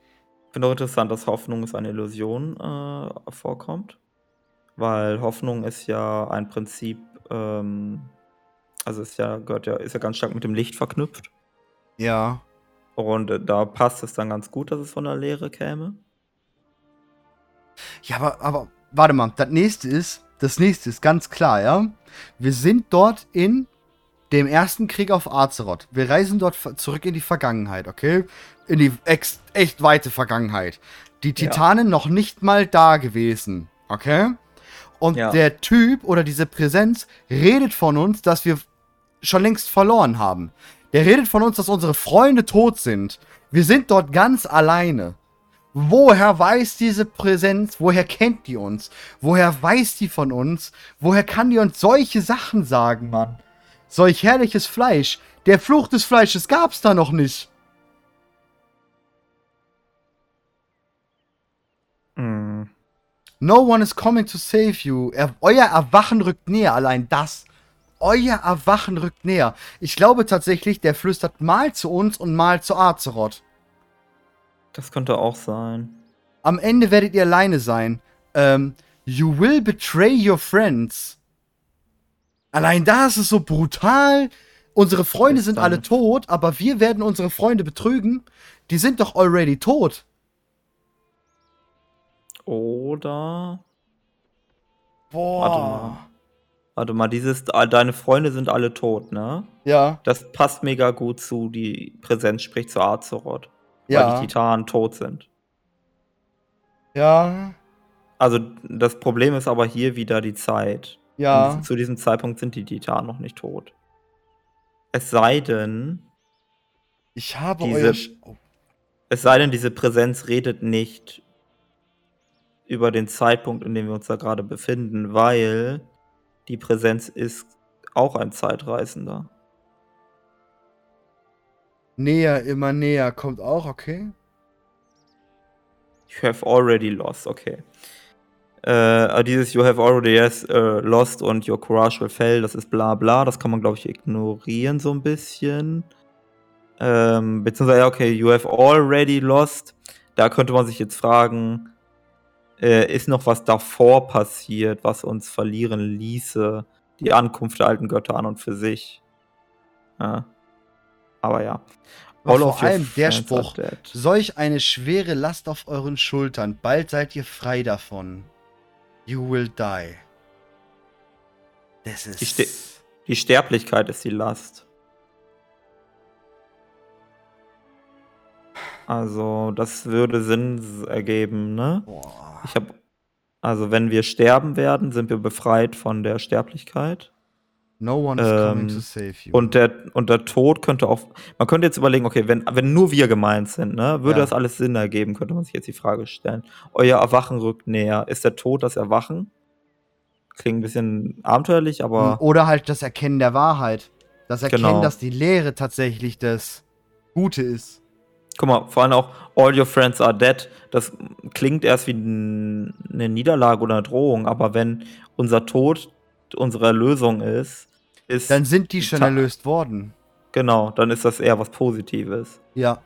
Ich finde auch interessant, dass Hoffnung ist eine Illusion äh, vorkommt. Weil Hoffnung ist ja ein Prinzip, ähm, also ist ja, gehört ja, ist ja ganz stark mit dem Licht verknüpft. Ja. Und äh, da passt es dann ganz gut, dass es von der Lehre käme. Ja, aber, aber, warte mal. Das nächste ist, das nächste ist ganz klar, ja. Wir sind dort in dem ersten Krieg auf Azeroth. Wir reisen dort zurück in die Vergangenheit, okay? In die echt weite Vergangenheit. Die Ja. Titanen noch nicht mal da gewesen, okay? Und Ja. der Typ oder diese Präsenz redet von uns, dass wir schon längst verloren haben. Der redet von uns, dass unsere Freunde tot sind. Wir sind dort ganz alleine. Woher weiß diese Präsenz? Woher kennt die uns? Woher weiß die von uns? Woher kann die uns solche Sachen sagen, Mann? Solch herrliches Fleisch. Der Fluch des Fleisches gab's da noch nicht. Hm. No one is coming to save you. Er, euer Erwachen rückt näher. Allein das. Euer Erwachen rückt näher. Ich glaube tatsächlich, der flüstert mal zu uns und mal zu Azeroth. Das könnte auch sein. Am Ende werdet ihr alleine sein. Ähm, you will betray your friends. Allein da ist es so brutal. Unsere Freunde sind alle tot, aber wir werden unsere Freunde betrügen. Die sind doch already tot. Oder. Boah. Warte mal. Warte mal, dieses, deine Freunde sind alle tot, ne? Ja. Das passt mega gut zu, die Präsenz spricht zu Azeroth. Ja. Weil die Titanen tot sind. Ja. Also, das Problem ist aber hier wieder die Zeit. Ja. Und zu diesem Zeitpunkt sind die Titanen noch nicht tot. Es sei denn, Ich habe Diese- oh. es sei denn, diese Präsenz redet nicht über den Zeitpunkt, in dem wir uns da gerade befinden, weil die Präsenz ist auch ein Zeitreisender. Näher, immer näher. Kommt auch, okay. You have already lost, okay. Äh, dieses You have already yes, äh, lost und your courage will fail, das ist bla bla, das kann man, glaube ich, ignorieren so ein bisschen. Ähm, beziehungsweise, okay, you have already lost. Da könnte man sich jetzt fragen, äh, ist noch was davor passiert, was uns verlieren ließe? Die Ankunft der alten Götter an und für sich. Ja. Aber ja. Of vor allem der Spruch. Solch eine schwere Last auf euren Schultern. Bald seid ihr frei davon. You will die. Das ist. Die Ste Die Sterblichkeit ist die Last. Also, das würde Sinn ergeben, ne? Boah. Ich habe also wenn wir sterben werden, sind wir befreit von der Sterblichkeit No one is coming Ähm, to save you. und der und der Tod könnte auch man könnte jetzt überlegen, okay, wenn wenn nur wir gemeint sind, ne, würde Ja. das alles Sinn ergeben, könnte man sich jetzt die Frage stellen. Euer Erwachen rückt näher. Ist der Tod das Erwachen? Klingt ein bisschen abenteuerlich, aber Oder halt das Erkennen der Wahrheit. Das Erkennen, Genau. dass die Lehre tatsächlich das Gute ist. Guck mal, vor allem auch All Your Friends Are Dead, das klingt erst wie eine Niederlage oder eine Drohung, aber wenn unser Tod unsere Erlösung ist, ist Dann sind die schon erlöst worden. genau, dann ist das eher was Positives. Ja.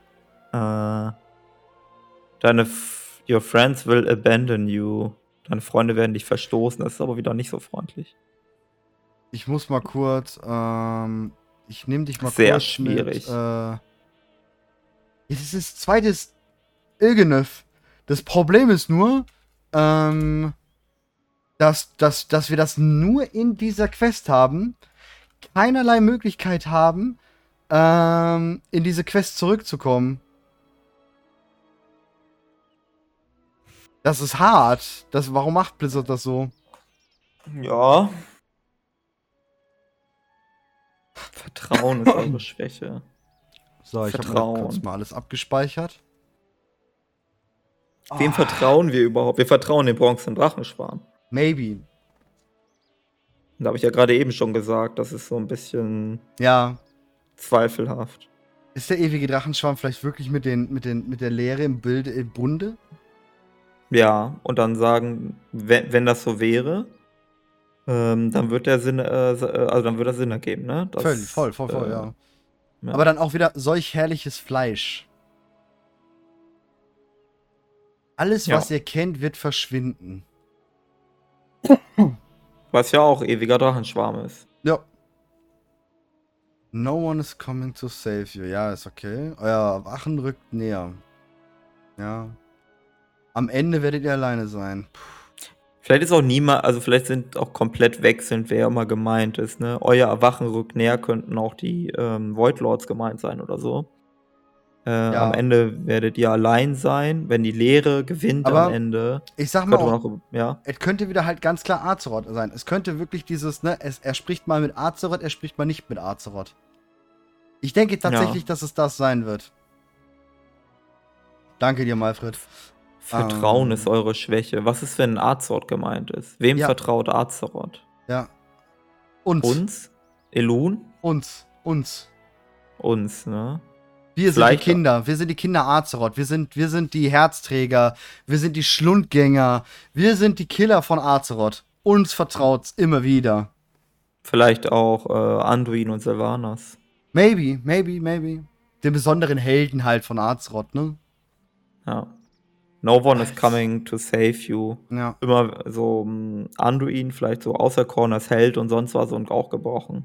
Äh, deine F Your Friends will abandon you. Deine Freunde werden dich verstoßen, das ist aber wieder nicht so freundlich. Ich muss mal kurz, ähm, ich nehme dich mal Sehr kurz schwierig. Mit, äh, jetzt ist das zweites Ilgenöf. Das Problem ist nur, ähm, dass, dass, dass wir das nur in dieser Quest haben, keinerlei Möglichkeit haben, ähm, in diese Quest zurückzukommen. Das ist hart. Das, warum macht Blizzard das so? Ja. Vertrauen ist eure Schwäche. So, ich habe Vertrauen. kurz mal alles abgespeichert. Wem Ah. vertrauen wir überhaupt? Wir vertrauen dem bronzenen Drachenschwarm. Maybe. Da habe ich ja gerade eben schon gesagt, das ist so ein bisschen Ja. zweifelhaft. Ist der ewige Drachenschwarm vielleicht wirklich mit, den, mit, den, mit der Lehre im Bilde im Bunde? Ja, und dann sagen, wenn, wenn das so wäre, ähm, dann wird der Sinn, äh, also dann wird das Sinn ergeben, ne? Das, Völlig, voll, voll, voll, äh, ja. Ja. Aber dann auch wieder solch herrliches Fleisch. Alles, Ja. was ihr kennt, wird verschwinden. Was ja auch ewiger Drachenschwarm ist. Ja. No one is coming to save you. Ja, ist okay. Euer Wachen rückt näher. Ja. Am Ende werdet ihr alleine sein. Puh. Vielleicht ist auch niemand, also vielleicht sind auch komplett wechselnd, wer immer gemeint ist, ne? Euer Erwachen rückt näher, könnten auch die ähm, Void Lords gemeint sein oder so. Äh, Ja. Am Ende werdet ihr allein sein, wenn die Lehre gewinnt Aber am Ende. Ich sag mal, auch, auch, ja. es könnte wieder halt ganz klar Azeroth sein. Es könnte wirklich dieses, ne, es, er spricht mal mit Azeroth, er spricht mal nicht mit Azeroth. Ich denke tatsächlich, dass es das sein wird. Danke dir, Malfred. Vertrauen Ähm. ist eure Schwäche. Was ist, wenn Azeroth gemeint ist? Wem Ja. vertraut Azeroth? Ja. Uns. Uns? Elun? Uns. Uns. Uns, ne? Wir sind Vielleicht- die Kinder. Wir sind die Kinder Azeroth. Wir sind, wir sind die Herzträger. Wir sind die Schlundgänger. Wir sind die Killer von Azeroth. Uns vertraut's immer wieder. Vielleicht auch äh, Anduin und Sylvanas. Maybe, maybe, maybe. Den besonderen Helden halt von Azeroth, ne? Ja. No one is coming to save you. Ja. Immer so um, Anduin vielleicht so auserkoren als Held und sonst was und auch gebrochen.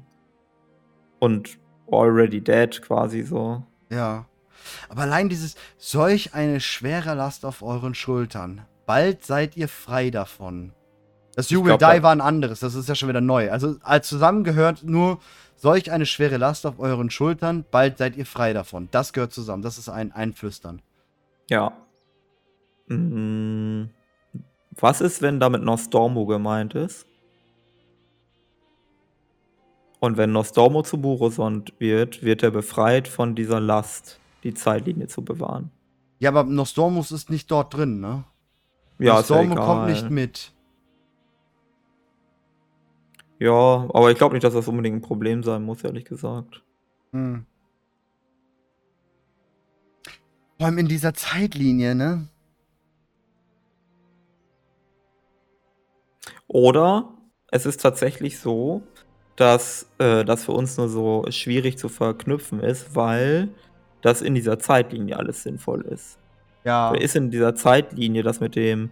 Und already dead quasi so. Ja. Aber allein dieses solch eine schwere Last auf euren Schultern. Bald seid ihr frei davon. Das You Will Die war ein anderes, das ist ja schon wieder neu. Also als zusammengehört nur solch eine schwere Last auf euren Schultern, bald seid ihr frei davon. Das gehört zusammen, das ist ein Einflüstern. Ja. Mm, Was ist, wenn damit Nostormo gemeint ist? Und wenn Nostormo zu Burosond wird, wird er befreit von dieser Last, die Zeitlinie zu bewahren. Ja, aber Nostormus ist nicht dort drin, ne? Ja, ja Nostormo egal. kommt nicht mit. Ja, aber ich glaube nicht, dass das unbedingt ein Problem sein muss, ehrlich gesagt. Hm. Vor allem in dieser Zeitlinie, ne? Oder es ist tatsächlich so, dass äh, das für uns nur so schwierig zu verknüpfen ist, weil das in dieser Zeitlinie alles sinnvoll ist. Ja. Oder ist in dieser Zeitlinie das mit dem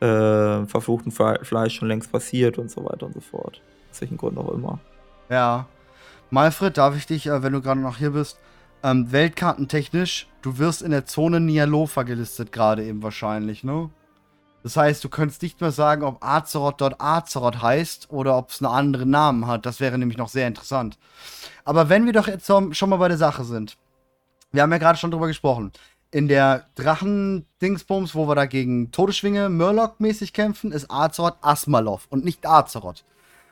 äh, verfluchten Fle Fleisch schon längst passiert und so weiter und so fort. Aus welchen Gründen auch immer. Ja. Malfred, darf ich dich, äh, wenn du gerade noch hier bist, ähm, weltkartentechnisch, du wirst in der Zone Nialofa gelistet, gerade eben wahrscheinlich, ne? Das heißt, du könntest nicht mehr sagen, ob Azeroth dort Azeroth heißt oder ob es einen anderen Namen hat. Das wäre nämlich noch sehr interessant. Aber wenn wir doch jetzt schon mal bei der Sache sind. Wir haben ja gerade schon drüber gesprochen. In der Drachen-Dingsbums, wo wir da gegen Todesschwinge Murloc-mäßig kämpfen, ist Azeroth Asmalov und nicht Azeroth.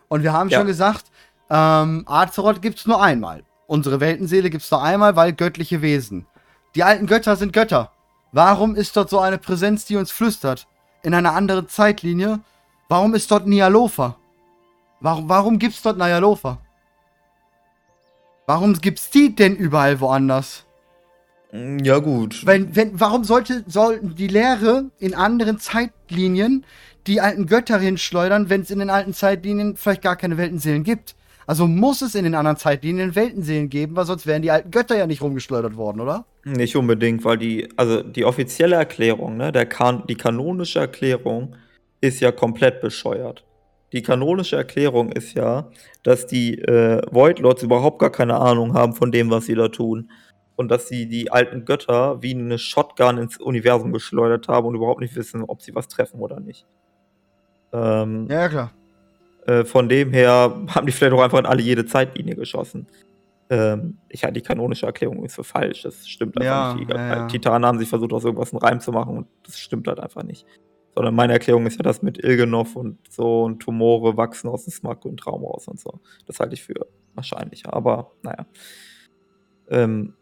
Und wir haben Ja. schon gesagt, ähm, Azeroth gibt's nur einmal. Unsere Weltenseele gibt's nur einmal, weil göttliche Wesen. Die alten Götter sind Götter. Warum ist dort so eine Präsenz, die uns flüstert? In einer anderen Zeitlinie? Warum ist dort Nialofa? Warum, warum gibt's dort Nialofa? Warum gibt's die denn überall woanders? Mm, Ja, gut. Wenn, wenn, warum sollte, sollten die Lehre in anderen Zeitlinien die alten Götter hinschleudern, wenn es in den alten Zeitlinien vielleicht gar keine Weltenseelen gibt? Also muss es in den anderen Zeitlinien Weltenseelen geben, weil sonst wären die alten Götter ja nicht rumgeschleudert worden, oder? Nicht unbedingt, weil die, also die offizielle Erklärung, ne, der kan die kanonische Erklärung ist ja komplett bescheuert. Die kanonische Erklärung ist ja, dass die äh, Void Lords überhaupt gar keine Ahnung haben von dem, was sie da tun. Und dass sie die alten Götter wie eine Shotgun ins Universum geschleudert haben und überhaupt nicht wissen, ob sie was treffen oder nicht. Ähm, Ja, ja, klar. Äh, von dem her haben die vielleicht auch einfach in alle jede Zeitlinie geschossen. Ähm, ich halte die kanonische Erklärung übrigens für falsch. Das stimmt einfach Ja, nicht. Die ja. Titanen haben sich versucht, aus irgendwas einen Reim zu machen und das stimmt halt einfach nicht. Sondern meine Erklärung ist ja das mit Ilgenov und so und Tumore wachsen aus dem smartgrünen Traum raus und so. Das halte ich für wahrscheinlicher. Aber naja. Ähm,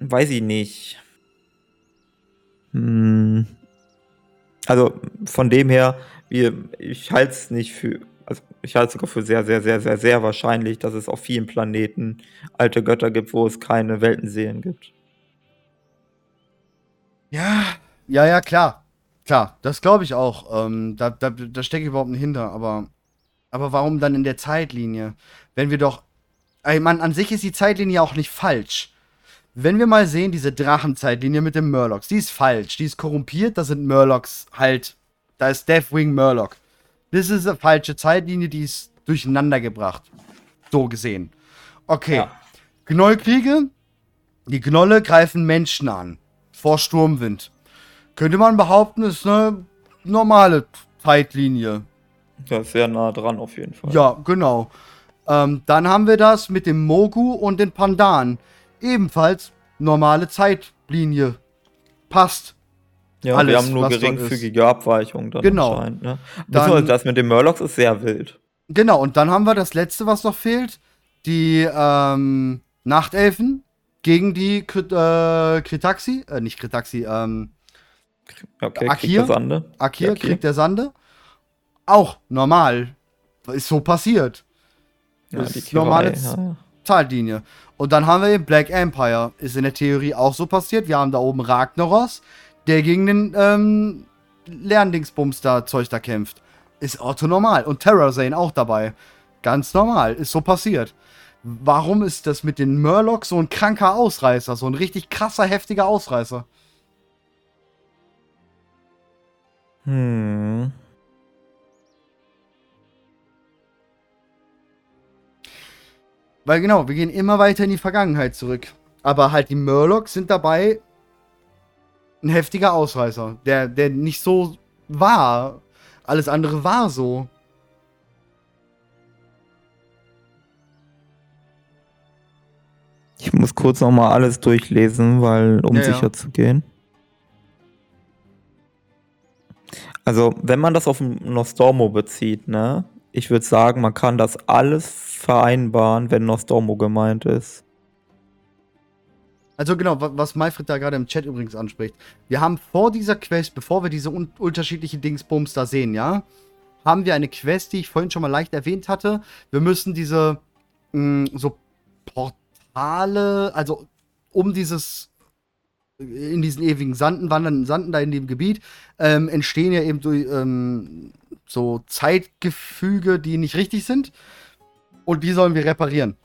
weiß ich nicht. Hm. Also von dem her, wir, ich halte es nicht für, also ich halte es sogar für sehr, sehr, sehr, sehr, sehr wahrscheinlich, dass es auf vielen Planeten alte Götter gibt, wo es keine Weltenseelen gibt. Ja, ja, ja, klar. Klar, das glaube ich auch. Ähm, da da, da stecke ich überhaupt nicht hinter. Aber, aber warum dann in der Zeitlinie? Wenn wir doch. Ey, man, an sich ist die Zeitlinie auch nicht falsch. Wenn wir mal sehen, diese Drachenzeitlinie mit den Murlocs, die ist falsch. Die ist korrumpiert, da sind Murlocs halt. Da ist Deathwing Murloc. Das ist eine falsche Zeitlinie, die ist durcheinander gebracht. So gesehen. Okay. Ja. Gnollkriege. Die Gnolle greifen Menschen an. Vor Sturmwind. Könnte man behaupten, ist eine normale Zeitlinie. Ist sehr nah dran auf jeden Fall. Ja, genau. Ähm, dann haben wir das mit dem Mogu und den Pandan. Ebenfalls normale Zeitlinie. Passt. Ja alles, wir haben nur geringfügige Abweichungen dann Genau. anscheinend. Ne? Dann- das mit den Murlocs ist sehr wild. Genau, und dann haben wir das letzte, was noch fehlt. Die ähm, Nachtelfen gegen die Krit äh, Kritaxi. Äh, nicht Kritaxi, ähm, Okay, Akir? kriegt der Sande. Akir, Akir. kriegt der Sande. Auch normal. Ist so passiert. Ja, Das die ist normale ja. Zeitlinie. Und dann haben wir eben Black Empire. Ist in der Theorie auch so passiert. Wir haben da oben Ragnaros, der gegen den ähm, Lerndingsbums da Zeug da kämpft. Ist Otto normal. Und Terrorzane auch dabei. Ganz normal, ist so passiert. Warum ist das mit den Murlocs so ein kranker Ausreißer, so ein richtig krasser, heftiger Ausreißer? Hm. Weil genau, wir gehen immer weiter in die Vergangenheit zurück. Aber halt die Murlocs sind dabei ein heftiger Ausreißer, der, der nicht so war. Alles andere war so. Ich muss kurz nochmal alles durchlesen, weil, um Ja, ja. sicher zu gehen. Also, wenn man das auf Nostormo bezieht, ne? Ich würde sagen, man kann das alles vereinbaren, wenn Nostormo gemeint ist. Also genau, wa- was Malfred da gerade im Chat übrigens anspricht. Wir haben vor dieser Quest, bevor wir diese un unterschiedlichen Dingsbums da sehen, ja, haben wir eine Quest, die ich vorhin schon mal leicht erwähnt hatte. Wir müssen diese mh, so Portale, also um dieses in diesen ewigen Sanden, wandernden Sanden da in dem Gebiet, ähm, entstehen ja eben durch, ähm, so Zeitgefüge, die nicht richtig sind. Und die sollen wir reparieren.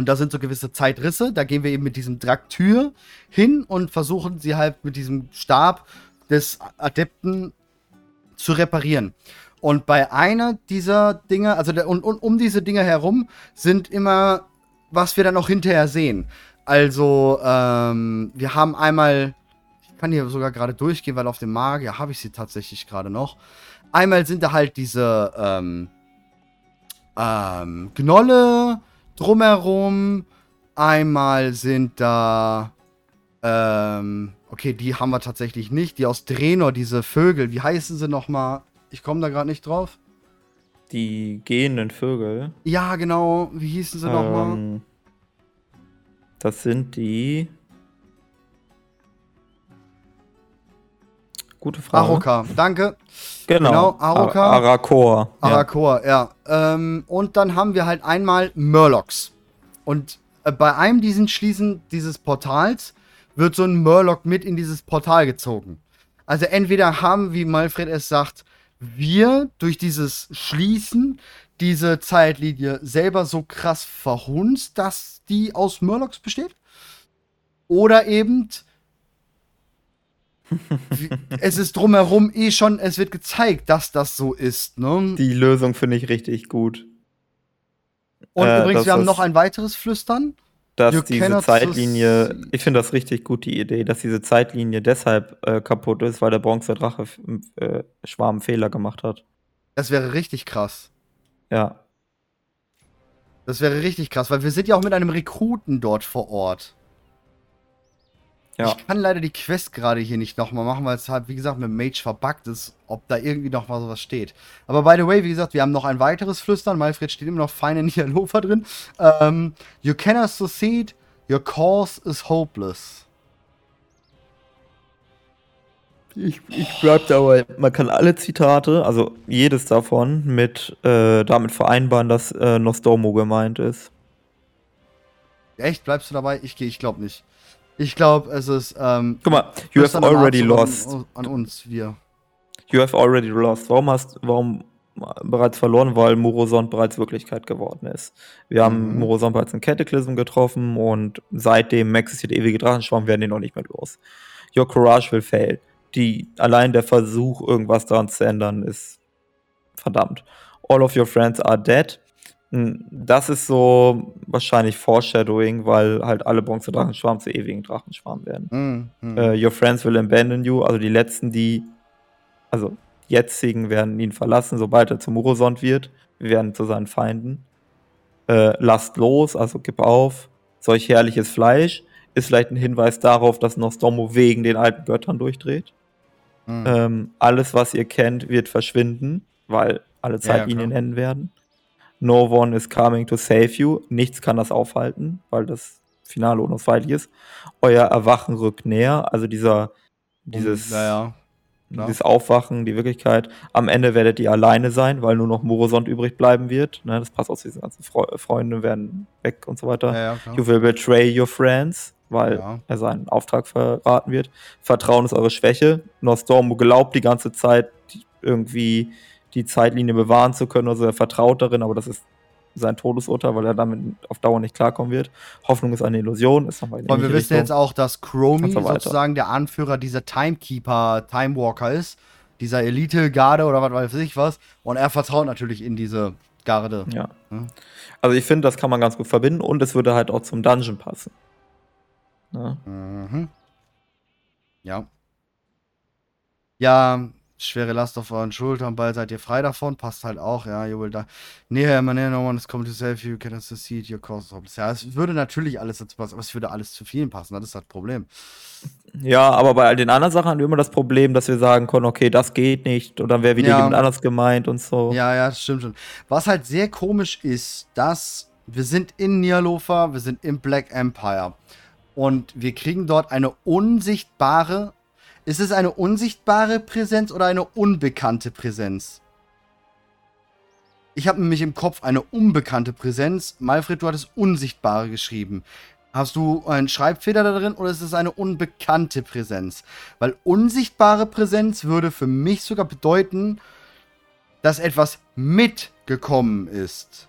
Und da sind so gewisse Zeitrisse. Da gehen wir eben mit diesem Draktür hin und versuchen sie halt mit diesem Stab des Adepten zu reparieren. Und bei einer dieser Dinge, also der, und, und um diese Dinge herum, sind immer, was wir dann auch hinterher sehen. Also, ähm, wir haben einmal, ich kann hier sogar gerade durchgehen, weil auf dem Magier habe ich sie tatsächlich gerade noch. Einmal sind da halt diese, ähm, ähm, Gnolle drumherum. Einmal sind da, ähm, okay, die haben wir tatsächlich nicht. Die aus Drenor, diese Vögel, wie heißen sie nochmal? Ich komme da gerade nicht drauf. Die gehenden Vögel. Ja, genau. Wie hießen sie nochmal? Ähm, das sind die. Gute Frage. Aroka, danke. Genau, genau, Aroka. Ar Arakor. Ja. Arakor, ja. Ähm, und dann haben wir halt einmal Murlocs. Und äh, bei einem diesen Schließen dieses Portals wird so ein Murloc mit in dieses Portal gezogen. Also entweder haben, wie Malfred es sagt, wir durch dieses Schließen diese Zeitlinie selber so krass verhunzt, dass die aus Murlocs besteht. Oder eben es ist drumherum eh schon, es wird gezeigt, dass das so ist, ne? Die Lösung finde ich richtig gut. Und äh, übrigens, wir haben noch ein weiteres Flüstern. Dass You diese Zeitlinie, ich finde das richtig gut, die Idee, dass diese Zeitlinie deshalb äh, kaputt ist, weil der Bronzedrache äh, Schwarm Fehler gemacht hat. Das wäre richtig krass. Ja. Das wäre richtig krass, weil wir sind ja auch mit einem Rekruten dort vor Ort. Ja. Ich kann leider die Quest gerade hier nicht nochmal machen, weil es halt, wie gesagt, mit Mage verbuggt ist, ob da irgendwie noch mal sowas steht. Aber by the way, wie gesagt, wir haben noch ein weiteres Flüstern. Malfred steht immer noch fein in Nialofa drin. Ähm, you cannot succeed, your cause is hopeless. Ich, ich bleib dabei. Man kann alle Zitate, also jedes davon, mit äh, damit vereinbaren, dass äh, Nostormo gemeint ist. Echt? Bleibst du dabei? Ich gehe, ich glaube nicht. Ich glaube, es ist, ähm, Guck mal, you have already lost. An, an uns, wir. You have already lost. Warum hast warum bereits verloren? Weil Murosond bereits Wirklichkeit geworden ist. Wir haben Mhm. Murosond bereits in Cataclysm getroffen und seitdem existiert der ewige Drachenschwarm, werden den noch nicht mehr los. Your courage will fail. Die, allein der Versuch, irgendwas daran zu ändern, ist verdammt. All of your friends are dead. Hm, Das ist so wahrscheinlich Foreshadowing, weil halt alle Bronze-Drachenschwarm zu ewigen Drachenschwarm werden. Mhm. mhm. Äh, your friends will abandon you, also die letzten, die, also jetzigen werden ihn verlassen, sobald er zum Murosond wird. Wir werden zu seinen Feinden. Äh, lasst los, also gib auf. Solch herrliches Fleisch ist vielleicht ein Hinweis darauf, dass Nostromo wegen den alten Göttern durchdreht. Mhm. Ähm, alles, was ihr kennt, wird verschwinden, weil alle Ja, ja, Zeitlinien klar. enden werden. No one is coming to save you. Nichts kann das aufhalten, weil das Finale unausweichlich ist. Euer Erwachen rückt näher. Also dieser, dieses, ja, ja. klar. dieses Aufwachen, die Wirklichkeit. Am Ende werdet ihr alleine sein, weil nur noch Morosond übrig bleiben wird. Ne, das passt aus, diese ganzen Fre Freunde werden weg und so weiter. Ja, ja. You will betray your friends, weil Ja. er seinen Auftrag verraten wird. Vertrauen ist eure Schwäche. Nostormo glaubt die ganze Zeit irgendwie die Zeitlinie bewahren zu können. Also er vertraut darin, aber das ist sein Todesurteil, weil er damit auf Dauer nicht klarkommen wird. Hoffnung ist eine Illusion, ist nochmal Und wir wissen jetzt auch, dass Chromie so sozusagen der Anführer dieser Timekeeper, Timewalker ist, dieser Elite-Garde oder was weiß ich was. Und er vertraut natürlich in diese Garde. Ja. ja. Also ich finde, das kann man ganz gut verbinden und es würde halt auch zum Dungeon passen. Ja. Mhm. Ja. Ja, schwere Last auf euren Schultern, bald seid ihr frei davon, passt halt auch, ja, you will die. Nee, man, no one is coming to save you, can associate your cause. Ja, es würde natürlich alles dazu passen, aber es würde alles zu vielen passen, das ist das Problem. Ja, aber bei all den anderen Sachen haben wir immer das Problem, dass wir sagen können, okay, das geht nicht und dann wäre wieder ja. jemand anders gemeint und so. Ja, ja, das stimmt schon. Was halt sehr komisch ist, dass wir sind in Nialofa, wir sind im Black Empire und wir kriegen dort eine unsichtbare ist es eine unsichtbare Präsenz oder eine unbekannte Präsenz? Ich habe nämlich im Kopf eine unbekannte Präsenz. Malfred, du hattest unsichtbare geschrieben. Hast du einen Schreibfehler da drin oder ist es eine unbekannte Präsenz? Weil unsichtbare Präsenz würde für mich sogar bedeuten, dass etwas mitgekommen ist.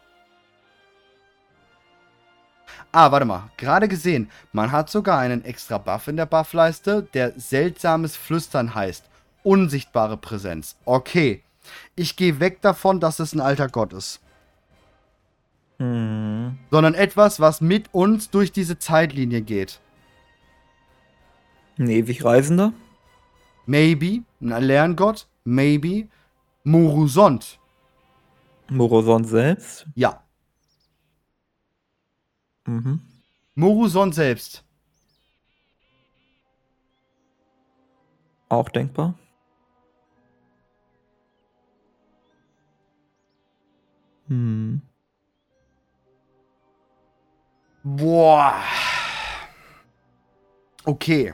Ah, warte mal. Gerade gesehen, man hat sogar einen extra Buff in der Buffleiste, der seltsames Flüstern heißt. Unsichtbare Präsenz. Okay. Ich gehe weg davon, dass es ein alter Gott ist. Hm. Sondern etwas, was mit uns durch diese Zeitlinie geht. Ein ewig Reisender? Maybe. Ein Lerngott? Maybe. Murusont. Murusont selbst? Ja. Mhm. Moruson selbst. Auch denkbar. Hm. Boah. Okay.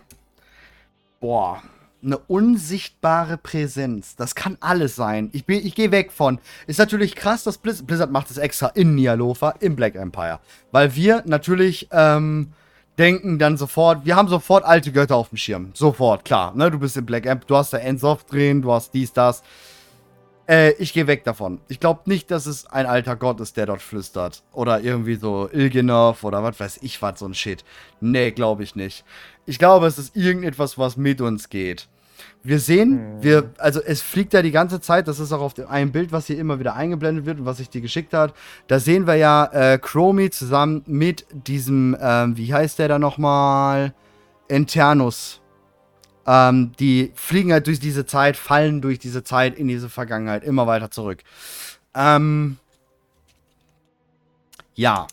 Boah eine unsichtbare Präsenz. Das kann alles sein. Ich, ich gehe weg von. Ist natürlich krass, dass Blizzard, Blizzard macht es extra in Nialofa, im Black Empire. Weil wir natürlich ähm, denken dann sofort, wir haben sofort alte Götter auf dem Schirm. Sofort, klar. Ne? Du bist im Black Empire, du hast da Endsoft drin, du hast dies, das. Äh, ich gehe weg davon. Ich glaube nicht, dass es ein alter Gott ist, der dort flüstert. Oder irgendwie so Ilgenov oder was weiß ich was, so ein Shit. Nee, glaube ich nicht. Ich glaube, es ist irgendetwas, was mit uns geht. Wir sehen, mhm. wir, also es fliegt ja die ganze Zeit, das ist auch auf dem einem Bild, was hier immer wieder eingeblendet wird und was ich dir geschickt hat. Da sehen wir ja äh, Chromie zusammen mit diesem, ähm, wie heißt der da nochmal? Internus ähm, die fliegen halt durch diese Zeit, fallen durch diese Zeit in diese Vergangenheit immer weiter zurück. Ähm, ja.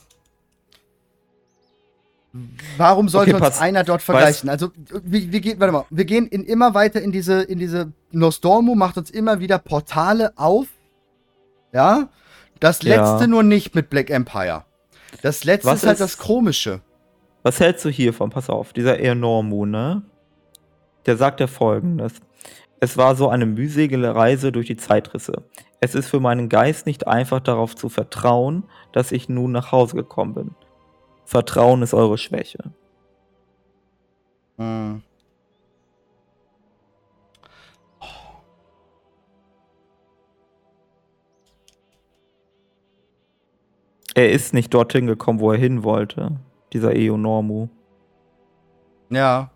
Warum sollte okay, uns einer dort vergleichen? Also, wir, wir, gehen, warte mal, wir gehen in, immer weiter in diese, in diese Nostormo, macht uns immer wieder Portale auf. Ja. Das letzte ja. nur nicht mit Black Empire. Das letzte was ist halt ist, das Komische. Was hältst du hiervon? Pass auf, dieser Enormu, ne? der sagt ja folgendes. Es war so eine mühselige Reise durch die Zeitrisse. Es ist für meinen Geist nicht einfach darauf zu vertrauen, dass ich nun nach Hause gekommen bin. Vertrauen ist eure Schwäche. Hm. Er ist nicht dorthin gekommen, wo er hin wollte, dieser Eonormu. Ja.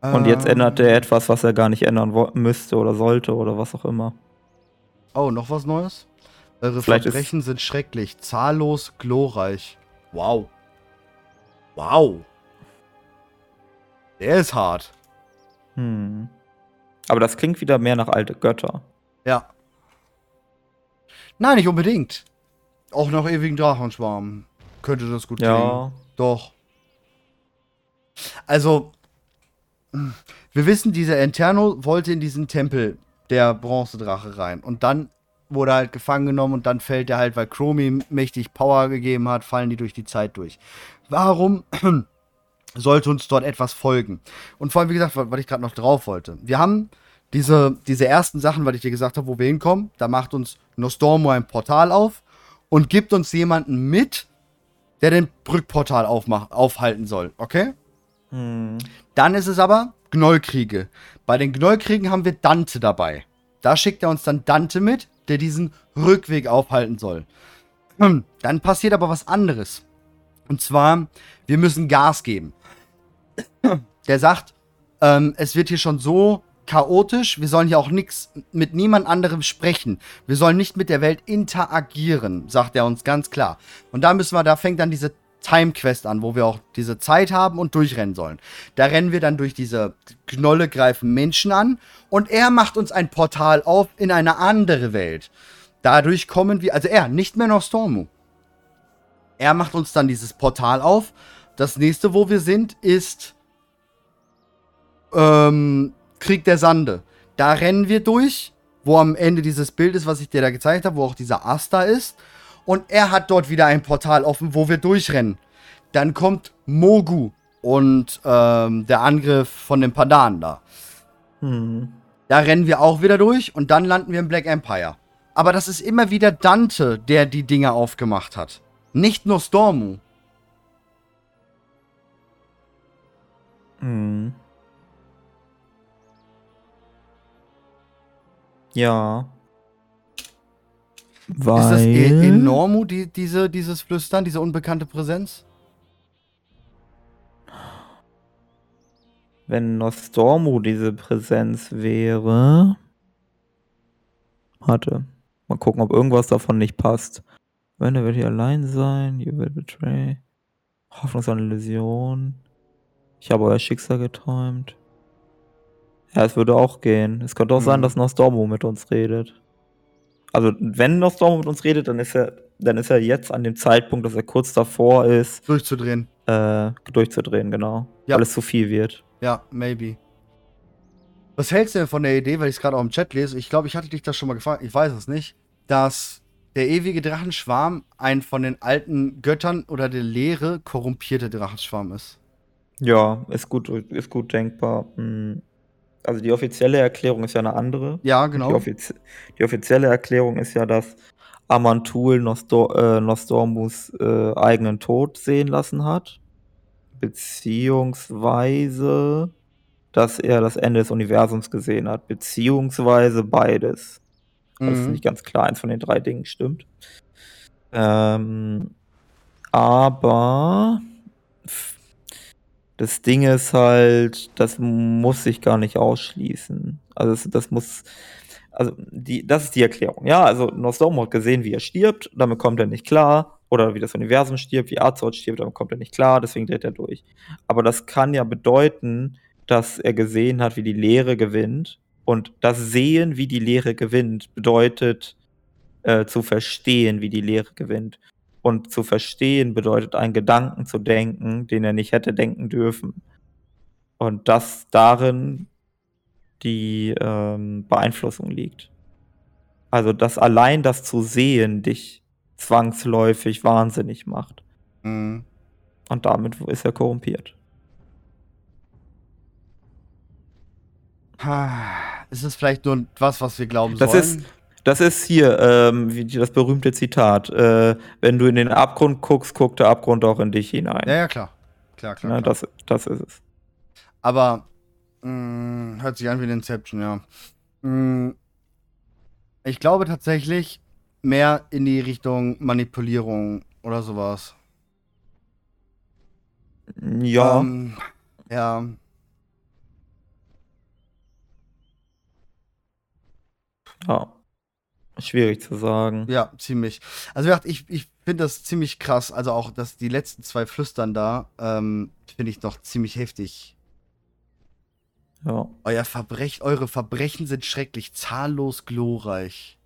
Und jetzt ändert er etwas, was er gar nicht ändern müsste oder sollte oder was auch immer. Oh, noch was Neues? Eure Vielleicht Verbrechen sind schrecklich, zahllos, glorreich. Wow. Wow. Der ist hart. Hm. Aber das klingt wieder mehr nach alte Götter. Ja. Nein, nicht unbedingt. Auch nach ewigen Drachenschwarm könnte das gut klingen. Ja. Doch. Also, wir wissen, dieser Interno wollte in diesen Tempel der Bronzedrache rein. Und dann wurde halt gefangen genommen und dann fällt er halt, weil Chromie mächtig Power gegeben hat, fallen die durch die Zeit durch. Warum sollte uns dort etwas folgen? Und vor allem, wie gesagt, was ich gerade noch drauf wollte. Wir haben diese, diese ersten Sachen, was ich dir gesagt habe, wo wir hinkommen. Da macht uns Nostormo ein Portal auf und gibt uns jemanden mit, der den Brückportal aufmacht, aufhalten soll. Okay? Hm. Dann ist es aber Gnollkriege. Bei den Gnollkriegen haben wir Dante dabei. Da schickt er uns dann Dante mit, der diesen Rückweg aufhalten soll. Dann passiert aber was anderes. Und zwar, wir müssen Gas geben. Der sagt, ähm, es wird hier schon so chaotisch, wir sollen hier auch nichts mit niemand anderem sprechen. Wir sollen nicht mit der Welt interagieren, sagt er uns ganz klar. Und da müssen wir, da fängt dann diese Time Quest an, wo wir auch diese Zeit haben und durchrennen sollen. Da rennen wir dann durch diese Knolle, greifen Menschen an und er macht uns ein Portal auf in eine andere Welt. Dadurch kommen wir, also er, nicht mehr noch Stormu. Er macht uns dann dieses Portal auf. Das nächste, wo wir sind, ist ähm, Krieg der Sande. Da rennen wir durch, wo am Ende dieses Bild ist, was ich dir da gezeigt habe, wo auch dieser Asta ist. Und er hat dort wieder ein Portal offen, wo wir durchrennen. Dann kommt Mogu und ähm, der Angriff von den Padan da. Hm. Da rennen wir auch wieder durch und dann landen wir im Black Empire. Aber das ist immer wieder Dante, der die Dinge aufgemacht hat. Nicht nur Stormu. Hm. Ja. Weil... Ist das e enorm, die, diese, dieses Flüstern, diese unbekannte Präsenz? Wenn Nostormu diese Präsenz wäre. Warte. Mal gucken, ob irgendwas davon nicht passt. Wenn er wird hier allein sein. You will betray. Hoffnungsvolle Illusion. Ich habe euer Schicksal geträumt. Ja, es würde auch gehen. Es könnte auch mhm. sein, dass Nostormu mit uns redet. Also, wenn Nostormu mit uns redet, dann ist er, dann ist er jetzt an dem Zeitpunkt, dass er kurz davor ist. Durchzudrehen. Äh, durchzudrehen, genau. Ja. Weil es zu viel wird. Ja, maybe. Was hältst du denn von der Idee, weil ich es gerade auch im Chat lese? Ich glaube, ich hatte dich das schon mal gefragt, ich weiß es nicht, dass der ewige Drachenschwarm ein von den alten Göttern oder der Lehre korrumpierte Drachenschwarm ist. Ja, ist gut, ist gut denkbar. Hm. Also die offizielle Erklärung ist ja eine andere. Ja, genau. Die, offiz die offizielle Erklärung ist ja, dass Amantul Nostor äh, Nostormus äh, eigenen Tod sehen lassen hat. Beziehungsweise, dass er das Ende des Universums gesehen hat. Beziehungsweise beides. Mhm. Das ist nicht ganz klar, eins von den drei Dingen stimmt. Ähm, aber das Ding ist halt, das muss sich gar nicht ausschließen. Also das, das muss, also die, das ist die Erklärung. Ja, also Nostromo hat gesehen, wie er stirbt, damit kommt er nicht klar. Oder wie das Universum stirbt, wie Azeroth stirbt, damit kommt er nicht klar, deswegen dreht er durch. Aber das kann ja bedeuten, dass er gesehen hat, wie die Lehre gewinnt. Und das Sehen, wie die Lehre gewinnt, bedeutet äh, zu verstehen, wie die Lehre gewinnt. Und zu verstehen bedeutet, einen Gedanken zu denken, den er nicht hätte denken dürfen. Und dass darin die ähm, Beeinflussung liegt. Also, dass allein das zu sehen dich zwangsläufig wahnsinnig macht. Mhm. Und damit ist er korrumpiert. Ist es vielleicht nur was, was wir glauben das sollen? Ist, das ist hier ähm, wie das berühmte Zitat. Äh, wenn du in den Abgrund guckst, guckt der Abgrund auch in dich hinein. Ja, ja, klar. Klar, klar. Ja, klar. Das, das ist es. Aber mh, mm, hört sich an wie ein Inception, ja. Mh, mm, ich glaube tatsächlich mehr in die Richtung Manipulierung oder sowas. Ja. Ähm, ja. Ja. Schwierig zu sagen. Ja, ziemlich. Also ich, ich finde das ziemlich krass. Also auch, dass die letzten zwei Flüstern da, ähm, finde ich doch ziemlich heftig. Ja. Euer Verbrech, eure Verbrechen sind schrecklich, zahllos glorreich.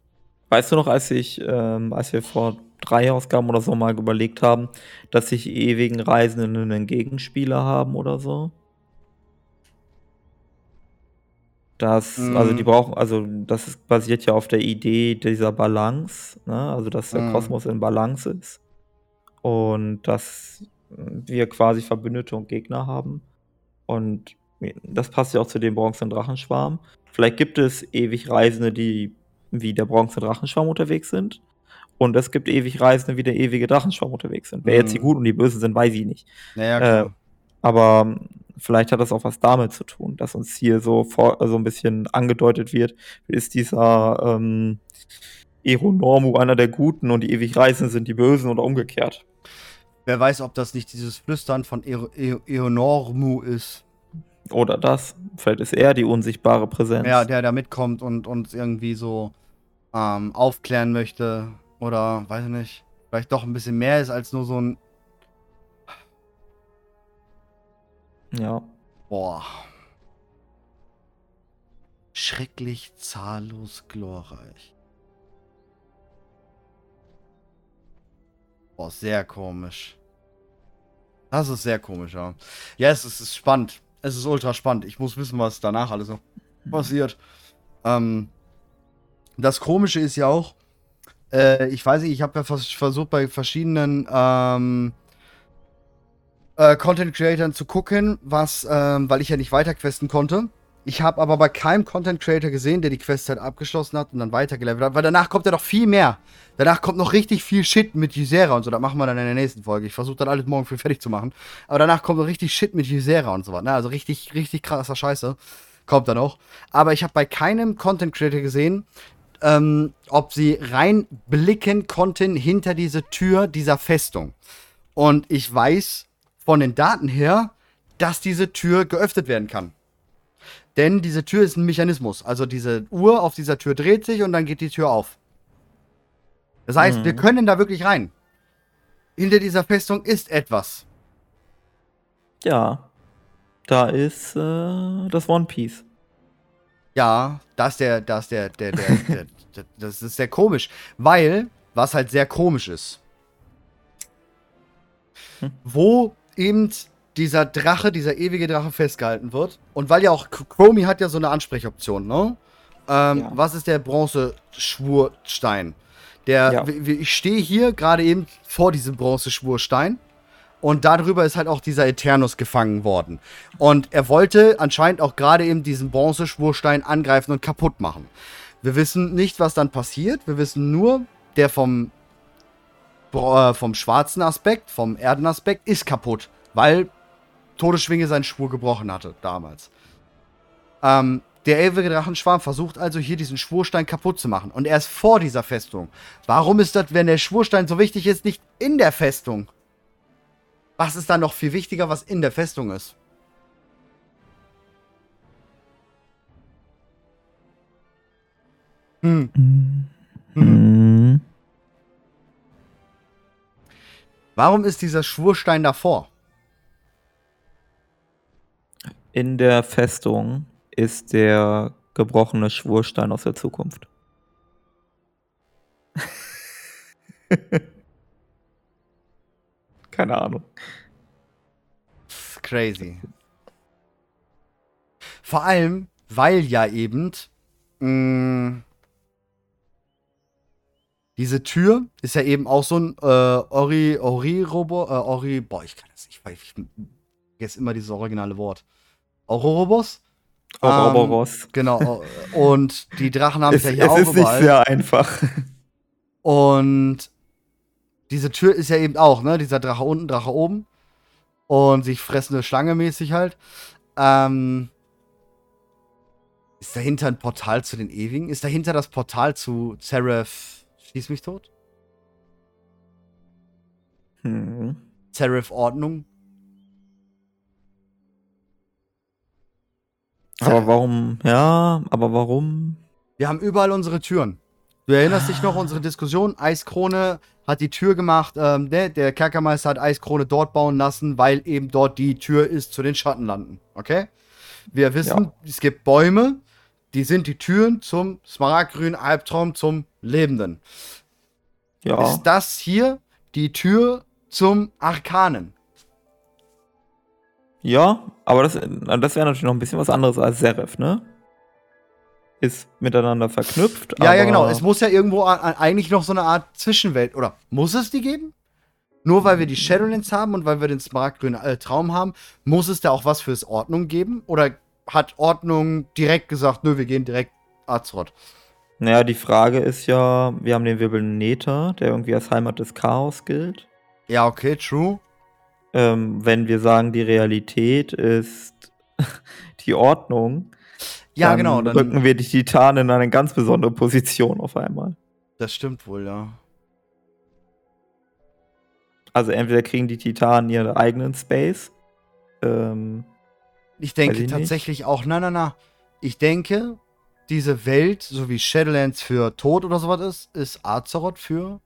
Weißt du noch, als ich, ähm, als wir vor drei Ausgaben oder so mal überlegt haben, dass sich ewigen Reisenden einen Gegenspieler haben oder so? Das, mhm. also die mhm. brauchen, also das basiert ja auf der Idee dieser Balance, ne? also dass der mhm. Kosmos in Balance ist und dass wir quasi Verbündete und Gegner haben. Und das passt ja auch zu dem Bronze- und Drachenschwarm. Vielleicht gibt es ewig Reisende, die wie der Bronze- und Drachenschwarm unterwegs sind. Und es gibt ewig Reisende, wie der ewige Drachenschwarm unterwegs sind. Wer mhm. jetzt die Guten und die Bösen sind, weiß ich nicht. Naja, äh, aber vielleicht hat das auch was damit zu tun, dass uns hier so, vor, so ein bisschen angedeutet wird, ist dieser, ähm, Eronormu einer der Guten und die ewig Reisenden sind die Bösen oder umgekehrt. Wer weiß, ob das nicht dieses Flüstern von e e Eonormu ist. Oder das. Vielleicht ist er die unsichtbare Präsenz. Ja, der da mitkommt und uns irgendwie so ähm, aufklären möchte. Oder, weiß ich nicht, vielleicht doch ein bisschen mehr ist als nur so ein. Ja. Boah. Schrecklich zahllos glorreich. Boah, sehr komisch. Das ist sehr komisch, ja. Ja, es ist, es ist spannend. Es ist ultra spannend. Ich muss wissen, was danach alles noch passiert. Ähm, das Komische ist ja auch, äh, ich weiß nicht, ich habe ja vers versucht bei verschiedenen ähm, äh, Content Creatern zu gucken, was, ähm, weil ich ja nicht weiterquesten konnte. Ich habe aber bei keinem Content Creator gesehen, der die Quest halt abgeschlossen hat und dann weitergelevelt hat, weil danach kommt ja noch viel mehr. Danach kommt noch richtig viel Shit mit Ysera und so. Das machen wir dann in der nächsten Folge. Ich versuche dann alles morgen früh fertig zu machen. Aber danach kommt noch richtig Shit mit Ysera und so was. Ne? Also richtig, richtig krasser Scheiße. Kommt dann auch. Aber ich habe bei keinem Content Creator gesehen, ähm, ob sie reinblicken konnten hinter diese Tür dieser Festung. Und ich weiß von den Daten her, dass diese Tür geöffnet werden kann. Denn diese Tür ist ein Mechanismus. Also diese Uhr auf dieser Tür dreht sich und dann geht die Tür auf. Das heißt, mhm. wir können da wirklich rein. Hinter dieser Festung ist etwas. Ja. Da ist äh, das One Piece. Ja, das ist der, das der, der, der, der, der, das ist sehr komisch. Weil, was halt sehr komisch ist, hm. wo eben dieser Drache, dieser ewige Drache festgehalten wird. Und weil ja auch Chromie hat ja so eine Ansprechoption, ne? Ähm, ja. Was ist der Bronzeschwurstein? Der, ja. ich stehe hier gerade eben vor diesem Bronzeschwurstein. Und darüber ist halt auch dieser Eternus gefangen worden. Und er wollte anscheinend auch gerade eben diesen Bronzeschwurstein angreifen und kaputt machen. Wir wissen nicht, was dann passiert. Wir wissen nur, der vom, vom schwarzen Aspekt, vom Erdenaspekt, ist kaputt. Weil Todesschwinge seinen Schwur gebrochen hatte, damals. Ähm, der ewige Drachenschwarm versucht also hier diesen Schwurstein kaputt zu machen. Und er ist vor dieser Festung. Warum ist das, wenn der Schwurstein so wichtig ist, nicht in der Festung? Was ist dann noch viel wichtiger, was in der Festung ist? Hm. Hm. Warum ist dieser Schwurstein davor? In der Festung ist der gebrochene Schwurstein aus der Zukunft. Keine Ahnung. Crazy. Vor allem, weil ja eben mh, mm, diese Tür ist ja eben auch so ein äh, Ori, Ori-Robo, äh, Ori, boah, ich kann das nicht, ich vergesse immer dieses originale Wort. Ouroboros. Ouroboros. Ähm, genau. Und die Drachen haben es ja hier es auch Es ist überall. nicht sehr einfach. Und diese Tür ist ja eben auch, ne? Dieser Drache unten, Drache oben. Und sich fressende Schlange mäßig halt. Ähm, ist dahinter ein Portal zu den Ewigen? Ist dahinter das Portal zu Seraph Schieß mich tot? Hm. Seraph Ordnung? Aber warum, ja, aber warum? Wir haben überall unsere Türen. Du erinnerst dich noch, unsere Diskussion, Eiskrone hat die Tür gemacht, ähm, ne? der Kerkermeister hat Eiskrone dort bauen lassen, weil eben dort die Tür ist zu den Schattenlanden, okay? Wir wissen, ja. es gibt Bäume, die sind die Türen zum smaragdgrünen Albtraum zum Lebenden. Ja. Ist das hier die Tür zum Arkanen? Ja, aber das, das wäre natürlich noch ein bisschen was anderes als Serif, ne? Ist miteinander verknüpft. Ja, ja, genau. Es muss ja irgendwo eigentlich noch so eine Art Zwischenwelt. Oder muss es die geben? Nur weil wir die Shadowlands haben und weil wir den smaragdgrünen äh, Traum haben, muss es da auch was fürs Ordnung geben? Oder hat Ordnung direkt gesagt, nö, wir gehen direkt Azeroth? Naja, die Frage ist ja, wir haben den Wirbel Nether, der irgendwie als Heimat des Chaos gilt. Ja, okay, true ähm, wenn wir sagen, die Realität ist die Ordnung, ja, dann genau, dann rücken wir die Titanen in eine ganz besondere Position auf einmal. Das stimmt wohl, ja. Also entweder kriegen die Titanen ihren eigenen Space. Ähm, Ich denke ich nicht. tatsächlich auch, na, na, na. Ich denke, diese Welt, so wie Shadowlands für Tod oder sowas ist, ist Azeroth für.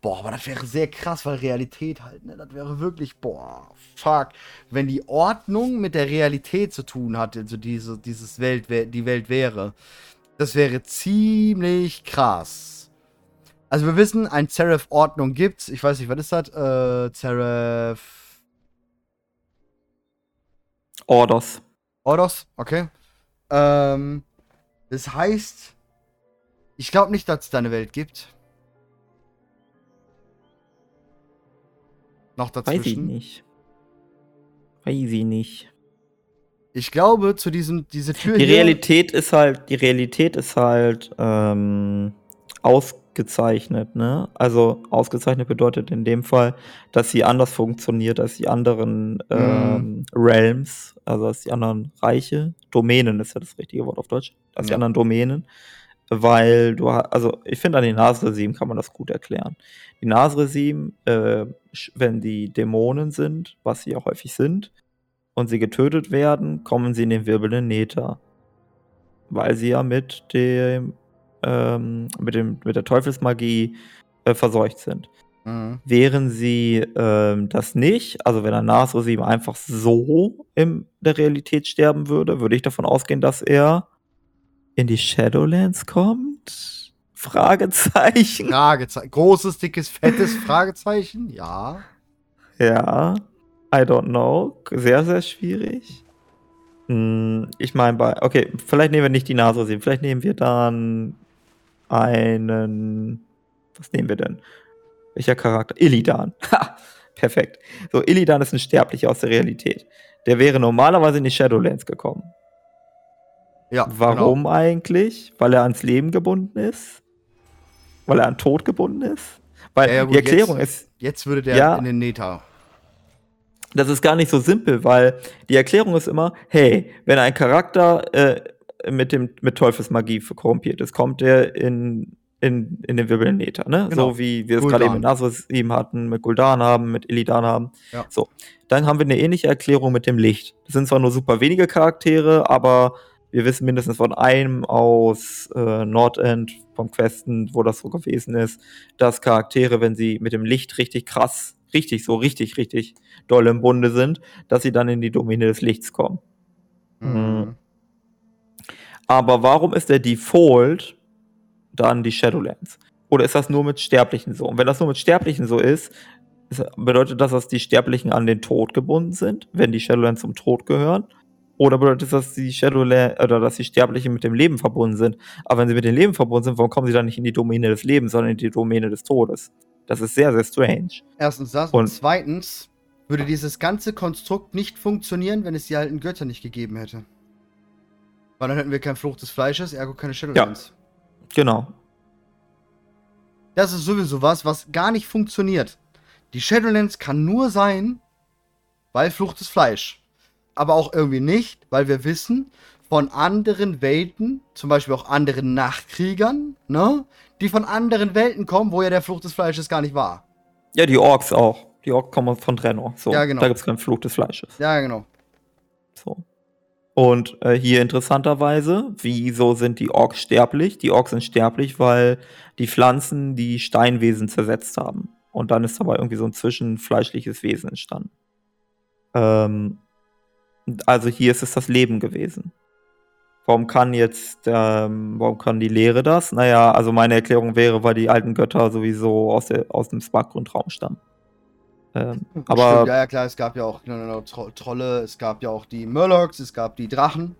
Boah, aber das wäre sehr krass, weil Realität halt, ne? Das wäre wirklich, boah, fuck. Wenn die Ordnung mit der Realität zu tun hat, also diese, dieses Welt, die Welt wäre, das wäre ziemlich krass. Also wir wissen, ein Seraph-Ordnung gibt's. Ich weiß nicht, was ist das? Äh, Seraph. Orders. Ordos, okay. Ähm, das heißt, ich glaube nicht, dass es da eine Welt gibt. Noch Weiß ich dazwischen. nicht. Weiß ich nicht. Ich glaube, zu diesem, diese Tür Die hier. Realität ist halt, die Realität ist halt ähm, ausgezeichnet, ne? Also ausgezeichnet bedeutet in dem Fall, dass sie anders funktioniert als die anderen ähm, Realms, also als die anderen Reiche. Domänen ist ja das richtige Wort auf Deutsch. Als die Ja. anderen Domänen. Weil du also ich finde an den Nasresim kann man das gut erklären. Die Nasresim, äh, wenn die Dämonen sind, was sie ja häufig sind, und sie getötet werden, kommen sie in den wirbelnden Nether. Weil sie ja mit dem, ähm, mit dem, mit der Teufelsmagie äh, verseucht sind. Mhm. Wären sie ähm, das nicht, also wenn ein Nasresim einfach so in der Realität sterben würde, würde ich davon ausgehen, dass er in die Shadowlands kommt? Fragezeichen. Fragezeichen. Großes, dickes, fettes Fragezeichen. Ja. Ja, I don't know. Sehr, sehr schwierig. Hm, ich meine, bei. Okay, vielleicht nehmen wir nicht die Nasresim. Vielleicht nehmen wir dann einen. Was nehmen wir denn? Welcher Charakter? Illidan. Ha! Perfekt. So, Illidan ist ein Sterblicher aus der Realität. Der wäre normalerweise in die Shadowlands gekommen. Ja. Genau. Warum eigentlich? Weil er ans Leben gebunden ist? Weil er an Tod gebunden ist? Weil Ja, ja, gut, die Erklärung jetzt- ist, Jetzt würde der Ja. in den Nether. das ist gar nicht so simpel, weil die Erklärung ist immer, hey, wenn ein Charakter äh, mit dem mit Teufelsmagie korrumpiert ist, kommt er in, in, in den wirbelnden Nether, ne? Genau. So wie wir es gerade eben mit Nasresim hatten, mit Gul'dan haben, mit Illidan haben. Ja. So, dann haben wir eine ähnliche Erklärung mit dem Licht. Das sind zwar nur super wenige Charaktere, aber wir wissen mindestens von einem aus äh, Nordend vom Questen, wo das so gewesen ist, dass Charaktere, wenn sie mit dem Licht richtig krass, richtig, so richtig, richtig doll im Bunde sind, dass sie dann in die Domäne des Lichts kommen. Mhm. Aber warum ist der Default dann die Shadowlands? Oder ist das nur mit Sterblichen so? Und wenn das nur mit Sterblichen so ist, bedeutet das, dass die Sterblichen an den Tod gebunden sind, wenn die Shadowlands zum Tod gehören? Oder bedeutet das, dass die Shadowlands oder dass die Sterblichen mit dem Leben verbunden sind? Aber wenn sie mit dem Leben verbunden sind, warum kommen sie dann nicht in die Domäne des Lebens, sondern in die Domäne des Todes? Das ist sehr, sehr strange. Erstens das. Und, Und- zweitens würde dieses ganze Konstrukt nicht funktionieren, wenn es die alten Götter nicht gegeben hätte. Weil dann hätten wir kein Fluch des Fleisches, ergo keine Shadowlands. Genau. Das ist sowieso was, was gar nicht funktioniert. Die Shadowlands kann nur sein, weil Fluch des Fleisch. Aber auch irgendwie nicht, weil wir wissen von anderen Welten, zum Beispiel auch anderen Nachtkriegern, ne? Die von anderen Welten kommen, wo ja der Fluch des Fleisches gar nicht war. Ja, die Orks auch. Die Orks kommen von Drenor. So, Ja, genau. Da gibt es keinen Fluch des Fleisches. Ja, genau. So. Und äh, hier interessanterweise, wieso sind die Orks sterblich? Die Orks sind sterblich, weil die Pflanzen die Steinwesen zersetzt haben. Und dann ist dabei irgendwie so ein zwischenfleischliches Wesen entstanden. Ähm, also hier ist es das Leben gewesen. Warum kann jetzt, ähm, warum kann die Lehre das? Naja, also meine Erklärung wäre, weil die alten Götter sowieso aus, der, aus dem Sparkgrundraum stammen. Ähm, aber Stimmt, ja, ja, klar, es gab ja auch Tro Trolle, es gab ja auch die Murlocs, es gab die Drachen,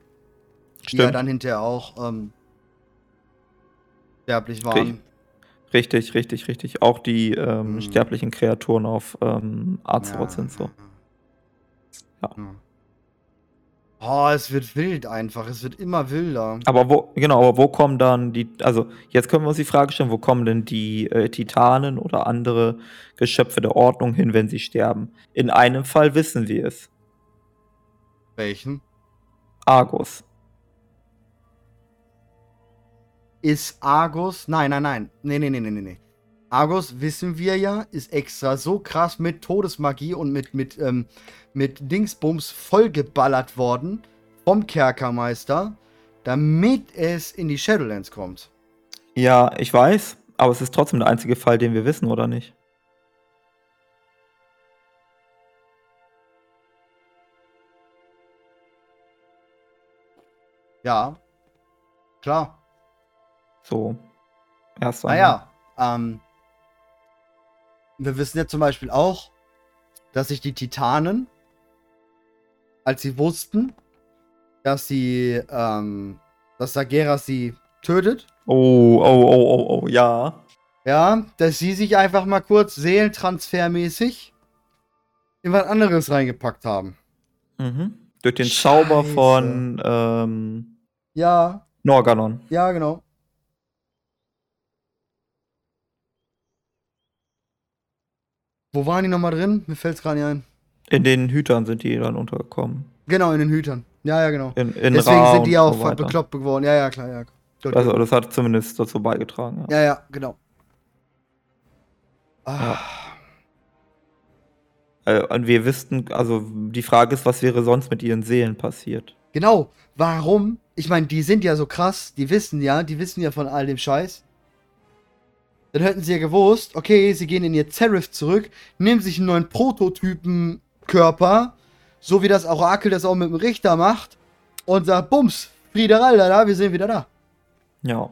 die ja stimmt. dann hinterher auch ähm, sterblich waren. Richtig. Richtig, richtig. Auch die ähm, Hm. sterblichen Kreaturen auf ähm, Azeroth sind so. Ja. Oh, es wird wild einfach. Es wird immer wilder. Aber wo, genau, aber wo kommen dann die, also jetzt können wir uns die Frage stellen, wo kommen denn die äh, Titanen oder andere Geschöpfe der Ordnung hin, wenn sie sterben? In einem Fall wissen wir es. Welchen? Argus. ist Argus. Nein, nein, nein. Nee, nee, nee, nee, nee. Argus, wissen wir ja, ist extra so krass mit Todesmagie und mit, mit, ähm, mit Dingsbums vollgeballert worden vom Kerkermeister, damit es in die Shadowlands kommt. Ja, ich weiß, aber es ist trotzdem der einzige Fall, den wir wissen, oder nicht? Ja. Klar. So. Erst Naja, ähm, wir wissen ja zum Beispiel auch, dass sich die Titanen, als sie wussten, dass sie, ähm, dass Sageras sie tötet. Oh, oh, oh, oh, oh, ja. Ja, dass sie sich einfach mal kurz seelentransfermäßig in was anderes reingepackt haben. Mhm. Durch den Zauber Scheiße. von ähm, Ja, Norganon. ja, genau. Wo waren die nochmal drin? Mir fällt's gerade nicht ein. In den Hütern sind die dann untergekommen. Genau, in den Hütern. Ja, ja, genau. In, in Deswegen Ra sind die auch so bekloppt geworden. Ja, ja, klar, ja. Dort- Also, das hat zumindest dazu beigetragen. Ja. ja, ja, genau. Ah, Äh, und wir wüssten, also die Frage ist, was wäre sonst mit ihren Seelen passiert? Genau. Warum? Ich meine, die sind ja so krass. Die wissen ja, die wissen ja von all dem Scheiß. Dann hätten sie ja gewusst, okay, sie gehen in ihr Serif zurück, nehmen sich einen neuen Prototypen-Körper, so wie das Orakel das auch mit dem Richter macht, und sagt, Bums, Friederalda, da, wir sind wieder da. Ja.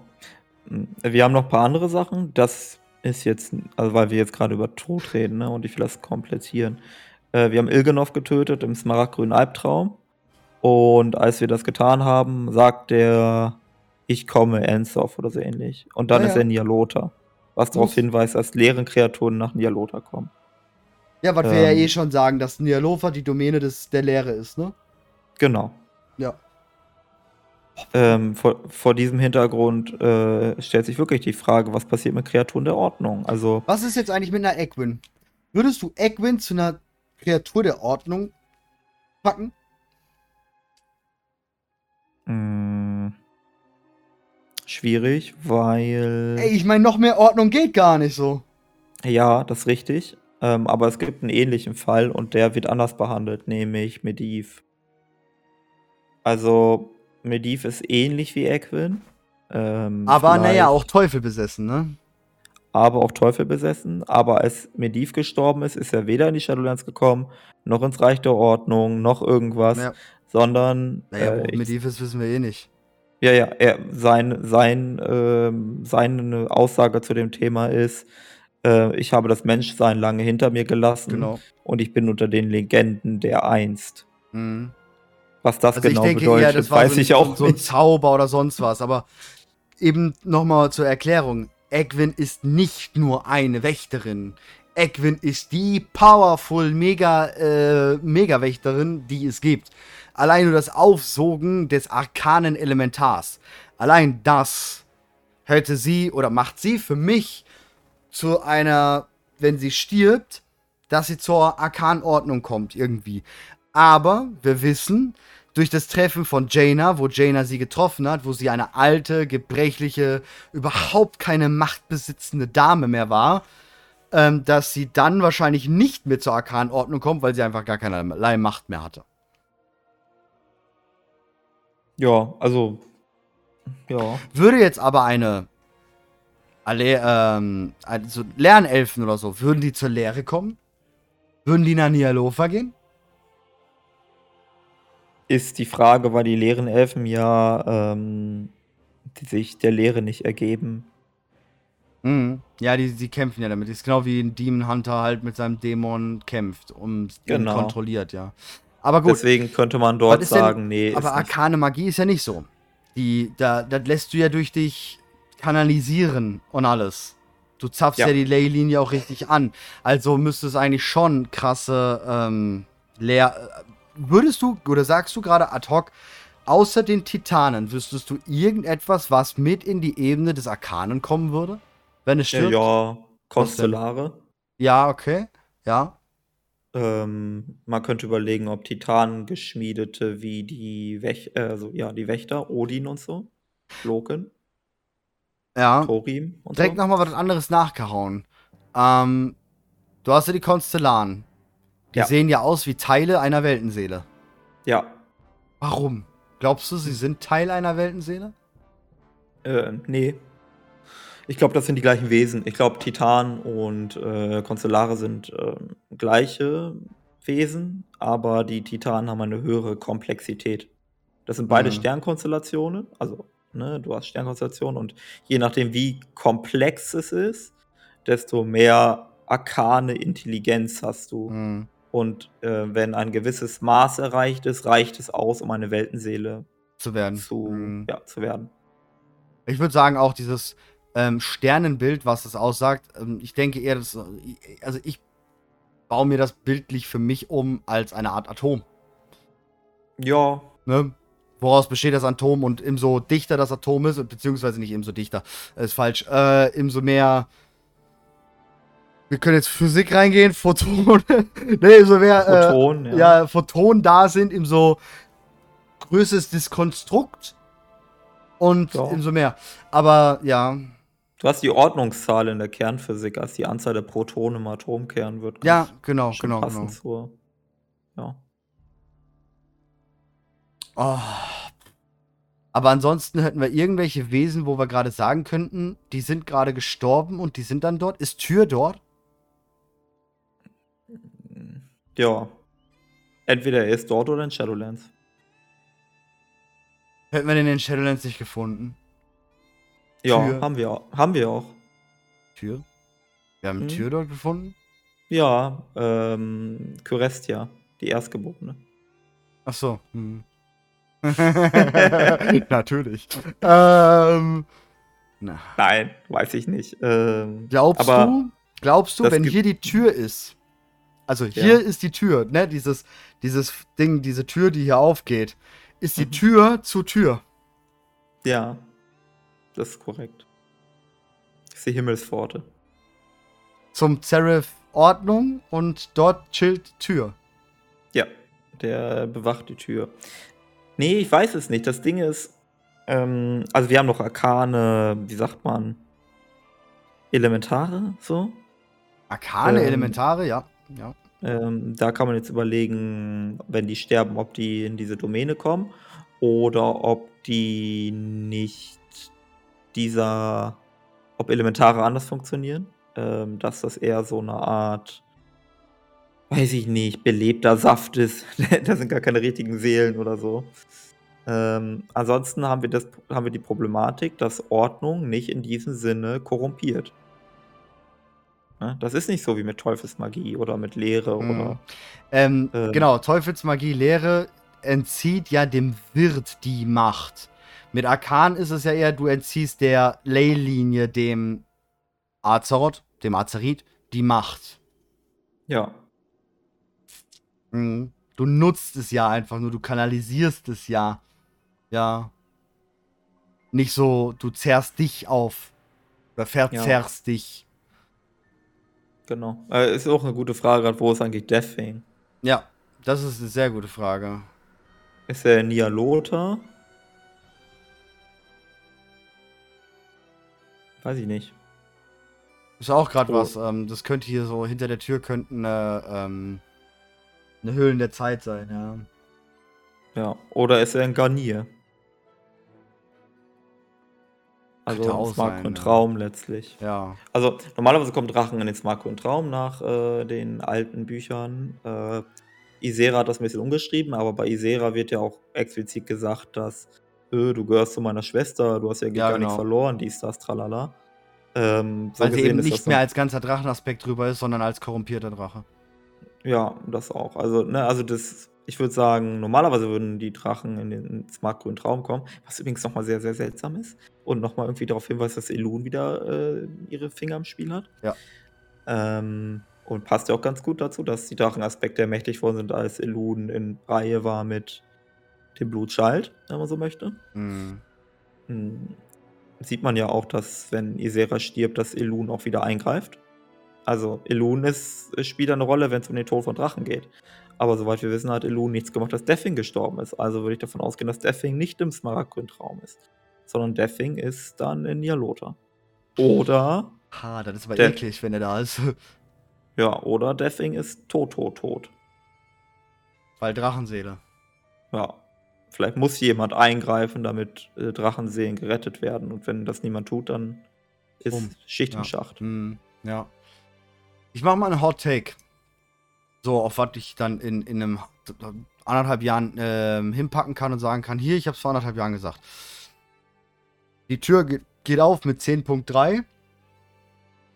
Wir haben noch ein paar andere Sachen. Das ist jetzt, also weil wir jetzt gerade über Tod reden, ne, und ich will das komplettieren. Äh, wir haben Ilgenov getötet im smaragdgrünen Albtraum. Und als wir das getan haben, sagt der, ich komme, Ensov oder so ähnlich. Und dann Ah, ist ja. er Nialota. Was darauf hinweist, dass leeren Kreaturen nach Nialota kommen. Ja, was wir ja Ähm. eh schon sagen, dass Nialofa die Domäne des, der Lehre ist, ne? Genau. Ja. Ähm, vor, vor diesem Hintergrund äh, stellt sich wirklich die Frage, was passiert mit Kreaturen der Ordnung? Also, Was ist jetzt eigentlich mit einer Egwin? Würdest du Egwin zu einer Kreatur der Ordnung packen? mh, schwierig, weil. Ey, ich meine, noch mehr Ordnung geht gar nicht so. Ja, das ist richtig. Ähm, aber es gibt einen ähnlichen Fall und der wird anders behandelt, nämlich Mediv. Also, Mediv ist ähnlich wie Equin. Ähm, Aber naja, auch Teufel besessen, ne? aber auch Teufel besessen. Aber als Mediv gestorben ist, ist er weder in die Shadowlands gekommen, noch ins Reich der Ordnung, noch irgendwas, Ja. sondern Naja, äh, Mediv ist, wissen wir eh nicht. ja, ja, er, sein, sein, ähm, seine Aussage zu dem Thema ist, äh, ich habe das Menschsein lange hinter mir gelassen Genau. und ich bin unter den Legenden der einst. Mhm. Was das Also genau ich denke bedeutet, eher, das weiß so ein, ich auch so ein nicht. Zauber oder sonst was. Aber eben nochmal zur Erklärung. Egwin ist nicht nur eine Wächterin. Egwin ist die powerful Mega, äh, Mega-Wächterin, die es gibt. Allein nur das Aufsogen des arkanen Elementars. Allein das hätte sie oder macht sie für mich zu einer, wenn sie stirbt, dass sie zur Arkanordnung kommt irgendwie. Aber wir wissen, durch das Treffen von Jaina, wo Jaina sie getroffen hat, wo sie eine alte, gebrechliche, überhaupt keine Macht besitzende Dame mehr war, ähm, dass sie dann wahrscheinlich nicht mehr zur Arkanordnung kommt, weil sie einfach gar keinerlei Macht mehr hatte. Ja, also, ja. Würde jetzt aber eine, alle, ähm, also Lernelfen oder so, würden die zur Lehre kommen? Würden die nach Nialofa gehen? Ist die Frage, weil die leeren Elfen ja ähm, die sich der Lehre nicht ergeben. Mhm. Ja, die, die kämpfen ja damit. Das ist genau wie ein Demon Hunter halt mit seinem Dämon kämpft und ihn Genau. kontrolliert, ja. Aber gut, Deswegen könnte man dort ist denn- sagen, nee, ist aber arkane Magie ist ja nicht so. Die, da, das lässt du ja durch dich kanalisieren und alles. Du zapfst ja, Ja. die Leylinie auch richtig an. Also müsste es eigentlich schon krasse ähm, Leer. Würdest du, oder sagst du gerade ad hoc, außer den Titanen, wüsstest du irgendetwas, was mit in die Ebene des Arkanen kommen würde? Wenn es ja, stirbt? ja, Konstellare. Ja, okay. Ja. Ähm, man könnte überlegen, ob Titanen geschmiedete wie die Wäch äh, also, ja, die Wächter, Odin und so, Loken. Ja. Thorim und Direkt so. nochmal was anderes nachgehauen. Ähm, du hast ja die Konstellanen. Die Ja. sehen ja aus wie Teile einer Weltenseele. Ja. Warum? Glaubst du, sie sind Teil einer Weltenseele? Äh, nee. Ich glaube, das sind die gleichen Wesen. Ich glaube, Titan und äh, Konstellare sind ähm, gleiche Wesen, aber die Titanen haben eine höhere Komplexität. Das sind beide Mhm. Sternkonstellationen, also ne, du hast Sternkonstellationen und je nachdem, wie komplex es ist, desto mehr arkane Intelligenz hast du. Hm. Und äh, wenn ein gewisses Maß erreicht ist, reicht es aus, um eine Weltenseele Zu werden. zu, Hm. ja, zu werden. Ich würde sagen, auch dieses ähm, Sternenbild, was es aussagt, ähm, ich denke eher, dass, also ich baue mir das bildlich für mich um als eine Art Atom. Ja, Ne? Woraus besteht das Atom und umso dichter das Atom ist, beziehungsweise nicht ebenso dichter, ist falsch, äh, umso mehr. Wir können jetzt Physik reingehen, Photon. ne, umso mehr. Photon, äh, ja. ja. Photonen da sind, umso größer ist das Konstrukt und Ja. umso mehr. Aber ja, Du hast die Ordnungszahl in der Kernphysik, als die Anzahl der Protonen im Atomkern wird. ja, genau, genau, passend genau. zur. Ja. Oh. Aber ansonsten hätten wir irgendwelche Wesen, wo wir gerade sagen könnten, die sind gerade gestorben und die sind dann dort. Ist Tür dort? Ja. Entweder er ist dort oder in Shadowlands. Hätten wir den in Shadowlands nicht gefunden. Ja, Tür. haben wir, haben wir auch. Tür? Wir haben Hm. Tür dort gefunden? Ja, ähm, Kyrestia, die Erstgeborene. Ach so. Hm. Natürlich. ähm, na. Nein, weiß ich nicht. Ähm, Glaubst aber du, glaubst du, wenn hier die Tür ist, also Ja. hier ist die Tür, ne, dieses, dieses Ding, diese Tür, die hier aufgeht, ist die Mhm. Tür zu Tür. Ja, das ist korrekt. Das ist die Himmelspforte. Zum Seraph Ordnung und dort chillt Tür. Ja, der bewacht die Tür. Nee, ich weiß es nicht. Das Ding ist, ähm, also wir haben noch Arkane, wie sagt man, Elementare, so. Arkane Ähm, Elementare, ja. ja. Ähm, da kann man jetzt überlegen, wenn die sterben, ob die in diese Domäne kommen oder ob die nicht dieser, ob Elementare anders funktionieren. Ähm, dass das eher so eine Art, weiß ich nicht, belebter Saft ist. da sind gar keine richtigen Seelen oder so. Ähm, ansonsten haben wir, das, haben wir die Problematik, dass Ordnung nicht in diesem Sinne korrumpiert. Ne? Das ist nicht so wie mit Teufelsmagie oder mit Lehre Mhm. oder Ähm, Ähm. Genau, Teufelsmagie Lehre entzieht ja dem Wirt die Macht. Mit Arkan ist es ja eher, du entziehst der Leylinie, dem Azeroth, dem Azerit, die Macht. Ja, Mhm. Du nutzt es ja einfach nur, du kanalisierst es ja. Ja. Nicht so, du zerrst dich auf. Oder verzerrst dich. genau. Äh, ist auch eine gute Frage, gerade wo ist eigentlich Deathwing? Ja, das ist eine sehr gute Frage. Ist er Nialota? Weiß ich nicht. Ist auch gerade Oh. was. Ähm, das könnte hier so hinter der Tür könnten eine, ähm, eine Höhlen der Zeit sein, ja. Ja. Oder ist er ein Garnier? Also Könnte ein auch Smark sein, und ja. Traum letztlich. Ja. Also normalerweise kommt Drachen in den Smark und Traum nach äh, den alten Büchern. Äh, Isera hat das ein bisschen umgeschrieben, aber bei Isera wird ja auch explizit gesagt, dass äh, du gehörst zu meiner Schwester, du hast ja, Ja, gar nichts genau. verloren, dies, das, tralala. Ähm, so Weil sie eben nicht mehr als ganzer Drachenaspekt drüber ist, sondern als korrumpierter Drache. Ja, das auch. Also, ne, also das, ich würde sagen, normalerweise würden die Drachen in den smartgrünen Traum kommen, was übrigens nochmal sehr, sehr seltsam ist. Und nochmal irgendwie darauf hinweist, dass Elun wieder äh, ihre Finger im Spiel hat. Ja. Ähm, und passt ja auch ganz gut dazu, dass die Drachenaspekte mächtig worden sind, als Elun in Reihe war mit dem Blutschalt, wenn man so möchte. Mhm. Hm. Sieht man ja auch, dass, wenn Isera stirbt, dass Elun auch wieder eingreift. Also, Elun ist, es spielt eine Rolle, wenn es um den Tod von Drachen geht. Aber soweit wir wissen, hat Elun nichts gemacht, dass Deathwing gestorben ist. Also würde ich davon ausgehen, dass Deathwing nicht im Smaragdgrüntraum ist. sondern Deathwing ist dann in Nialota. Oder. Ha, das ist aber Der- eklig, wenn er da ist. Ja, oder Deathwing ist tot, tot, tot. Weil Drachenseele. Ja. Vielleicht muss jemand eingreifen, damit äh, Drachenseelen gerettet werden. Und wenn das niemand tut, dann ist Bumm. Schicht Ja. im Schacht. Hm, ja. Ich mache mal einen Hot Take. So, auf was ich dann in, in einem anderthalb Jahren ähm, hinpacken kann und sagen kann, hier, ich habe es vor anderthalb Jahren gesagt. Die Tür geht, geht auf mit 10.3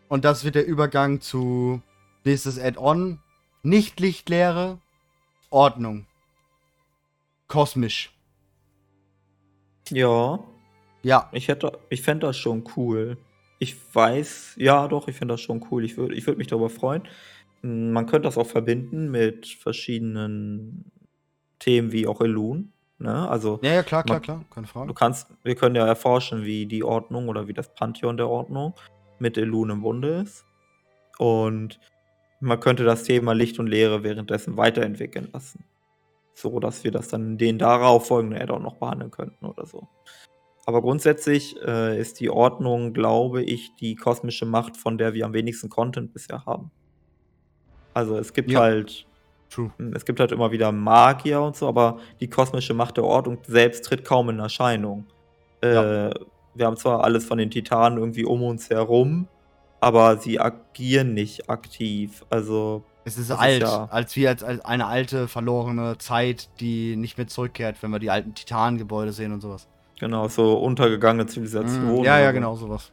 und das wird der Übergang zu nächstes Add-on. Nicht Lichtlehre, Ordnung. Kosmisch. Ja, Ja, ich hätte, ich fände das schon cool. Ich weiß, ja doch, ich finde das schon cool. Ich würde ich würd mich darüber freuen. Mm, Man könnte das auch verbinden mit verschiedenen Themen wie auch Elun. Ne? Also ja, ja, klar, klar, Man- klar, keine Frage. du kannst, wir können ja erforschen, wie die Ordnung oder wie das Pantheon der Ordnung mit Elun im Bunde ist. Und man könnte das Thema Licht und Leere währenddessen weiterentwickeln lassen. So dass wir das dann in den darauf folgenden Add-on noch behandeln könnten oder so. Aber grundsätzlich äh, ist die Ordnung, glaube ich, die kosmische Macht, von der wir am wenigsten Content bisher haben. Also es gibt Ja. halt True. es gibt halt immer wieder Magier und so, aber die kosmische Macht der Ordnung selbst tritt kaum in Erscheinung. Äh, Ja. Wir haben zwar alles von den Titanen irgendwie um uns herum, aber sie agieren nicht aktiv. Also, Es ist Das ist alt, ja- als wie als, als eine alte, verlorene Zeit, die nicht mehr zurückkehrt, wenn wir die alten Titanengebäude sehen und sowas. Genau, so untergegangene Zivilisationen. Mm, ja, ja, genau, sowas.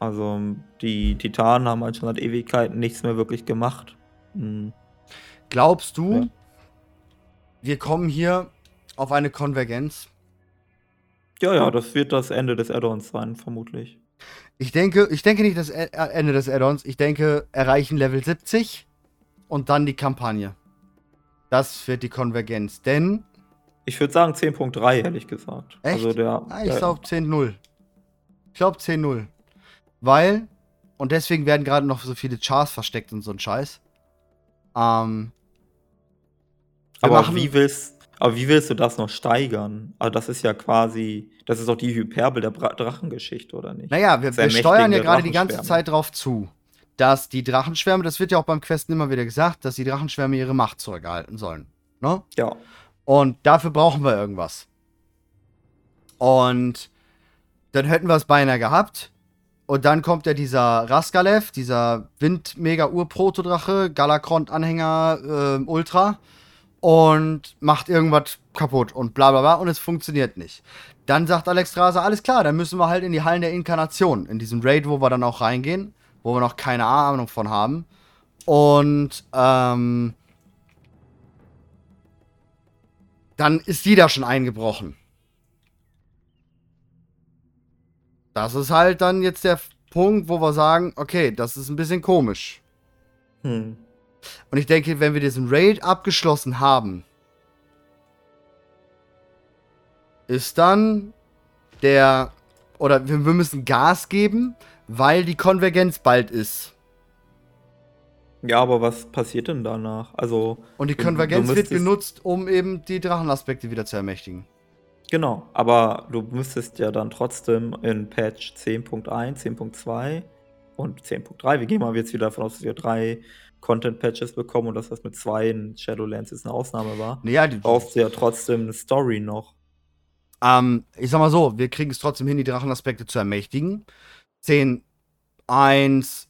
Also, die Titanen haben halt schon seit Ewigkeiten nichts mehr wirklich gemacht. Hm. Glaubst du, Ja. wir kommen hier auf eine Konvergenz? Ja, ja, das wird das Ende des Add-ons sein, vermutlich. Ich denke, ich denke nicht das äh, Ende des Add-ons. Ich denke, erreichen Level 70 und dann die Kampagne. Das wird die Konvergenz. Denn, Ich würde sagen 10.3, ehrlich gesagt. Echt? Also der, ah, ich glaube 10-0. Ich glaube 10-0. Weil, und deswegen werden gerade noch so viele Chars versteckt und so ein Scheiß. Ähm. Aber machen- wie willst, aber wie willst du das noch steigern? Also das ist ja quasi, das ist doch die Hyperbel der Bra Drachengeschichte, oder nicht? Naja, wir, wir steuern ja gerade die ganze. Zeit darauf zu, dass die Drachenschwärme, das wird ja auch beim Questen immer wieder gesagt, dass die Drachenschwärme ihre Macht zurückerhalten sollen. Ne? Ja. Und dafür brauchen wir irgendwas. Und dann hätten wir es beinahe gehabt. Und dann kommt ja dieser Raskalev, dieser Wind-Mega-Ur-Protodrache, Galakrond-Anhänger ähm, Ultra und macht irgendwas kaputt und bla bla bla und es funktioniert nicht. Dann sagt Alex Strasser, alles klar, dann müssen wir halt in die Hallen der Inkarnation, in diesem Raid, wo wir dann auch reingehen, wo wir noch keine Ahnung von haben. Und ähm, dann ist die da schon eingebrochen. Das ist halt dann jetzt der Punkt, wo wir sagen, okay, das ist ein bisschen komisch. Hm. Und ich denke, wenn wir diesen Raid abgeschlossen haben, ist dann der. Oder wir, wir müssen Gas geben, weil die Konvergenz bald ist. Ja, aber was passiert denn danach? Also, Und die Konvergenz wird genutzt, um eben die Drachenaspekte wieder zu ermächtigen. genau. Aber du müsstest ja dann trotzdem in Patch 10.1, 10.2 und 10.3, wir gehen mal jetzt wieder davon aus, dass wir drei Content-Patches bekommen und dass das mit zwei in Shadowlands jetzt eine Ausnahme war. Naja, die, Brauchst du ja trotzdem eine Story noch. Ähm, ich sag mal so, wir kriegen es trotzdem hin, die Drachenaspekte zu ermächtigen. 10.1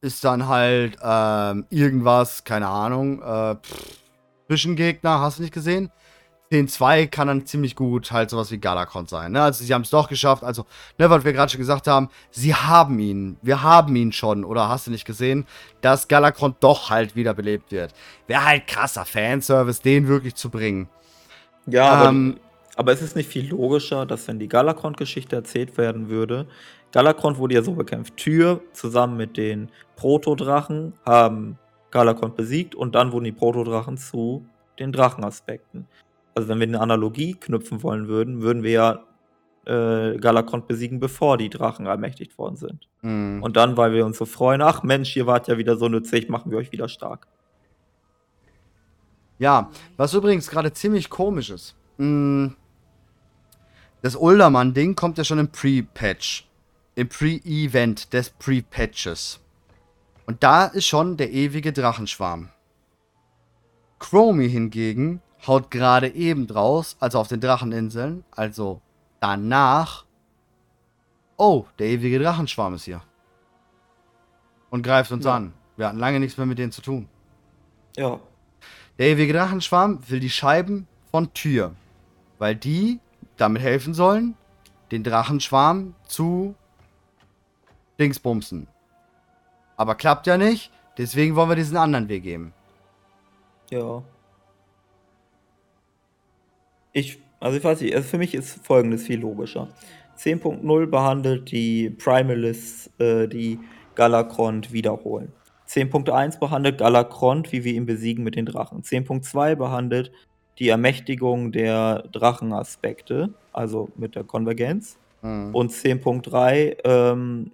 ist dann halt ähm, irgendwas, keine Ahnung, äh, pff, Zwischengegner, hast du nicht gesehen? 10.2 kann dann ziemlich gut halt sowas wie Galakon sein. Ne? Also sie haben es doch geschafft. Also, ne, was wir gerade schon gesagt haben, sie haben ihn. Wir haben ihn schon, oder hast du nicht gesehen, dass Galakon doch halt wiederbelebt wird. Wäre halt krasser Fanservice, den wirklich zu bringen. Ja, aber, Ähm, aber es ist nicht viel logischer, dass wenn die Galakrond-Geschichte erzählt werden würde, Galakrond wurde ja so bekämpft. Tyr zusammen mit den Protodrachen haben Galakrond besiegt und dann wurden die Protodrachen zu den Drachenaspekten. Also wenn wir eine Analogie knüpfen wollen würden, würden wir ja äh, Galakrond besiegen, bevor die Drachen ermächtigt worden sind. mh. Und dann, weil wir uns so freuen, ach Mensch, ihr wart ja wieder so nützlich, machen wir euch wieder stark. Ja, was übrigens gerade ziemlich komisch ist. Mh, Das Uldermann-Ding kommt ja schon im Pre-Patch. Im Pre-Event des Pre-Patches. Und da ist schon der ewige Drachenschwarm. Chromie hingegen haut gerade eben draus, also auf den Dracheninseln, also danach. Oh, der ewige Drachenschwarm ist hier. Und greift uns ja. an. Wir hatten lange nichts mehr mit denen zu tun. Ja. Der ewige Drachenschwarm will die Scheiben von Tür. Weil die damit helfen sollen, den Drachenschwarm zu Dingsbumsen. Aber klappt ja nicht, deswegen wollen wir diesen anderen Weg geben. Ja. Ich, also ich weiß nicht, also für mich ist folgendes viel logischer. 10.0 behandelt die Primalists, äh, die Galakrond wiederholen. 10.1 behandelt Galakrond, wie wir ihn besiegen mit den Drachen. 10.2 behandelt die Ermächtigung der Drachenaspekte, also mit der Konvergenz. Mhm. Und 10.3 ähm,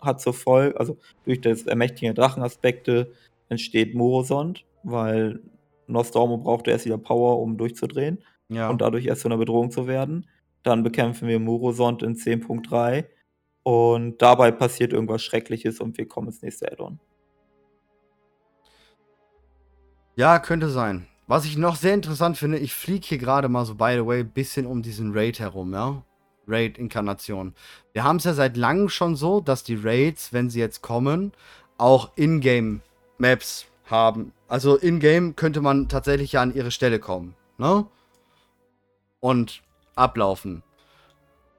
hat zur Folge, also durch das Ermächtigen der Drachenaspekte entsteht Morosond, weil Nostormo brauchte erst wieder Power, um durchzudrehen ja. und dadurch erst zu einer Bedrohung zu werden. Dann bekämpfen wir Morosond in 10.3 und dabei passiert irgendwas Schreckliches und wir kommen ins nächste Addon. Ja, könnte sein. Was ich noch sehr interessant finde, ich fliege hier gerade mal so, by the way, ein bisschen um diesen Raid herum, ja? Raid-Inkarnation. Wir haben es ja seit langem schon so, dass die Raids, wenn sie jetzt kommen, auch Ingame-Maps haben. Also in-game könnte man tatsächlich ja an ihre Stelle kommen, ne? Und ablaufen.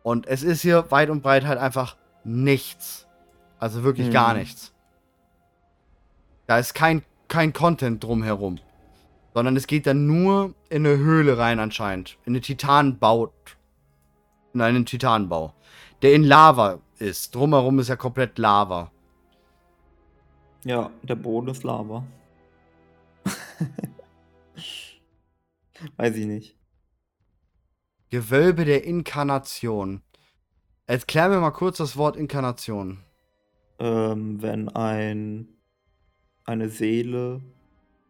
Und es ist hier weit und breit halt einfach nichts. Also wirklich mhm. gar nichts. Da ist kein, kein Content drumherum. Sondern es geht dann nur in eine Höhle rein anscheinend. In eine Titanbau. In einen Titanbau. Der in Lava ist. Drumherum ist ja komplett Lava. Ja, der Boden ist Lava. Weiß ich nicht. Gewölbe der Inkarnation. Erklär mir mal kurz das Wort Inkarnation. Ähm, wenn ein eine Seele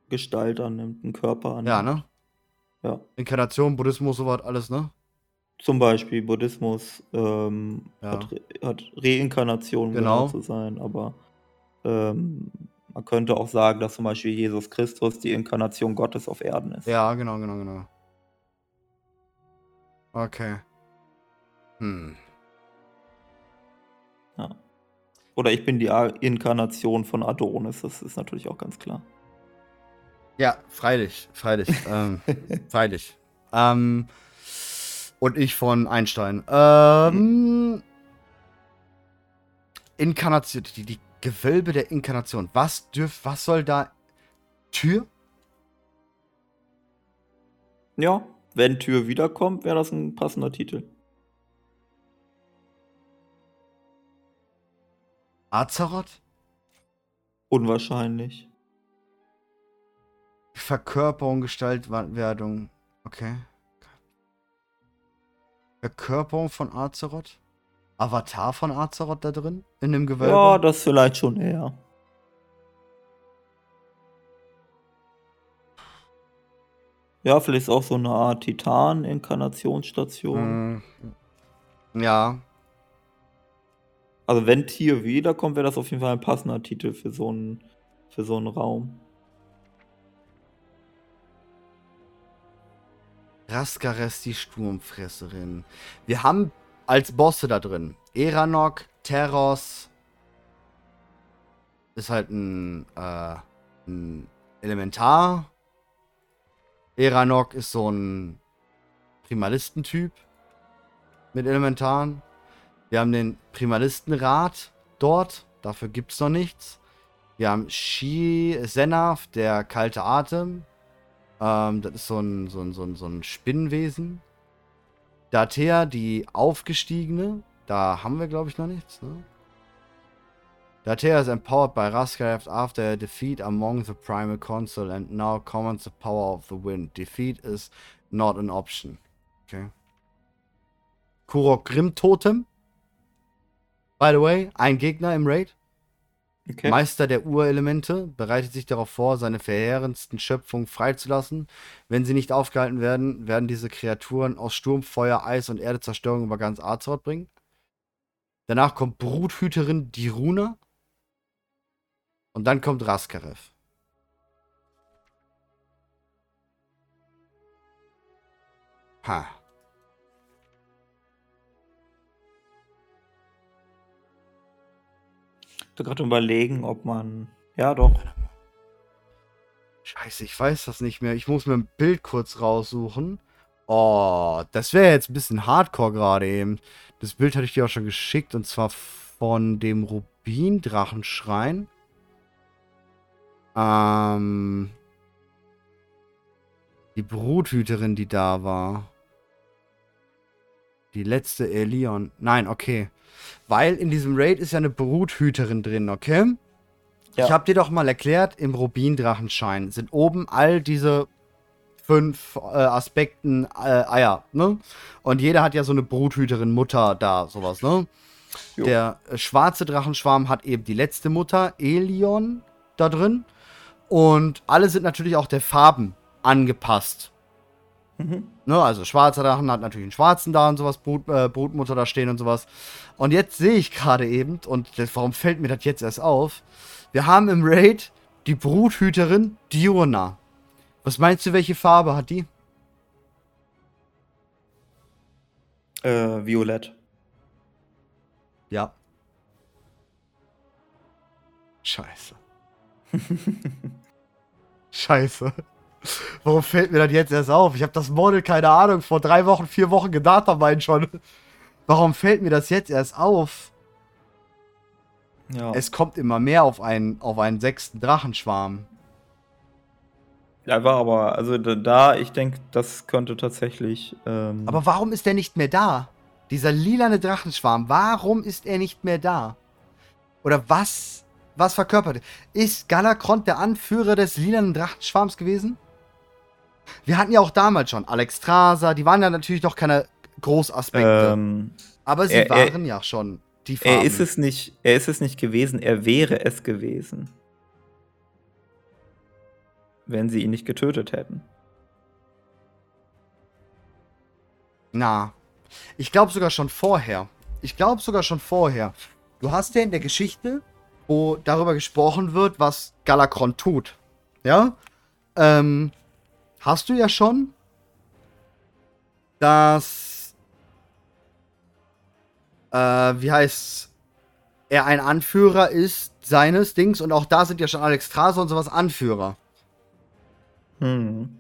Gestalt annimmt, einen Körper annimmt. Ja, ne? Ja. Inkarnation, Buddhismus, sowas alles, ne? Zum Beispiel Buddhismus ähm, ja. hat, hat, Reinkarnation genau. zu sein, aber ähm, man könnte auch sagen, dass zum Beispiel Jesus Christus die Inkarnation Gottes auf Erden ist. Ja, genau, genau, genau. Okay. Hm. Ja. Oder ich bin die Inkarnation von Adonis, das ist natürlich auch ganz klar. Ja, freilich, freilich, ähm, freilich. Ähm, und ich von Einstein. Ähm, Inkarnation, die, die Gewölbe der Inkarnation. Was dürf, was soll da? Tür? Ja, wenn Tür wiederkommt, wäre das ein passender Titel. Azeroth? Unwahrscheinlich. Verkörperung, Gestaltwerdung. Okay. Verkörperung von Azeroth? Avatar von Azeroth da drin? In dem Gewölbe? Ja, das vielleicht schon eher. Ja, vielleicht ist auch so eine Art Titan-Inkarnationsstation. Mm. Ja. Also wenn Tier wiederkommt, wäre das auf jeden Fall ein passender Titel für so einen, für so einen Raum. Raskares, die Sturmfresserin. Wir haben als Bosse da drin Eranok, Terros. Ist halt ein, äh, ein Elementar. Eranok ist so ein Primalistentyp mit Elementaren. Wir haben den Primalistenrat dort. Dafür gibt es noch nichts. Wir haben Shi Senaf, der kalte Atem. Ähm, das ist so ein, so ein, so ein, so ein Spinnenwesen. Datea, die aufgestiegene. Da haben wir, glaube ich, noch nichts. Ne? Datea is empowered by Rascraft after a defeat among the Primal Console and now commands the power of the wind. Defeat is not an option. Okay. Kurok Grimm Totem. By the way, ein Gegner im Raid. Okay. Meister der Urelemente bereitet sich darauf vor, seine verheerendsten Schöpfungen freizulassen. Wenn sie nicht aufgehalten werden, werden diese Kreaturen aus Sturm, Feuer, Eis und Erde Zerstörung über ganz Azeroth bringen. Danach kommt Bruthüterin Diruna. Und dann kommt Raskarev. Ha. Bin gerade überlegen, ob man. Ja, doch. Scheiße, ich weiß das nicht mehr. Ich muss mir ein Bild kurz raussuchen. Oh, das wäre jetzt ein bisschen hardcore gerade eben. Das Bild hatte ich dir auch schon geschickt und zwar von dem Rubin-Drachenschrein. Ähm. Die Bruthüterin, die da war. Die letzte Elion. Nein, okay. Weil in diesem Raid ist ja eine Bruthüterin drin, okay? Ja. Ich habe dir doch mal erklärt, im Rubin-Drachenschein sind oben all diese fünf äh, Aspekten äh, Eier, ne? Und jeder hat ja so eine Bruthüterin Mutter da, sowas, ne? Jo. Der schwarze Drachenschwarm hat eben die letzte Mutter, Elion, da drin. Und alle sind natürlich auch der Farben angepasst. Mhm. Ne, also schwarzer Drachen hat natürlich einen schwarzen da und sowas, Brut, äh, Brutmutter da stehen und sowas. Und jetzt sehe ich gerade eben, und das, warum fällt mir das jetzt erst auf? Wir haben im Raid die Bruthüterin Diona. Was meinst du, welche Farbe hat die? Äh, violett. Ja. Scheiße. Scheiße. Warum fällt mir das jetzt erst auf? Ich habe das Model, keine Ahnung, vor drei Wochen, vier Wochen gedatameint schon. Warum fällt mir das jetzt erst auf? Ja. Es kommt immer mehr auf einen, auf einen sechsten Drachenschwarm. Ja, war aber, also da, ich denke, das könnte tatsächlich. Ähm aber warum ist der nicht mehr da? Dieser lilane Drachenschwarm, warum ist er nicht mehr da? Oder was, was verkörpert? Ist Galakrond der Anführer des lilanen Drachenschwarms gewesen? Wir hatten ja auch damals schon Alexstrasza, die waren ja natürlich noch keine Großaspekte. Ähm, aber sie er, waren er, ja schon die Farben. Er ist es nicht, er ist es nicht gewesen, er wäre es gewesen. Wenn sie ihn nicht getötet hätten. Na, ich glaube sogar schon vorher. Ich glaube sogar schon vorher. Du hast ja in der Geschichte, wo darüber gesprochen wird, was Galakron tut. Ja? Ähm, hast du ja schon, dass, äh, wie heißt er ein Anführer ist seines Dings und auch da sind ja schon Alex Strase und sowas Anführer. Hm.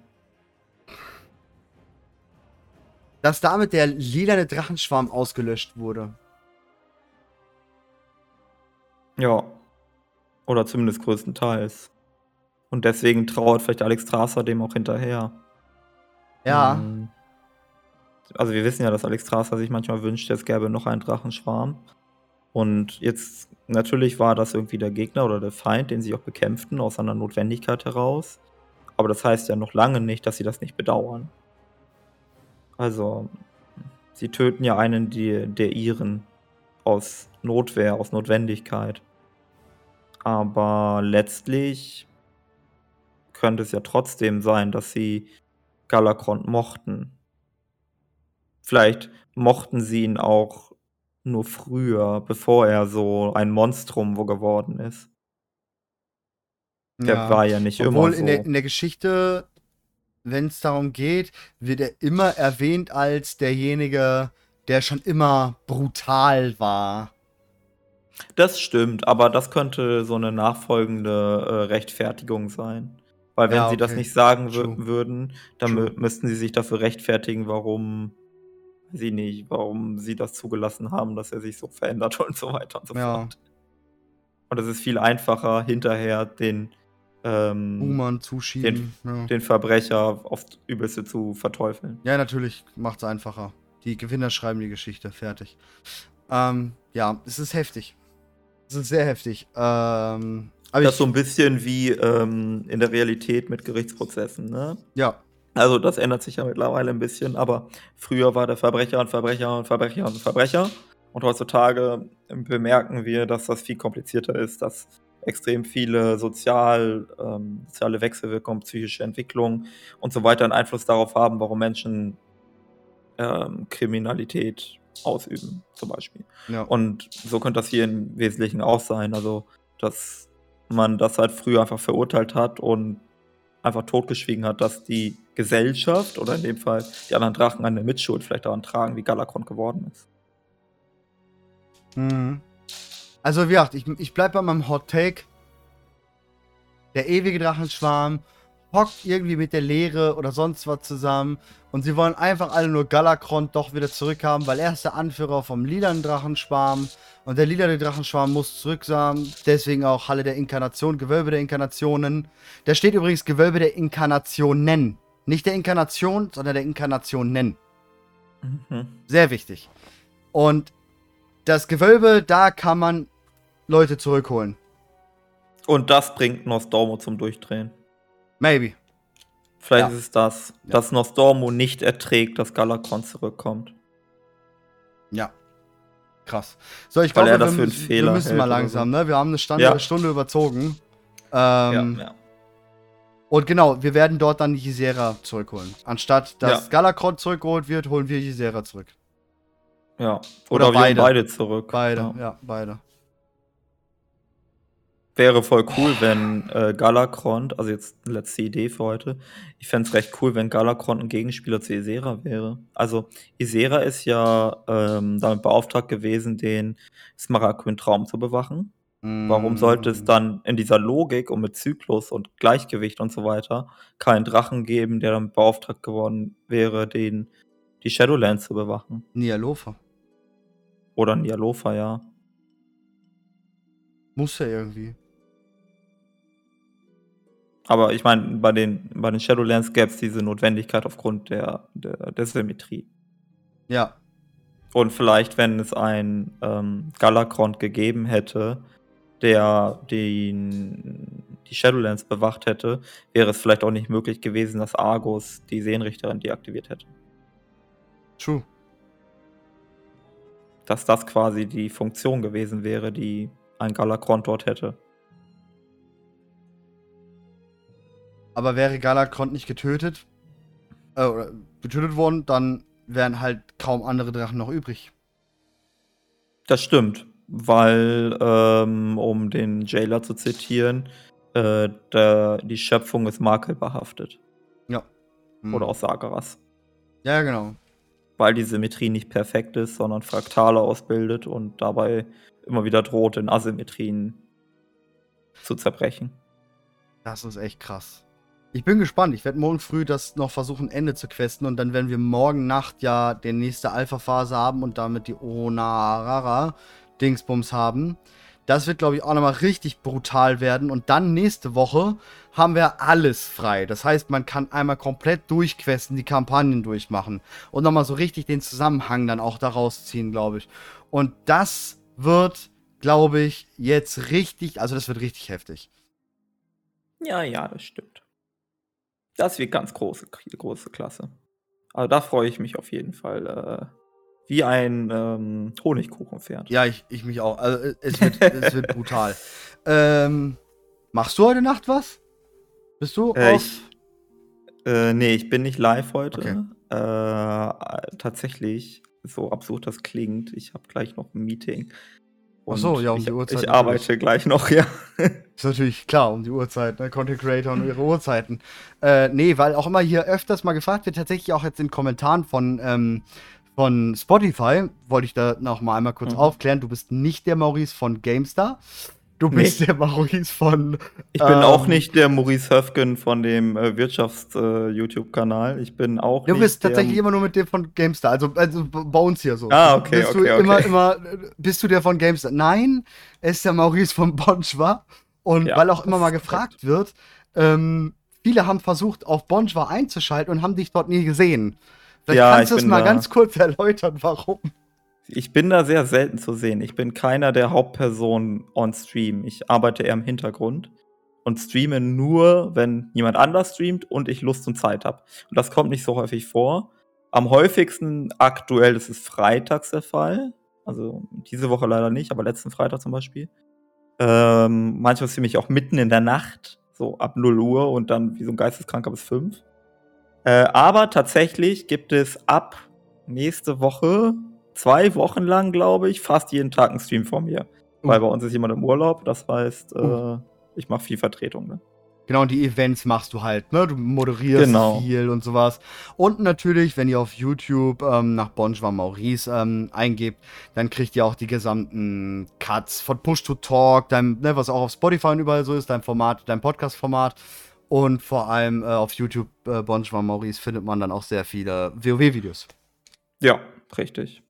Dass damit der lilane Drachenschwarm ausgelöscht wurde. Ja. Oder zumindest größtenteils. Und deswegen trauert vielleicht Alex Strasser dem auch hinterher. Ja. Ähm, also wir wissen ja, dass Alex Strasser sich manchmal wünscht, es gäbe noch einen Drachenschwarm. Und jetzt, natürlich war das irgendwie der Gegner oder der Feind, den sie auch bekämpften, aus einer Notwendigkeit heraus. Aber das heißt ja noch lange nicht, dass sie das nicht bedauern. Also, sie töten ja einen die, der ihren aus Notwehr, aus Notwendigkeit. Aber letztlich könnte es ja trotzdem sein, dass sie Galakrond mochten. Vielleicht mochten sie ihn auch nur früher, bevor er so ein Monstrum wo geworden ist. Der ja. war ja nicht Obwohl immer so. In der, in der Geschichte, wenn es darum geht, wird er immer erwähnt als derjenige, der schon immer brutal war. Das stimmt, aber das könnte so eine nachfolgende äh, Rechtfertigung sein. Weil wenn ja, okay. sie das nicht sagen würden, dann mü müssten sie sich dafür rechtfertigen, warum sie nicht, warum sie das zugelassen haben, dass er sich so verändert und so weiter und so ja. fort. Und es ist viel einfacher, hinterher den ähm, zuschieben. Den, ja. den, Verbrecher aufs Übelste zu verteufeln. Ja, natürlich macht es einfacher. Die Gewinner schreiben die Geschichte, fertig. Ähm, ja, es ist heftig. Es ist sehr heftig. Ähm, aber das ist so ein bisschen wie ähm, in der Realität mit Gerichtsprozessen, ne? Ja. Also das ändert sich ja mittlerweile ein bisschen, aber früher war der Verbrecher und Verbrecher und Verbrecher und Verbrecher. Und heutzutage bemerken wir, dass das viel komplizierter ist, dass extrem viele sozial, ähm, soziale Wechselwirkungen, psychische Entwicklung und so weiter einen Einfluss darauf haben, warum Menschen ähm, Kriminalität ausüben, zum Beispiel. Ja. Und so könnte das hier im Wesentlichen auch sein. Also, dass man das halt früher einfach verurteilt hat und einfach totgeschwiegen hat, dass die Gesellschaft oder in dem Fall die anderen Drachen eine Mitschuld vielleicht daran tragen, wie Galakron geworden ist. Mhm. Also, wie gesagt, ich, ich bleibe bei meinem Hot Take. Der ewige Drachenschwarm hockt irgendwie mit der Leere oder sonst was zusammen und sie wollen einfach alle nur Galakron doch wieder zurückhaben, weil er ist der Anführer vom lilanen Drachenschwarm und der lilane Drachenschwarm muss zurück sein. Deswegen auch Halle der Inkarnation, Gewölbe der Inkarnationen. Da steht übrigens Gewölbe der Inkarnationen. Nicht der Inkarnation, sondern der Inkarnationen. Mhm. Sehr wichtig. Und das Gewölbe, da kann man Leute zurückholen. Und das bringt Nostormo zum Durchdrehen. Maybe. Vielleicht Ja. ist es das, Ja. dass Nostormo nicht erträgt, dass Galakron zurückkommt. Ja. Krass. So, ich Weil glaube, wir, das für einen müssen- Fehler wir müssen mal langsam, ne? Wir haben eine Stunde, Ja. Stunde überzogen. Ähm, ja, ja. Und genau, wir werden dort dann Gisera zurückholen. Anstatt dass Ja. Galakron zurückgeholt wird, holen wir Gisera zurück. ja. Oder Oder, wir beide. beide. beide zurück. Beide, ja, beide. Wäre voll cool, wenn äh, Galakron, also jetzt letzte Idee für heute, ich fände es recht cool, wenn Galakron ein Gegenspieler zu Isera wäre. Also Isera ist ja ähm, damit beauftragt gewesen, den Smaragdgrünen Traum zu bewachen. Warum sollte es Mm. dann in dieser Logik und mit Zyklus und Gleichgewicht und so weiter keinen Drachen geben, der damit beauftragt geworden wäre, den die Shadowlands zu bewachen? Nialofa. Oder Nialofa, ja. Muss ja irgendwie. Aber ich meine, bei den, bei den Shadowlands gäbe es diese Notwendigkeit aufgrund der, der, der Symmetrie. Ja. Und vielleicht, wenn es ein ähm, Galakron gegeben hätte, der den, die Shadowlands bewacht hätte, wäre es vielleicht auch nicht möglich gewesen, dass Argus die Seenrichterin deaktiviert hätte. True. Dass das quasi die Funktion gewesen wäre, die ein Galakron dort hätte. Aber wäre Galakron nicht getötet, äh, oder getötet worden, dann wären halt kaum andere Drachen noch übrig. Das stimmt, weil, ähm, um den Jailer zu zitieren, äh, der, die Schöpfung ist makelbehaftet. Ja. Hm. Oder auch Sagaras. Ja, genau. Weil die Symmetrie nicht perfekt ist, sondern Fraktale ausbildet und dabei immer wieder droht, in Asymmetrien zu zerbrechen. Das ist echt krass. Ich bin gespannt. Ich werde morgen früh das noch versuchen, Ende zu questen. Und dann werden wir morgen Nacht ja die nächste Alpha-Phase haben und damit die Onarara-Dingsbums haben. Das wird, glaube ich, auch nochmal richtig brutal werden. Und dann nächste Woche haben wir alles frei. Das heißt, man kann einmal komplett durchquesten, die Kampagnen durchmachen. Und nochmal so richtig den Zusammenhang dann auch daraus ziehen, glaube ich. Und das wird, glaube ich, jetzt richtig, also das wird richtig heftig. Ja, ja, das stimmt. Das wird ganz große, große Klasse. Also da freue ich mich auf jeden Fall. Äh, wie ein ähm, Honigkuchenpferd. Ja, ich, ich mich auch. Also äh, es wird, es wird brutal. Ähm, machst du heute Nacht was? Bist du Äh, auf? ich, äh, nee, ich bin nicht live heute. Okay. Äh, tatsächlich, so absurd das klingt, ich habe gleich noch ein Meeting. Ach so, Und ja, um ich, die Uhrzeit Ich natürlich. arbeite gleich noch, ja. Ist natürlich klar, um die Uhrzeit, ne? Content Creator und ihre Uhrzeiten. Äh, nee, weil auch immer hier öfters mal gefragt wird, tatsächlich auch jetzt in Kommentaren von, ähm, von Spotify, wollte ich da noch mal einmal kurz Mhm. aufklären, du bist nicht der Maurice von GameStar. Du Nee. bist der Maurice von. Ich bin Ähm, auch nicht der Maurice Höfgen von dem äh, Wirtschafts-YouTube-Kanal. ich bin auch Du bist tatsächlich immer nur mit dem von GameStar, also, also bei uns hier so. Ah, okay, bist du okay, Immer, okay. immer, äh, bist du der von GameStar? Nein, er ist der Maurice von Bonchwa. Und Ja, weil auch immer mal gefragt wird, ähm, viele haben versucht, auf Bonchwa einzuschalten und haben dich dort nie gesehen. Vielleicht Ja, kannst du es mal ganz kurz erläutern, warum. Ich bin da sehr selten zu sehen. Ich bin keiner der Hauptpersonen on Stream. Ich arbeite eher im Hintergrund und streame nur, wenn jemand anders streamt und ich Lust und Zeit habe. Und das kommt nicht so häufig vor. Am häufigsten aktuell ist es freitags der Fall. Also diese Woche leider nicht, aber letzten Freitag zum Beispiel. Ähm, manchmal streame ich auch mitten in der Nacht, so ab 0 Uhr und dann wie so ein Geisteskranker bis 5. Äh, aber tatsächlich gibt es ab nächste Woche, zwei Wochen lang, glaube ich, fast jeden Tag einen Stream von mir. Uh. Weil bei uns ist jemand im Urlaub, das heißt, äh, Uh. ich mache viel Vertretung. Ne? Genau, und die Events machst du halt, ne? Du moderierst Genau. viel und sowas. Und natürlich, wenn ihr auf YouTube ähm, nach Bonjour Maurice ähm, eingebt, dann kriegt ihr auch die gesamten Cuts von Push to Talk, dein, ne, was auch auf Spotify und überall so ist, dein Format, dein Podcast-Format. Und vor allem äh, auf YouTube äh, Bonjour Maurice findet man dann auch sehr viele WoW-Videos. Ja, richtig.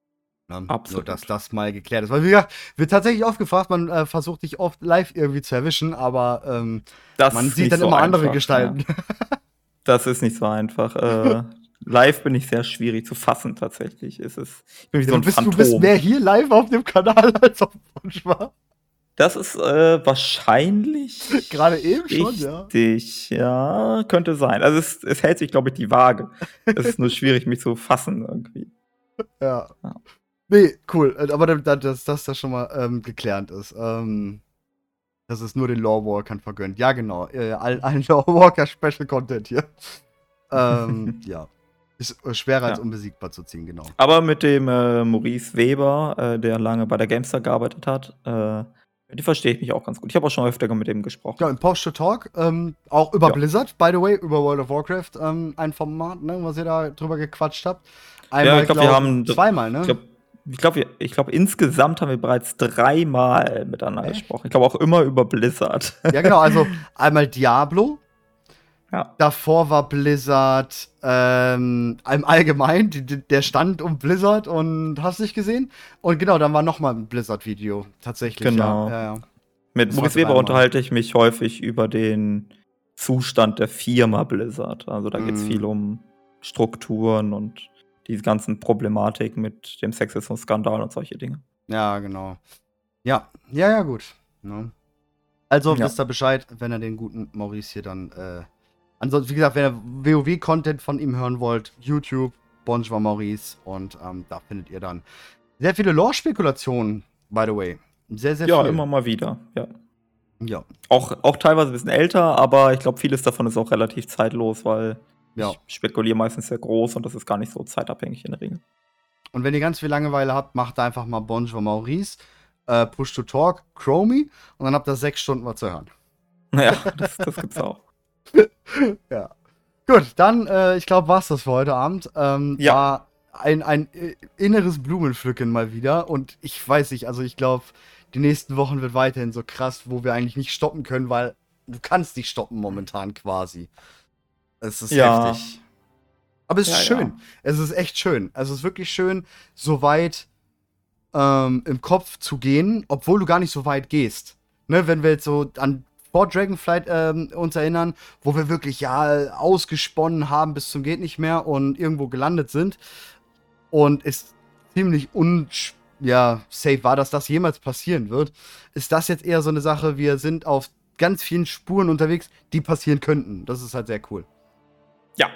Ne? Absolut. Nur, dass das mal geklärt ist. Weil, wie gesagt, wird tatsächlich oft gefragt, man äh, versucht dich oft live irgendwie zu erwischen, aber ähm, Das man sieht dann so immer andere einfach, Gestalten. Ja. Das ist nicht so einfach. Äh, live bin ich sehr schwierig zu fassen, tatsächlich. Ist es, ich bin wie so Du ein bist, du Phantom. bist mehr hier live auf dem Kanal als auf Bonjour. Das ist äh, wahrscheinlich. Gerade eben schon, ja. Richtig, ja. könnte sein. Also es, es hält sich, glaube ich, die Waage. Es ist nur schwierig, mich zu fassen irgendwie. Ja. Ja. Nee, cool. Äh, Aber da- dass das da schon mal ähm, geklärt ist. Ähm, dass es nur den Lawwalkern vergönnt. Ja, genau. Äh, ein, ein Lawwalker Special Content hier. ähm, ja. Ist äh, schwerer als Ja. unbesiegbar zu ziehen, genau. Aber mit dem äh, Maurice Weber, äh, der lange bei der Gamestar gearbeitet hat, äh, dem verstehe ich mich auch ganz gut. Ich habe auch schon öfter mit dem gesprochen. Ja, im to Talk, ähm, auch über Ja. Blizzard, by the way, über World of Warcraft, ähm, ein Format, ne, was ihr da drüber gequatscht habt. Ja, ich glaub, wir haben- zweimal, ne? Ich glaube, ich glaub, wir- ich glaub, insgesamt haben wir bereits dreimal miteinander Echt? gesprochen. Ich glaube auch immer über Blizzard. Ja, genau, also einmal Diablo. Ja. Davor war Blizzard ähm, im Allgemeinen, der Stand um Blizzard und hast nicht gesehen? Und genau, dann war nochmal ein Blizzard-Video, tatsächlich. Genau. Ja, ja. Mit Das Maurice Weber unterhalte ich mich häufig über den Zustand der Firma Blizzard. Also da geht es Mhm. viel um Strukturen und diese ganzen Problematik mit dem Sexismus-Skandal und solche Dinge. ja genau. Ja, ja, ja, gut. Ne? Also Ja. wisst ihr Bescheid, wenn ihr den guten Maurice hier dann. Äh, ansonsten, wie gesagt, wenn ihr WoW-Content von ihm hören wollt, YouTube, Bonjour Maurice und ähm, da findet ihr dann sehr viele Lore-Spekulationen, by the way. Sehr, sehr ja, viel. immer mal wieder. Ja. Ja, Auch, auch teilweise ein bisschen älter, aber ich glaube, vieles davon ist auch relativ zeitlos, weil ja. ich spekuliere meistens sehr groß und das ist gar nicht so zeitabhängig in der Regel. Und wenn ihr ganz viel Langeweile habt, macht einfach mal Bonjour Maurice, äh, Push to Talk, Chromie und dann habt ihr sechs Stunden was zu hören. Ja, das, das gibt's auch. Ja. Gut, dann, äh, ich glaube, war's das für heute Abend. Ähm, Ja. War ein, ein äh, inneres Blumenpflücken mal wieder. Und ich weiß nicht, also ich glaube, die nächsten Wochen wird weiterhin so krass, wo wir eigentlich nicht stoppen können, weil du kannst nicht stoppen momentan quasi. Es ist Ja. heftig. Aber es ist Ja, schön. ja. Es ist echt schön. Also es ist wirklich schön, so weit ähm, im Kopf zu gehen, obwohl du gar nicht so weit gehst. Ne, wenn wir jetzt so an vor Dragonflight ähm, uns erinnern, wo wir wirklich ja ausgesponnen haben bis zum geht nicht mehr und irgendwo gelandet sind und es ziemlich un ja safe war, dass das jemals passieren wird, ist das jetzt eher so eine Sache, wir sind auf ganz vielen Spuren unterwegs, die passieren könnten. Das ist halt sehr cool. Ja.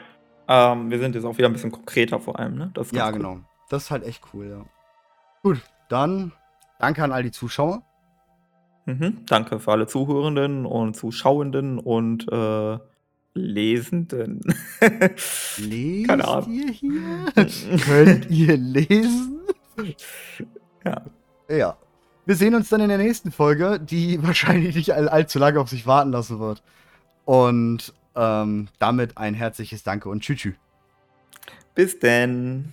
Ähm, wir sind jetzt auch wieder ein bisschen konkreter vor allem, ne? Ja, cool. genau. Das ist halt echt cool, ja. Gut, dann danke an all die Zuschauer. Mhm. Danke für alle Zuhörenden und Zuschauenden und äh, Lesenden. Lest Keine Ahnung. ihr hier? Könnt ihr lesen? Ja. Ja. Wir sehen uns dann in der nächsten Folge, die wahrscheinlich nicht all, allzu lange auf sich warten lassen wird. Und ähm, damit ein herzliches Danke und Tschüss. Bis denn.